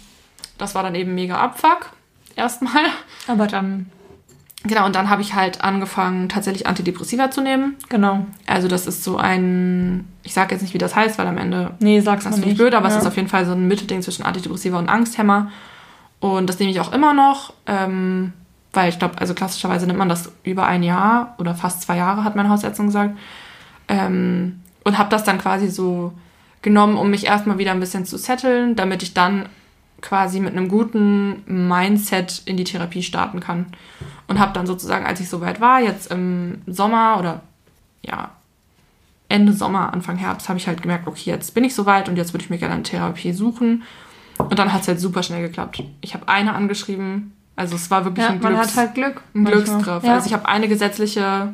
das war dann eben mega Abfuck. Erstmal. Aber dann, Genau, und dann habe ich halt angefangen, tatsächlich Antidepressiva zu nehmen. genau. Also das ist so ein, ich sage jetzt nicht, wie das heißt, weil am Ende Nee, sag's das mal ist nicht nicht. blöd, aber ja. es ist auf jeden Fall so ein Mittelding zwischen Antidepressiva und Angsthemmer. Und das nehme ich auch immer noch, ähm, weil ich glaube, also klassischerweise nimmt man das über ein Jahr oder fast zwei Jahre, hat meine Hausärztin gesagt. Ähm, und habe das dann quasi so genommen, um mich erstmal wieder ein bisschen zu setteln, damit ich dann quasi mit einem guten Mindset in die Therapie starten kann. Und habe dann sozusagen, als ich soweit war, jetzt im Sommer oder ja, Ende Sommer, Anfang Herbst, habe ich halt gemerkt, okay, jetzt bin ich soweit und jetzt würde ich mir gerne eine Therapie suchen. Und dann hat es halt super schnell geklappt. Ich habe eine angeschrieben, also es war wirklich Ja, ein, man Glücks hat halt Glück. ein manchmal. Glücksgriff. Ja. Also ich habe eine gesetzliche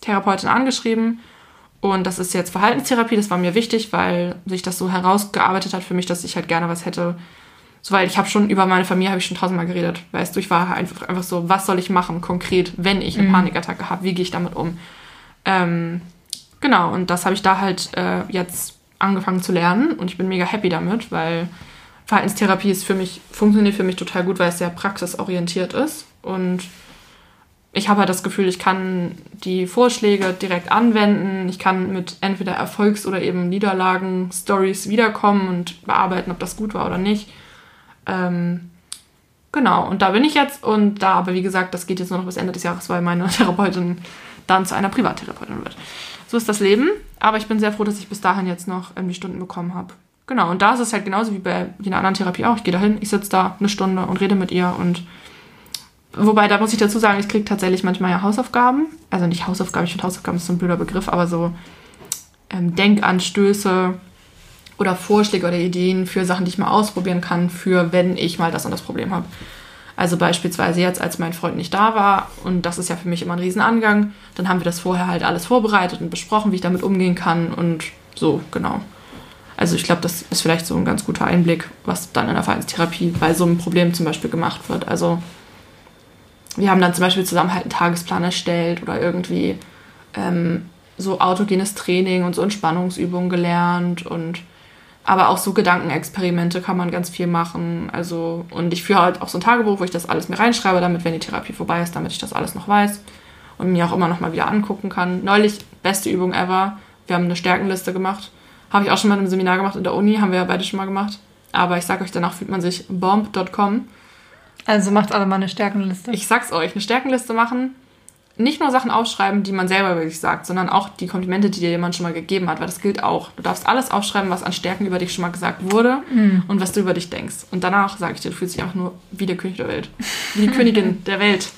Therapeutin angeschrieben und das ist jetzt Verhaltenstherapie. Das war mir wichtig, weil sich das so herausgearbeitet hat für mich, dass ich halt gerne was hätte. So, weil ich habe schon über meine Familie habe ich schon tausendmal geredet. Weißt du, ich war einfach, einfach so, was soll ich machen konkret, wenn ich eine Mhm. Panikattacke habe? Wie gehe ich damit um? Ähm, genau, und das habe ich da halt äh, jetzt angefangen zu lernen und ich bin mega happy damit, weil Verhaltenstherapie ist für mich, funktioniert für mich total gut, weil es sehr praxisorientiert ist. Und ich habe halt das Gefühl, ich kann die Vorschläge direkt anwenden. Ich kann mit entweder Erfolgs- oder eben Niederlagen-Stories wiederkommen und bearbeiten, ob das gut war oder nicht. Ähm, genau, und da bin ich jetzt. Und da aber, wie gesagt, das geht jetzt nur noch bis Ende des Jahres, weil meine Therapeutin dann zu einer Privattherapeutin wird. So ist das Leben. Aber ich bin sehr froh, dass ich bis dahin jetzt noch die Stunden bekommen habe. Genau, und da ist es halt genauso wie bei jeder anderen Therapie auch. Ich gehe da hin, ich sitze da eine Stunde und rede mit ihr und Wobei, da muss ich dazu sagen, ich kriege tatsächlich manchmal ja Hausaufgaben. Also nicht Hausaufgaben, ich finde Hausaufgaben ist so ein blöder Begriff, aber so ähm, Denkanstöße oder Vorschläge oder Ideen für Sachen, die ich mal ausprobieren kann, für wenn ich mal das und das Problem habe. Also beispielsweise jetzt, als mein Freund nicht da war, und das ist ja für mich immer ein Riesenangang, dann haben wir das vorher halt alles vorbereitet und besprochen, wie ich damit umgehen kann und so, genau. Also ich glaube, das ist vielleicht so ein ganz guter Einblick, was dann in der Verhaltenstherapie bei so einem Problem zum Beispiel gemacht wird. Also wir haben dann zum Beispiel zusammen halt einen Tagesplan erstellt oder irgendwie ähm, so autogenes Training und so Entspannungsübungen gelernt und aber auch so Gedankenexperimente kann man ganz viel machen. Also, und ich führe halt auch so ein Tagebuch, wo ich das alles mir reinschreibe, damit, wenn die Therapie vorbei ist, damit ich das alles noch weiß und mir auch immer noch mal wieder angucken kann. Neulich, beste Übung ever, wir haben eine Stärkenliste gemacht. Habe ich auch schon mal in einem Seminar gemacht in der Uni, haben wir ja beide schon mal gemacht. Aber ich sag euch, danach fühlt man sich bomb.com. Also macht alle mal eine Stärkenliste. Ich sag's euch, eine Stärkenliste machen. Nicht nur Sachen aufschreiben, die man selber wirklich sagt, sondern auch die Komplimente, die dir jemand schon mal gegeben hat, weil das gilt auch. Du darfst alles aufschreiben, was an Stärken über dich schon mal gesagt wurde und was du über dich denkst. Und danach sage ich dir, du fühlst dich einfach nur wie der König der Welt. Wie die Königin der Welt.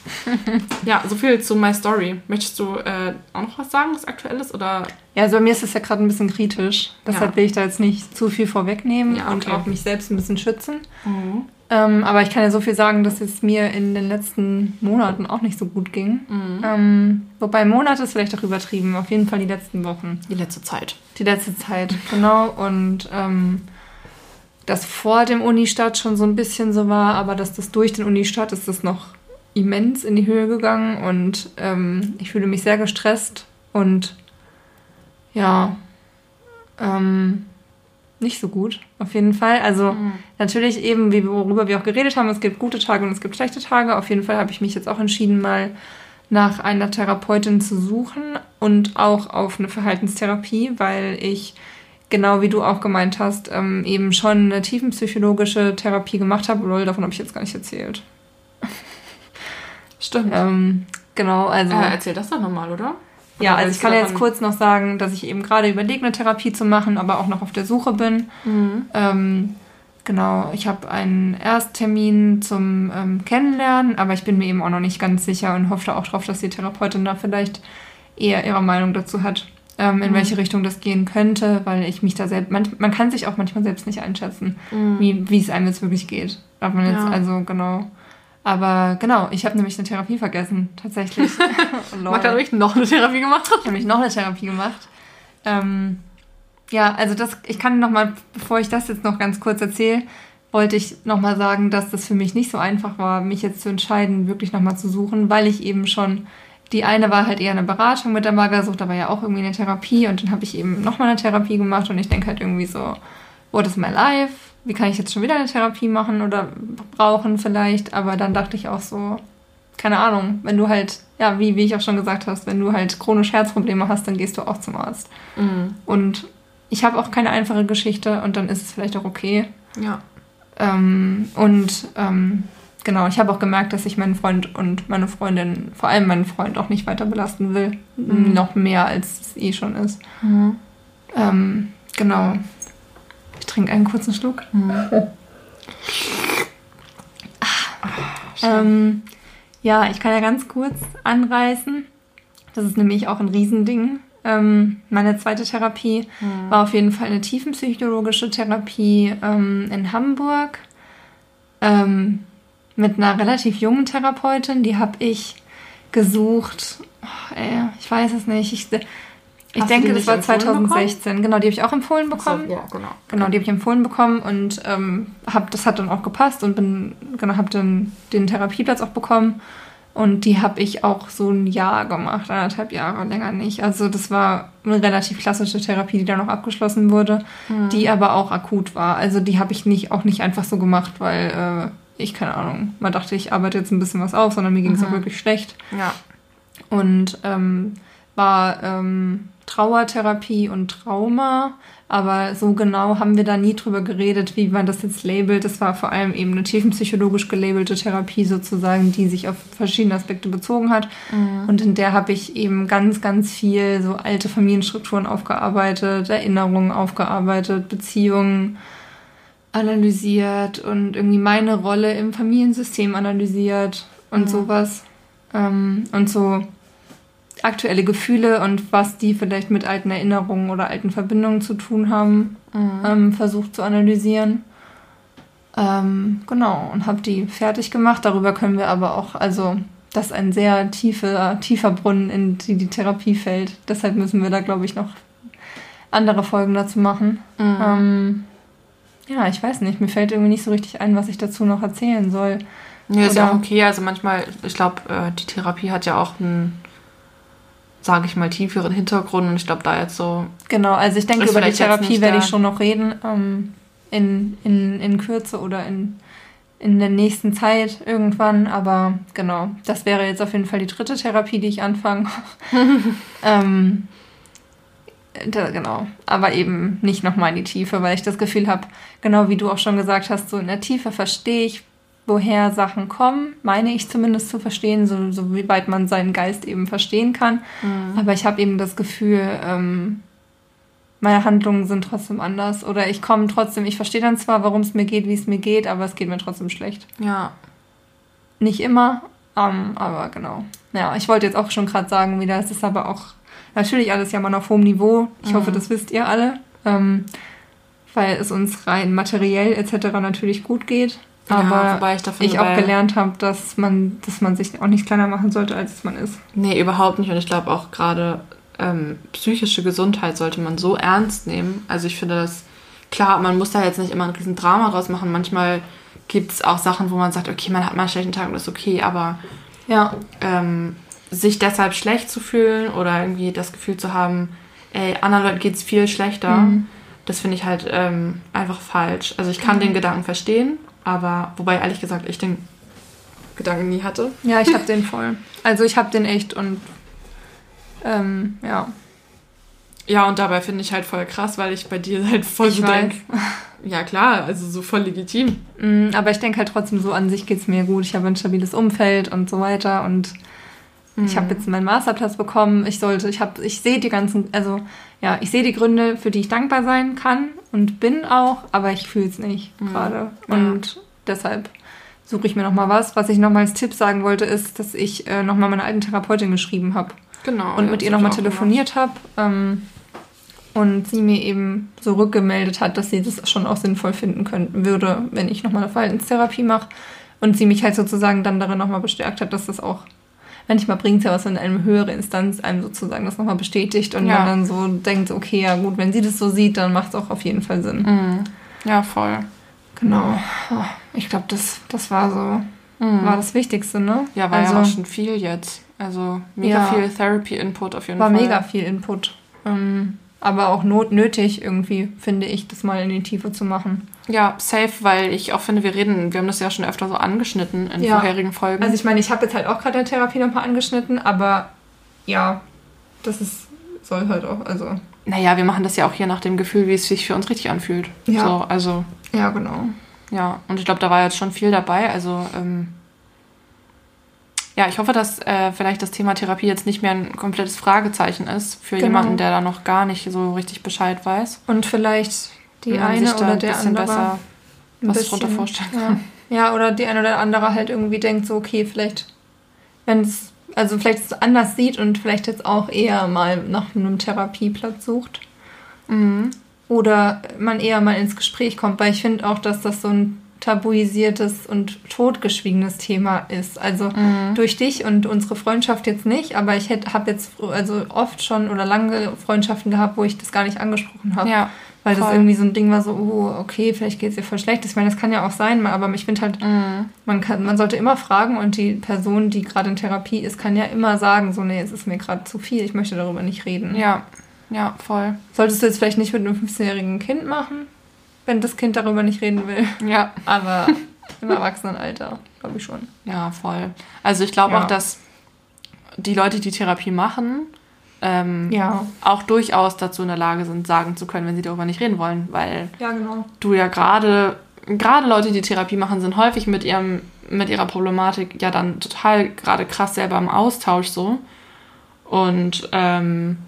Ja, so viel zu My Story. Möchtest du äh, auch noch was sagen, was aktuell ist? Oder Ja, also bei mir ist es ja gerade ein bisschen kritisch. Deshalb Ja. will ich da jetzt nicht zu viel vorwegnehmen Ja, und okay. auch mich selbst ein bisschen schützen. Ähm, aber ich kann ja so viel sagen, dass es mir in den letzten Monaten auch nicht so gut ging. Ähm, wobei Monate ist vielleicht auch übertrieben. Auf jeden Fall die letzten Wochen. die letzte Zeit? Die letzte Zeit, genau. Und ähm, das vor dem Unistart schon so ein bisschen so war, aber dass das durch den Unistart ist das noch immens in die Höhe gegangen und ähm, ich fühle mich sehr gestresst und ja, ähm, nicht so gut, auf jeden Fall. Also natürlich eben, wie, worüber wir auch geredet haben, es gibt gute Tage und es gibt schlechte Tage. Auf jeden Fall habe ich mich jetzt auch entschieden, mal nach einer Therapeutin zu suchen und auch auf eine Verhaltenstherapie, weil ich, genau wie du auch gemeint hast, ähm, eben schon eine tiefenpsychologische Therapie gemacht habe. Lol, davon habe ich jetzt gar nicht erzählt. Stimmt. Ähm, genau, also. Äh, erzähl das doch nochmal, oder? Ja, also ich kann du jetzt kurz noch sagen, dass ich eben gerade überlege, eine Therapie zu machen, aber auch noch auf der Suche bin. Mhm. Ähm, genau, ich habe einen Ersttermin zum ähm, Kennenlernen, aber ich bin mir eben auch noch nicht ganz sicher und hoffe auch darauf, dass die Therapeutin da vielleicht eher ihre Meinung dazu hat, ähm, in Mhm. welche Richtung das gehen könnte, weil ich mich da selbst, man, man kann sich auch manchmal selbst nicht einschätzen, wie, wie es einem jetzt wirklich geht. Darf man jetzt, Mhm. Ja. also genau. Aber genau, ich habe nämlich eine Therapie vergessen, tatsächlich. Lol. Magda habe ich noch eine Therapie gemacht. Ich habe nämlich noch eine Therapie gemacht. Ähm, ja, also das, ich kann noch mal, bevor ich das jetzt noch ganz kurz erzähle, wollte ich noch mal sagen, dass das für mich nicht so einfach war, mich jetzt zu entscheiden, wirklich noch mal zu suchen, weil ich eben schon die eine war halt eher eine Beratung mit der Magersucht, da war ja auch irgendwie eine Therapie und dann habe ich eben noch mal eine Therapie gemacht und ich denke halt irgendwie so, what is my life? Wie kann ich jetzt schon wieder eine Therapie machen oder brauchen vielleicht? Aber dann dachte ich auch so, keine Ahnung, wenn du halt, ja, wie, wie ich auch schon gesagt hast, wenn du halt chronisch Herzprobleme hast, dann gehst du auch zum Arzt. Mhm. Und ich habe auch keine einfache Geschichte und dann ist es vielleicht auch okay. Ja. Ähm, und ähm, genau, ich habe auch gemerkt, dass ich meinen Freund und meine Freundin, vor allem meinen Freund, auch nicht weiter belasten will. Mhm. Noch mehr, als es eh schon ist. Mhm. Ähm, genau. Trinke einen kurzen Schluck. Mhm. ähm, ja, ich kann ja ganz kurz anreißen. Das ist nämlich auch ein Riesending. Ähm, meine zweite Therapie mhm. war auf jeden Fall eine tiefenpsychologische Therapie ähm, in Hamburg ähm, mit einer relativ jungen Therapeutin. Die habe ich gesucht. Oh, ey, ich weiß es nicht. Ich, ich denke, das war 2016. Bekommen? Genau, die habe ich auch empfohlen bekommen. So, ja, genau. Genau, die habe ich empfohlen bekommen und ähm, hab, das hat dann auch gepasst und bin, genau, habe dann den Therapieplatz auch bekommen. Und die habe ich auch so ein Jahr gemacht, anderthalb Jahre, länger nicht. Also das war eine relativ klassische Therapie, die dann noch abgeschlossen wurde, mhm. die aber auch akut war. Also die habe ich nicht, auch nicht einfach so gemacht, weil äh, ich, keine Ahnung, man dachte, ich arbeite jetzt ein bisschen was auf, sondern mir ging es mhm. auch wirklich schlecht. Ja. Und ähm, war ähm, Trauertherapie und Trauma, aber so genau haben wir da nie drüber geredet, wie man das jetzt labelt. Das war vor allem eben eine tiefenpsychologisch gelabelte Therapie sozusagen, die sich auf verschiedene Aspekte bezogen hat. Mhm. Und in der habe ich eben ganz, ganz viel so alte Familienstrukturen aufgearbeitet, Erinnerungen aufgearbeitet, Beziehungen analysiert und irgendwie meine Rolle im Familiensystem analysiert und mhm. sowas. Ähm, und so aktuelle Gefühle und was die vielleicht mit alten Erinnerungen oder alten Verbindungen zu tun haben, mhm. ähm, versucht zu analysieren. Ähm, genau, und habe die fertig gemacht. Darüber können wir aber auch, also das ist ein sehr tiefer, tiefer Brunnen, in die die Therapie fällt. Deshalb müssen wir da, glaube ich, noch andere Folgen dazu machen. Mhm. Ähm, ja, ich weiß nicht, mir fällt irgendwie nicht so richtig ein, was ich dazu noch erzählen soll. Ja, ist ja auch okay. Also manchmal, ich glaube, äh, die Therapie hat ja auch einen sage ich mal, tieferen Hintergrund. Und ich glaube, da jetzt so. Genau, also ich denke, über die Therapie werde ich schon noch reden. Ähm, in, in, in Kürze oder in, in der nächsten Zeit irgendwann. Aber genau, das wäre jetzt auf jeden Fall die dritte Therapie, die ich anfange. ähm, da, genau, aber eben nicht nochmal in die Tiefe, weil ich das Gefühl habe, genau wie du auch schon gesagt hast, so in der Tiefe verstehe ich, woher Sachen kommen, meine ich zumindest zu verstehen, so, so wie weit man seinen Geist eben verstehen kann. Mhm. Aber ich habe eben das Gefühl, ähm, meine Handlungen sind trotzdem anders. Oder ich komme trotzdem, ich verstehe dann zwar, warum es mir geht, wie es mir geht, aber es geht mir trotzdem schlecht. Ja. Nicht immer, ähm, aber genau. Ja, ich wollte jetzt auch schon gerade sagen, wieder, es ist aber auch natürlich alles ja mal auf hohem Niveau. Ich mhm. hoffe, das wisst ihr alle. Ähm, weil es uns rein materiell etc. natürlich gut geht. Aber ja, ich, finde, ich auch gelernt habe, dass man, dass man sich auch nicht kleiner machen sollte, als man ist. Nee, überhaupt nicht. Und ich glaube auch gerade ähm, psychische Gesundheit sollte man so ernst nehmen. Also ich finde das, klar, man muss da jetzt nicht immer ein riesen Drama draus machen. Manchmal gibt es auch Sachen, wo man sagt, okay, man hat mal einen schlechten Tag und das ist okay, aber ja. ähm, sich deshalb schlecht zu fühlen oder irgendwie das Gefühl zu haben, ey, anderen Leuten geht es viel schlechter, mhm. das finde ich halt ähm, einfach falsch. Also ich kann mhm. den Gedanken verstehen, aber wobei ehrlich gesagt ich den Gedanken nie hatte. Ja, ich habe den voll. Also ich habe den echt und ähm, ja. Ja, und dabei finde ich halt voll krass, weil ich bei dir halt voll ich so denke. Ja, klar, also so voll legitim. Mm, aber ich denke halt trotzdem so, an sich geht es mir gut. Ich habe ein stabiles Umfeld und so weiter und mm. ich habe jetzt meinen Masterplatz bekommen. Ich sollte, ich habe, ich sehe die ganzen, also ja, ich sehe die Gründe, für die ich dankbar sein kann und bin auch, aber ich fühle es nicht mhm. gerade. Und ja. deshalb suche ich mir nochmal was. Was ich nochmal als Tipp sagen wollte, ist, dass ich äh, nochmal meiner alten Therapeutin geschrieben habe. Genau. Und mit ihr nochmal telefoniert habe. Ähm, und sie mir eben so rückgemeldet hat, dass sie das schon auch sinnvoll finden könnten würde, wenn ich nochmal eine Verhaltenstherapie mache. Und sie mich halt sozusagen dann darin nochmal bestärkt hat, dass das auch manchmal bringt es ja was, wenn eine höhere Instanz einem sozusagen das nochmal bestätigt und ja. man dann so denkt, okay, ja gut, wenn sie das so sieht, dann macht es auch auf jeden Fall Sinn. Mhm. Ja, voll. Genau. Ich glaube, das, das war so, mhm. war das Wichtigste, ne? Ja, war also, ja auch schon viel jetzt. Also mega ja, viel Therapy-Input auf jeden war Fall. War mega viel Input. Ähm, aber auch not nötig irgendwie, finde ich, das mal in die Tiefe zu machen. Ja, safe, weil ich auch finde, wir reden, wir haben das ja schon öfter so angeschnitten in ja. vorherigen Folgen. Also ich meine, ich habe jetzt halt auch gerade in der Therapie noch ein paar angeschnitten, aber ja, das ist, soll halt auch, also. Naja, wir machen das ja auch hier nach dem Gefühl, wie es sich für uns richtig anfühlt. Ja. So, also. Ja, genau. Ja, und ich glaube, da war jetzt schon viel dabei. Also, ähm, ja, ich hoffe, dass äh, vielleicht das Thema Therapie jetzt nicht mehr ein komplettes Fragezeichen ist für genau. jemanden, der da noch gar nicht so richtig Bescheid weiß. Und vielleicht die man eine oder ein der andere besser ein was bisschen, drunter vorstellen ja. kann. ja, oder die eine oder andere halt irgendwie denkt so, okay, vielleicht, wenn es, also vielleicht es anders sieht und vielleicht jetzt auch eher mal nach einem Therapieplatz sucht. Mhm. Oder man eher mal ins Gespräch kommt, weil ich finde auch, dass das so ein tabuisiertes und totgeschwiegenes Thema ist. Also Mhm. durch dich und unsere Freundschaft jetzt nicht, aber ich habe jetzt also oft schon oder lange Freundschaften gehabt, wo ich das gar nicht angesprochen habe. Ja. Weil das voll. irgendwie so ein Ding war, so, oh, okay, vielleicht geht es ihr voll schlecht. Ich meine, das kann ja auch sein, aber ich finde halt, Mhm. man, kann, man sollte immer fragen und die Person, die gerade in Therapie ist, kann ja immer sagen, so, nee, es ist mir gerade zu viel, ich möchte darüber nicht reden. Ja. Ja, voll. Solltest du jetzt vielleicht nicht mit einem 15-jährigen Kind machen, wenn das Kind darüber nicht reden will. Ja. Aber im Erwachsenenalter, glaube ich schon. Ja, voll. Also ich glaube Ja. auch, dass die Leute, die Therapie machen, ähm, Ja. auch durchaus dazu in der Lage sind, sagen zu können, wenn sie darüber nicht reden wollen, weil Ja, genau. du ja gerade, gerade Leute, die Therapie machen, sind häufig mit ihrem, mit ihrer Problematik ja dann total gerade krass selber im Austausch so und ähm,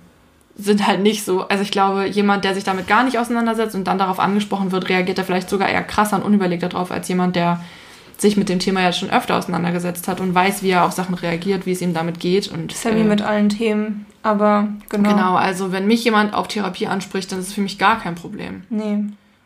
sind halt nicht so, also ich glaube, jemand, der sich damit gar nicht auseinandersetzt und dann darauf angesprochen wird, reagiert da vielleicht sogar eher krasser und unüberlegter drauf, als jemand, der sich mit dem Thema ja schon öfter auseinandergesetzt hat und weiß, wie er auf Sachen reagiert, wie es ihm damit geht. Und, Ist ja wie äh, mit allen Themen. Aber genau. Genau, also wenn mich jemand auf Therapie anspricht, dann ist es für mich gar kein Problem. Nee,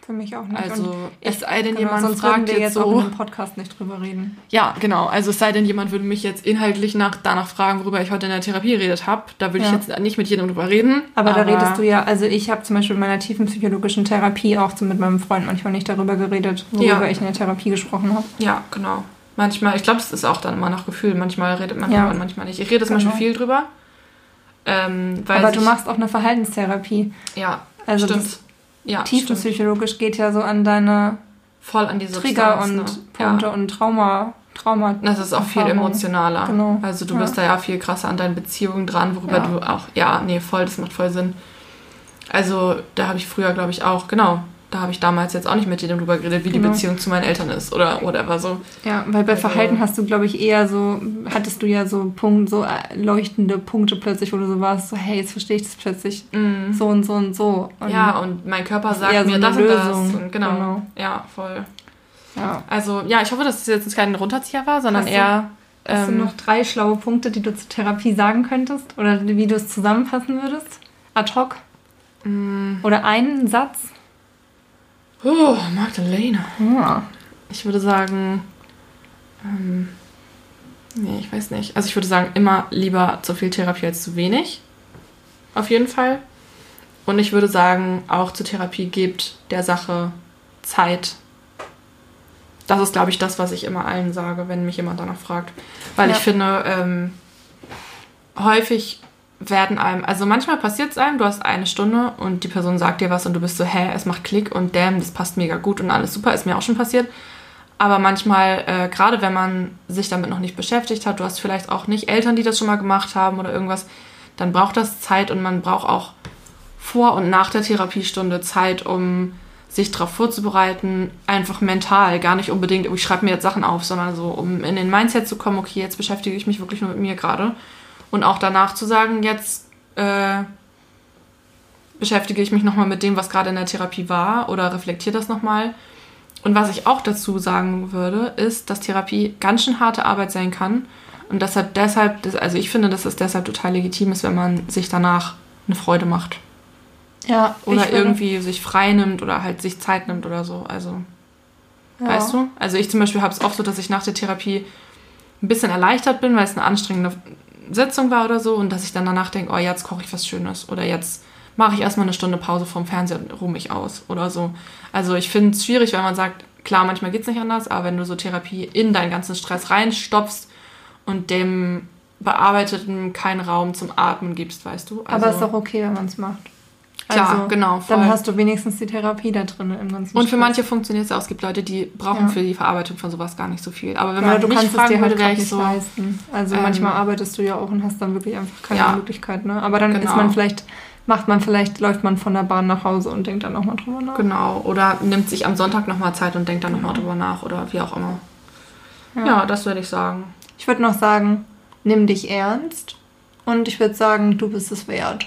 für mich auch nicht. Also Und es sei denn, genau, jemand fragt jetzt jetzt auch so. in dem Podcast nicht drüber reden. Ja, genau. Also es sei denn, jemand würde mich jetzt inhaltlich nach, danach fragen, worüber ich heute in der Therapie geredet habe. Da würde Ja. ich jetzt nicht mit jedem drüber reden. Aber, da redest du ja, also ich habe zum Beispiel in meiner tiefen psychologischen Therapie auch so mit meinem Freund manchmal nicht darüber geredet, worüber Ja. ich in der Therapie gesprochen habe. Ja, genau. Manchmal, ich glaube, es ist auch dann immer nach Gefühl. Manchmal redet man Ja. und manchmal nicht. Ich rede zum Genau. Beispiel viel drüber. Ähm, Aber du machst auch eine Verhaltenstherapie. Ja, Also stimmt. das ja, stimmt. tiefenpsychologisch geht ja so an deine Voll an diese Trigger und Substanz, ne? Punkte Ja. und Trauma. Trauma. Das ist auch viel emotionaler. Genau. Also du Ja. bist da ja viel krasser an deinen Beziehungen dran, worüber Ja. du auch, ja, nee, voll, das macht voll Sinn. Also da habe ich früher, glaube ich, auch, genau, da habe ich damals jetzt auch nicht mit jedem drüber geredet, wie die Genau. Beziehung zu meinen Eltern ist oder whatever so. Ja, weil bei Also- Verhalten hast du, glaube ich, eher so, hattest du ja so Punkt, so äh, leuchtende Punkte plötzlich, wo du so warst, so, hey, jetzt verstehe ich das plötzlich so und so und so. Und ja, und mein Körper sagt so mir eine das und das. Lösung. Und genau. Genau. Ja, voll. ja. Also, ja, ich hoffe, dass es jetzt kein Runterzieher war, sondern Hast du- eher. Hast du ähm, noch drei schlaue Punkte, die du zur Therapie sagen könntest? Oder wie du es zusammenfassen würdest? Ad hoc? mm, Oder einen Satz? Oh, Magdalena. Ja. Ich würde sagen. Ähm, nee, ich weiß nicht. Also ich würde sagen, immer lieber zu viel Therapie als zu wenig. Auf jeden Fall. Und ich würde sagen, auch zur Therapie gebt der Sache Zeit. Das ist, glaube ich, das, was ich immer allen sage, wenn mich jemand danach fragt. Weil Ja. ich finde, ähm, häufig werden einem, also manchmal passiert es einem, du hast eine Stunde und die Person sagt dir was und du bist so, hä, es macht Klick und damn, das passt mega gut und alles super, ist mir auch schon passiert. Aber manchmal, äh, gerade wenn man sich damit noch nicht beschäftigt hat, du hast vielleicht auch nicht Eltern, die das schon mal gemacht haben oder irgendwas, dann braucht das Zeit und man braucht auch vor und nach der Therapiestunde Zeit, um sich darauf vorzubereiten, einfach mental, gar nicht unbedingt, oh, ich schreibe mir jetzt Sachen auf, sondern so, um in den Mindset zu kommen, okay, jetzt beschäftige ich mich wirklich nur mit mir gerade. Und auch danach zu sagen, jetzt äh, beschäftige ich mich nochmal mit dem, was gerade in der Therapie war oder reflektiere das nochmal. Und was ich auch dazu sagen würde, ist, dass Therapie ganz schön harte Arbeit sein kann. Und deshalb, deshalb, also ich finde, dass es deshalb total legitim ist, wenn man sich danach eine Freude macht. Ja, Oder irgendwie sich frei nimmt oder halt sich Zeit nimmt oder so. Also, ja. weißt du? Also ich zum Beispiel habe es oft so, dass ich nach der Therapie ein bisschen erleichtert bin, weil es eine anstrengende Sitzung war oder so und dass ich dann danach denke, oh, jetzt koche ich was Schönes oder jetzt mache ich erstmal eine Stunde Pause vom Fernseher und ruhe mich aus oder so. Also ich finde es schwierig, weil man sagt, klar, manchmal geht es nicht anders, aber wenn du so Therapie in deinen ganzen Stress reinstopfst und dem Bearbeiteten keinen Raum zum Atmen gibst, weißt du? Aber Also- ist auch okay, wenn man es macht. Klar, genau, voll. Dann hast du wenigstens die Therapie da drin im ganzen Und für Stress. manche funktioniert es auch. Es gibt Leute, die brauchen Ja. für die Verarbeitung von sowas gar nicht so viel. Aber wenn ja, man du mich kannst es fragen dir halt würde, ich nicht so. leisten. Also ähm, manchmal arbeitest du ja auch und hast dann wirklich einfach keine Ja. Möglichkeit. Ne? Aber dann ist Genau. man vielleicht, macht man vielleicht, läuft man von der Bahn nach Hause und denkt dann nochmal drüber nach. Genau. Oder nimmt sich am Sonntag nochmal Zeit und denkt dann nochmal drüber nach oder wie auch immer. Ja, das würde ich sagen. Ich würde noch sagen, nimm dich ernst und ich würde sagen, du bist es wert.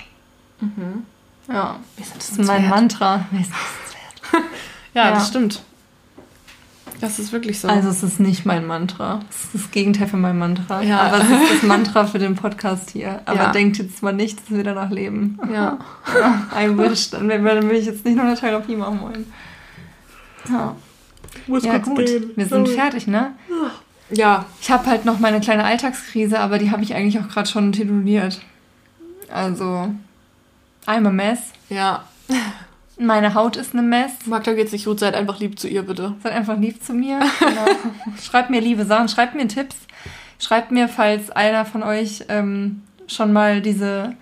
Mhm. Ja, das ist mein Mantra. Wir sind es wert. Ja, Ja. das stimmt. Das ist wirklich so. Also es ist nicht mein Mantra. Es ist das Gegenteil von meinem Mantra. Ja. Aber es ist das Mantra für den Podcast hier. Aber Ja. denkt jetzt mal nicht, dass wir danach leben. ja. I wish. Dann würde ich jetzt nicht noch eine Therapie machen wollen. Ja, Muss ja gut. Wir sind fertig, ne? Ja, Ich habe halt noch meine kleine Alltagskrise, aber die habe ich eigentlich auch gerade schon tituliert. Also, I'm a mess. ja. Meine Haut ist eine Mess. Magda geht's nicht gut, seid einfach lieb zu ihr, bitte. Seid einfach lieb zu mir. Genau. schreibt mir liebe Sachen, schreibt mir Tipps. Schreibt mir, falls einer von euch ähm, schon mal diese,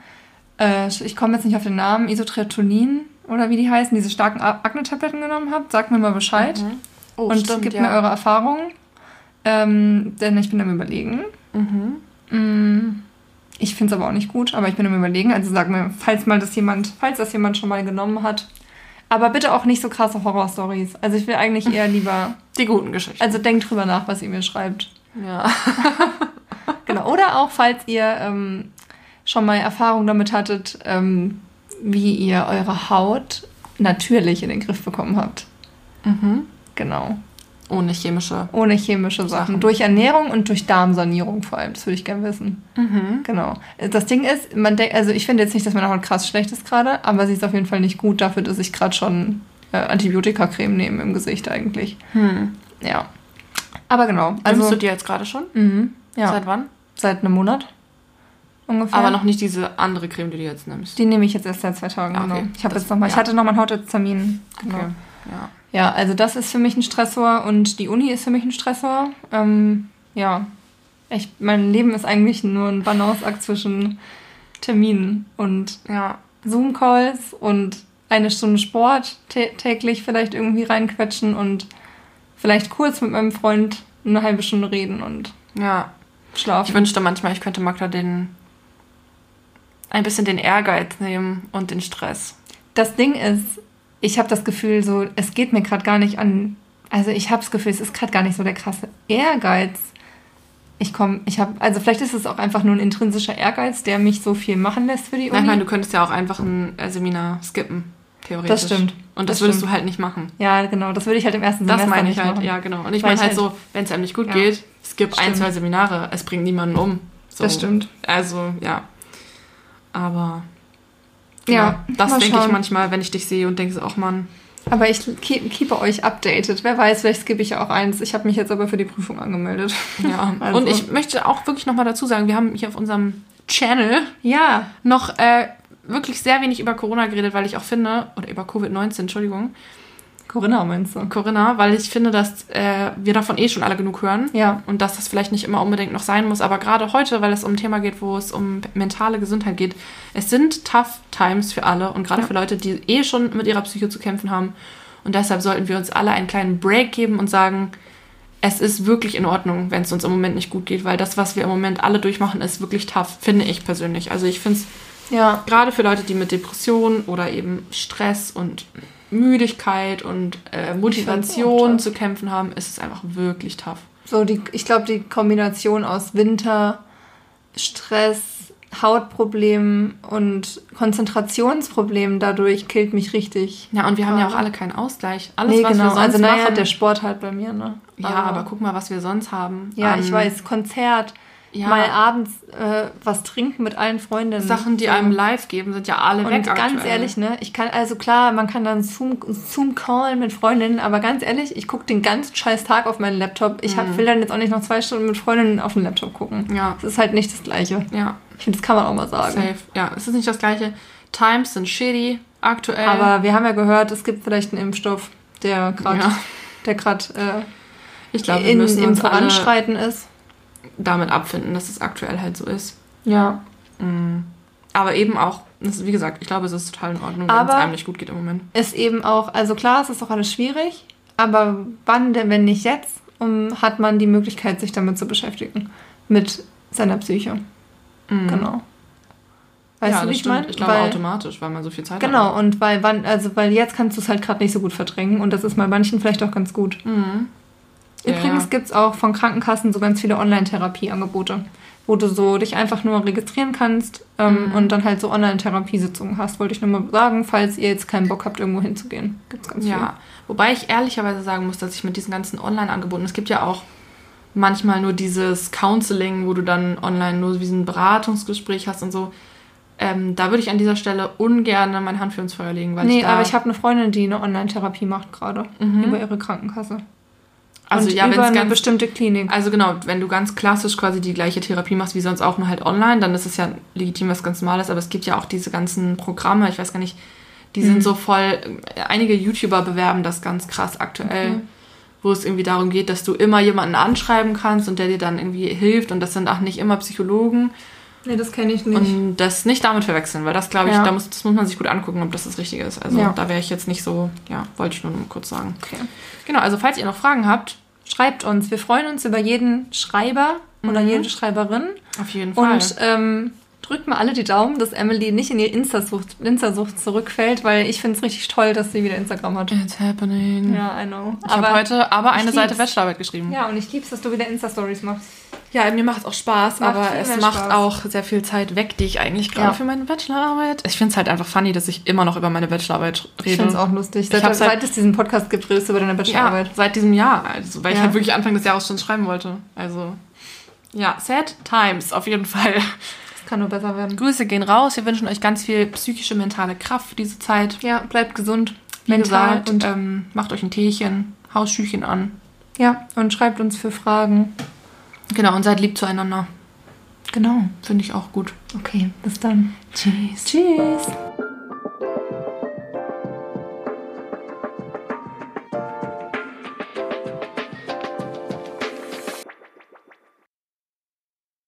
äh, ich komme jetzt nicht auf den Namen, Isotretinoin oder wie die heißen, diese starken Akne-Tabletten genommen habt. Sagt mir mal Bescheid Oh, und stimmt, gebt ja. mir eure Erfahrungen. Ähm, denn ich bin am überlegen. Mhm. Mm, Ich finde es aber auch nicht gut, aber ich bin am überlegen. Also sag mir, falls mal das jemand, falls das jemand schon mal genommen hat. Aber bitte auch nicht so krasse Horror-Stories. Also ich will eigentlich eher lieber. Die guten Geschichten. Also denkt drüber nach, was ihr mir schreibt. ja. Genau. Oder auch, falls ihr ähm, schon mal Erfahrung damit hattet, ähm, wie ihr eure Haut natürlich in den Griff bekommen habt. Mhm. Genau. Ohne chemische. Ohne chemische Sachen. Sachen. Durch Ernährung und durch Darmsanierung vor allem. Das würde ich gerne wissen. Mhm. Genau. Das Ding ist, man denkt, also ich finde jetzt nicht, dass meine Haut krass schlecht ist gerade, aber sie ist auf jeden Fall nicht gut dafür, dass ich gerade schon äh, Antibiotikacreme nehme im Gesicht eigentlich. Hm. Ja. Aber genau. Nimmst Also, du die jetzt gerade schon? mhm, ja, Seit wann? seit einem Monat ungefähr. Aber noch nicht diese andere Creme, die du jetzt nimmst. Die nehme ich jetzt erst seit zwei Tagen. Ah, okay. Genau. Ich habe jetzt noch mal, ich ja. hatte noch mal einen Hautarzttermin. Genau. Okay. Ja. Ja, also das ist für mich ein Stressor und die Uni ist für mich ein Stressor. Ähm, ja, ich, mein Leben ist eigentlich nur ein Balanceakt zwischen Terminen und Ja. Zoom-Calls und eine Stunde Sport tä täglich vielleicht irgendwie reinquetschen und vielleicht kurz mit meinem Freund eine halbe Stunde reden und Ja. Ich schlafen. wünschte manchmal, ich könnte Magda den ein bisschen den Ehrgeiz nehmen und den Stress. Das Ding ist, ich habe das Gefühl, so, es geht mir gerade gar nicht an. Also ich habe das Gefühl, es ist gerade gar nicht so der krasse Ehrgeiz. Ich komme, ich habe, also vielleicht ist es auch einfach nur ein intrinsischer Ehrgeiz, der mich so viel machen lässt für die Uni. Ich meine, du könntest ja auch einfach ein äh, Seminar skippen, theoretisch. Das stimmt. Und das, Das würdest stimmt. du halt nicht machen. ja, genau, das würde ich halt im ersten Das Semester meine ich nicht halt, machen. ja, genau. Und ich meine halt halt- so, wenn es einem nicht gut Ja. geht, skip ein, zwei Seminare, es bringt niemanden um. So. Das stimmt. Also, ja. Aber. Ja, das denke ich manchmal, wenn ich dich sehe und denke so, ach Mann. Aber ich keep, keepe euch updated. Wer weiß, vielleicht skippe ich ja auch eins. Ich habe mich jetzt aber für die Prüfung angemeldet. Ja. Also- Und ich möchte auch wirklich nochmal dazu sagen, wir haben hier auf unserem Channel Ja, noch äh, wirklich sehr wenig über Corona geredet, weil ich auch finde, oder über Covid-19, Entschuldigung, Corinna meinst du? Corinna, weil ich finde, dass äh, wir davon eh schon alle genug hören. Ja. Und dass das vielleicht nicht immer unbedingt noch sein muss, aber gerade heute, weil es um ein Thema geht, wo es um mentale Gesundheit geht, es sind tough times für alle und gerade Ja. für Leute, die eh schon mit ihrer Psyche zu kämpfen haben. Und deshalb sollten wir uns alle einen kleinen Break geben und sagen, es ist wirklich in Ordnung, wenn es uns im Moment nicht gut geht, weil das, was wir im Moment alle durchmachen, ist wirklich tough, finde ich persönlich. Also ich finde es Ja. gerade für Leute, die mit Depressionen oder eben Stress und Müdigkeit und äh, Motivation zu kämpfen haben, ist es einfach wirklich tough. So, die, ich glaube, die Kombination aus Winter, Stress, Hautproblemen und Konzentrationsproblemen dadurch killt mich richtig. Ja, und wir haben ja auch alle keinen Ausgleich. Alles, nee, was genau. wir sonst Also, naja, machen. der Sport halt bei mir, ne? ja, aber guck mal, was wir sonst haben. Ja, an ich weiß, Konzert, Ja. mal abends äh, was trinken mit allen Freundinnen. Sachen, die einem live geben, sind ja alle Und weg. ganz aktuell. ehrlich, ne, ich kann, also klar, man kann dann Zoom, Zoom mit Freundinnen, aber ganz ehrlich, ich gucke den ganzen scheiß Tag auf meinen Laptop. Ich hab, will dann jetzt auch nicht noch zwei Stunden mit Freundinnen auf den Laptop gucken. Mhm. Ja. Das ist halt nicht das Gleiche. Ja, Ich finde, das kann man auch mal sagen. safe. Ja, es ist nicht das Gleiche. Times sind shitty aktuell. Aber wir haben ja gehört, es gibt vielleicht einen Impfstoff, der gerade Ja. der gerade äh, ich glaube, wir in, müssen im Voranschreiten ist. Damit abfinden, dass es aktuell halt so ist. Ja. Mhm. Aber eben auch, ist, wie gesagt, ich glaube, es ist total in Ordnung, wenn es einem nicht gut geht im Moment. Ist eben auch, also klar, es ist auch alles schwierig, aber wann denn, wenn nicht jetzt, um, hat man die Möglichkeit, sich damit zu beschäftigen. Mit seiner Psyche. Mhm. Genau. Weißt ja, du, wie ich meine? Ich glaube Weil- automatisch, weil man so viel Zeit Genau, hat. und weil wann, also weil jetzt kannst du es halt gerade nicht so gut verdrängen und das ist bei manchen vielleicht auch ganz gut. Mhm. Ja, Übrigens ja. gibt es auch von Krankenkassen so ganz viele Online-Therapieangebote. wo du so dich einfach nur registrieren kannst ähm, Mhm. und dann halt so Online-Therapiesitzungen hast. Wollte ich nur mal sagen, falls ihr jetzt keinen Bock habt, irgendwo hinzugehen. Gibt's ganz Ja, wobei ich ehrlicherweise sagen muss, dass ich mit diesen ganzen Online-Angeboten, es gibt ja auch manchmal nur dieses Counseling, wo du dann online nur wie ein Beratungsgespräch hast und so. Ähm, da würde ich an dieser Stelle ungern meine Hand für ins Feuer legen, weil nee, ich da, aber ich habe eine Freundin, die eine Online-Therapie macht gerade über ihre Krankenkasse. Also und ja, wenn über es eine ganz bestimmte Klinik. Also genau, wenn du ganz klassisch quasi die gleiche Therapie machst wie sonst auch nur halt online, dann ist es ja legitim was ganz Normales, aber es gibt ja auch diese ganzen Programme, ich weiß gar nicht, die Mhm. sind so voll, einige YouTuber bewerben das ganz krass aktuell, Okay. wo es irgendwie darum geht, dass du immer jemanden anschreiben kannst und der dir dann irgendwie hilft und das sind auch nicht immer Psychologen Nee, das kenne ich nicht. und das nicht damit verwechseln, weil das glaube ich, Ja. da muss, das muss man sich gut angucken, ob das das Richtige ist. Also Ja. da wäre ich jetzt nicht so, ja, wollte ich nur kurz sagen. okay. Genau, also falls ihr noch Fragen habt, Schreibt uns. Wir freuen uns über jeden Schreiber oder Mhm. jede Schreiberin. auf jeden Fall. Und ähm, drückt mal alle die Daumen, dass Emily nicht in ihr Insta-Sucht Insta zurückfällt, weil ich finde es richtig toll, dass sie wieder Instagram hat. It's happening. Ja, I know. Ich habe heute aber eine ich Seite lieb's. Bachelorarbeit geschrieben. Ja, und ich lieb's, dass du wieder Insta-Stories machst. Ja, mir macht es auch Spaß, Macht aber es macht Spaß. auch sehr viel Zeit weg, die ich eigentlich gerade Ja. für meine Bachelorarbeit. Ich finde es halt einfach funny, dass ich immer noch über meine Bachelorarbeit rede. Ich finde es auch lustig. Seit, halt- seit es diesen Podcast gibt, redest du über deine ja, Bachelorarbeit. seit diesem Jahr, also, weil ich Ja. halt wirklich Anfang des Jahres schon schreiben wollte. Also ja, sad times auf jeden Fall. Kann nur besser werden. Grüße gehen raus. Wir wünschen euch ganz viel psychische, mentale Kraft für diese Zeit. Ja, bleibt gesund. Wie mental gesagt, und ähm, macht euch ein Teechen, Hausschüchen an. ja, und schreibt uns für Fragen. Genau, und seid lieb zueinander. Genau. Finde ich auch gut. Okay, bis dann. Tschüss. Tschüss.